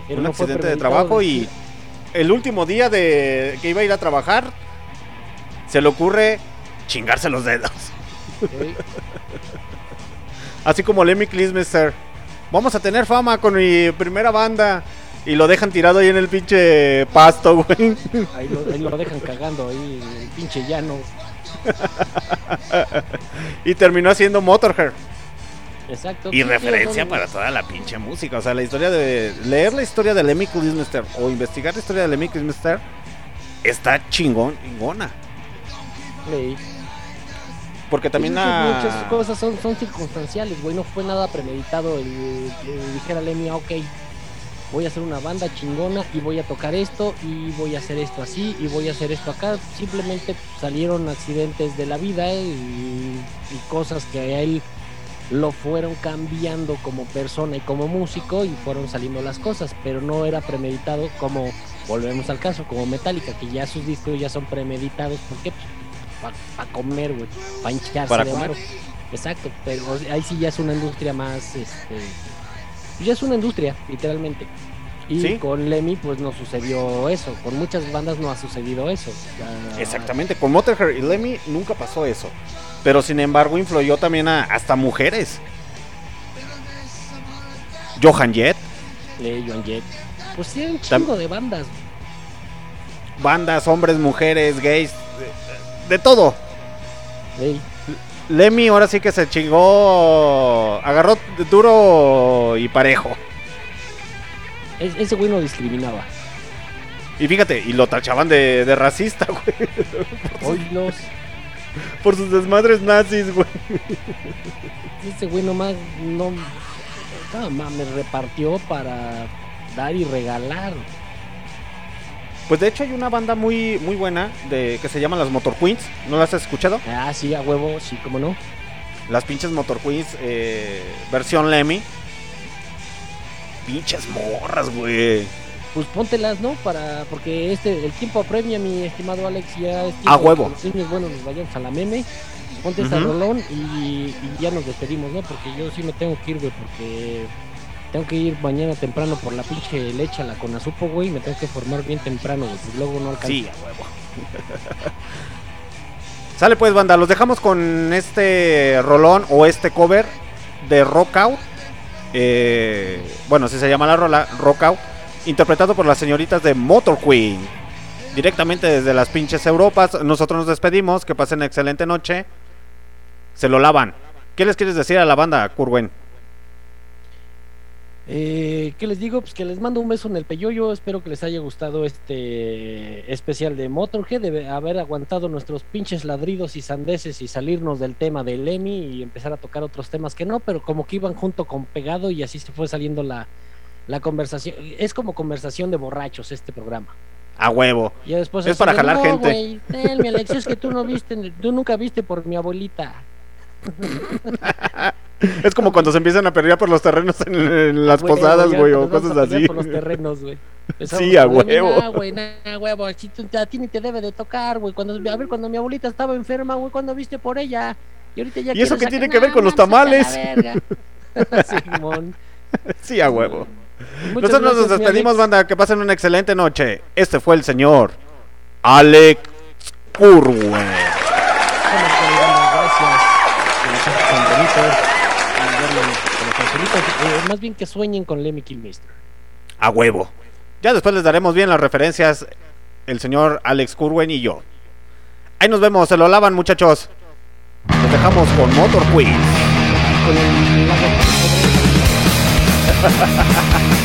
B: pero
A: un
B: no fue
A: accidente de trabajo y el último día de que iba a ir a trabajar, se le ocurre chingarse los dedos. Así como Lemmy Kilmister. Vamos a tener fama con mi primera banda. Y lo dejan tirado ahí en el pinche pasto, güey.
B: Ahí lo, ahí lo dejan cagando ahí, en el pinche llano.
A: Y terminó haciendo Motorhead.
B: Exacto.
A: Y referencia para toda la pinche música. O sea, la historia de. Leer la historia de Lemmy Kilmister o investigar la historia de Lemmy Kilmister está chingón, chingona.
B: Sí.
A: Porque también
B: es
A: la.
B: Muchas cosas son, son circunstanciales, güey. No fue nada premeditado el que dijera Lemmy, "Ah, ok, voy a hacer una banda chingona y voy a tocar esto y voy a hacer esto así y voy a hacer esto acá. Simplemente salieron accidentes de la vida y, y cosas que a él lo fueron cambiando como persona y como músico y fueron saliendo las cosas, pero no era premeditado como, volvemos al caso, como Metallica, que ya sus discos ya son premeditados, ¿por qué? Para comer, güey, para hincharse
A: Para
B: de
A: comer.
B: Exacto, pero ahí sí ya es una industria más, este, ya es una industria, literalmente. Y
A: Sí.
B: con Lemmy pues no sucedió eso, con muchas bandas no ha sucedido eso. Ya-
A: Exactamente, con Motorhead y Lemmy nunca pasó eso. Pero sin embargo influyó también a hasta mujeres. Johan Jett,
B: Eh, Joan Jett. Pues hay un chingo de bandas.
A: Bandas, hombres, mujeres, gays, de, de todo.
B: güey.
A: Lemmy ahora sí que se chingó, agarró duro y parejo.
B: Es- ese güey no discriminaba.
A: Y fíjate, y lo tachaban de, de racista, güey.
B: Hoy los.
A: Por sus desmadres nazis, güey.
B: Ese güey nomás no. No mames, repartió para dar y regalar.
A: Pues de hecho hay una banda muy, muy buena de, que se llama las Motor Queens. ¿No las has escuchado?
B: Ah, sí, a huevo, sí, cómo no.
A: Las pinches Motor Queens, eh, versión Lemmy. Pinches morras, güey.
B: Pues póntelas, ¿no? Para. Porque este, el tiempo apremia, mi estimado Alex, ya es tiempo
A: A huevo.
B: niños, bueno, nos vayamos a la meme. Ponte
A: Ujú.
B: rolón y, y ya nos despedimos, ¿no? Porque yo sí me tengo que ir, güey, porque tengo que ir mañana temprano por la pinche leche a la conazupo, güey. Me tengo que formar bien temprano, güey, pues luego no alcanzo.
A: Sí, a huevo. Sale pues, banda. Los dejamos con este rolón o este cover de Rock Out. Eh, bueno, así se llama la rola, Rock Out. Interpretado por las señoritas de Motor Queen. Directamente desde las pinches Europas. Nosotros nos despedimos. Que pasen excelente noche. Se lo lavan. ¿Qué les quieres decir a la banda, Curwen?
B: Eh, ¿Qué les digo? Pues que les mando un beso en el peyoyo. Espero que les haya gustado este especial de Motorhead, de haber aguantado nuestros pinches ladridos y sandeces y salirnos del tema del Lemmy y empezar a tocar otros temas que no, pero como que iban junto con pegado y así se fue saliendo la, la conversación. Es como conversación de borrachos este programa.
A: A huevo.
B: Y después
A: Es para
B: de,
A: jalar
B: "No,
A: gente".
B: güey, Tel, mi Alex, es que tú no viste, tú nunca viste por mi abuelita.
A: Es como cuando se empiezan a pelear por los terrenos en, en las posadas, güey, o cosas así.
B: Por los terrenos, güey.
A: Sí, a
B: con, "Güey,
A: huevo".
B: Nah, güey, nah, huevo. a ti ni te debe de tocar, güey. Cuando, a ver, cuando mi abuelita estaba enferma, güey, cuando viste por ella. Y ahorita ya
A: ¿Y eso qué tiene que ver con los tamales?
B: Simón.
A: Sí, a huevo.
B: Muchas
A: Nosotros nos
B: gracias,
A: despedimos, banda. Que pasen una excelente noche. Este fue el señor Alex
B: angelitos. Eh, más bien que sueñen con Lemmy Kilmister.
A: A huevo. Ya después les daremos bien las referencias. El señor Alex Curwen y yo. Ahí nos vemos. Se lo lavan, muchachos. Nos dejamos con Motor Queens.
B: ハハハハ!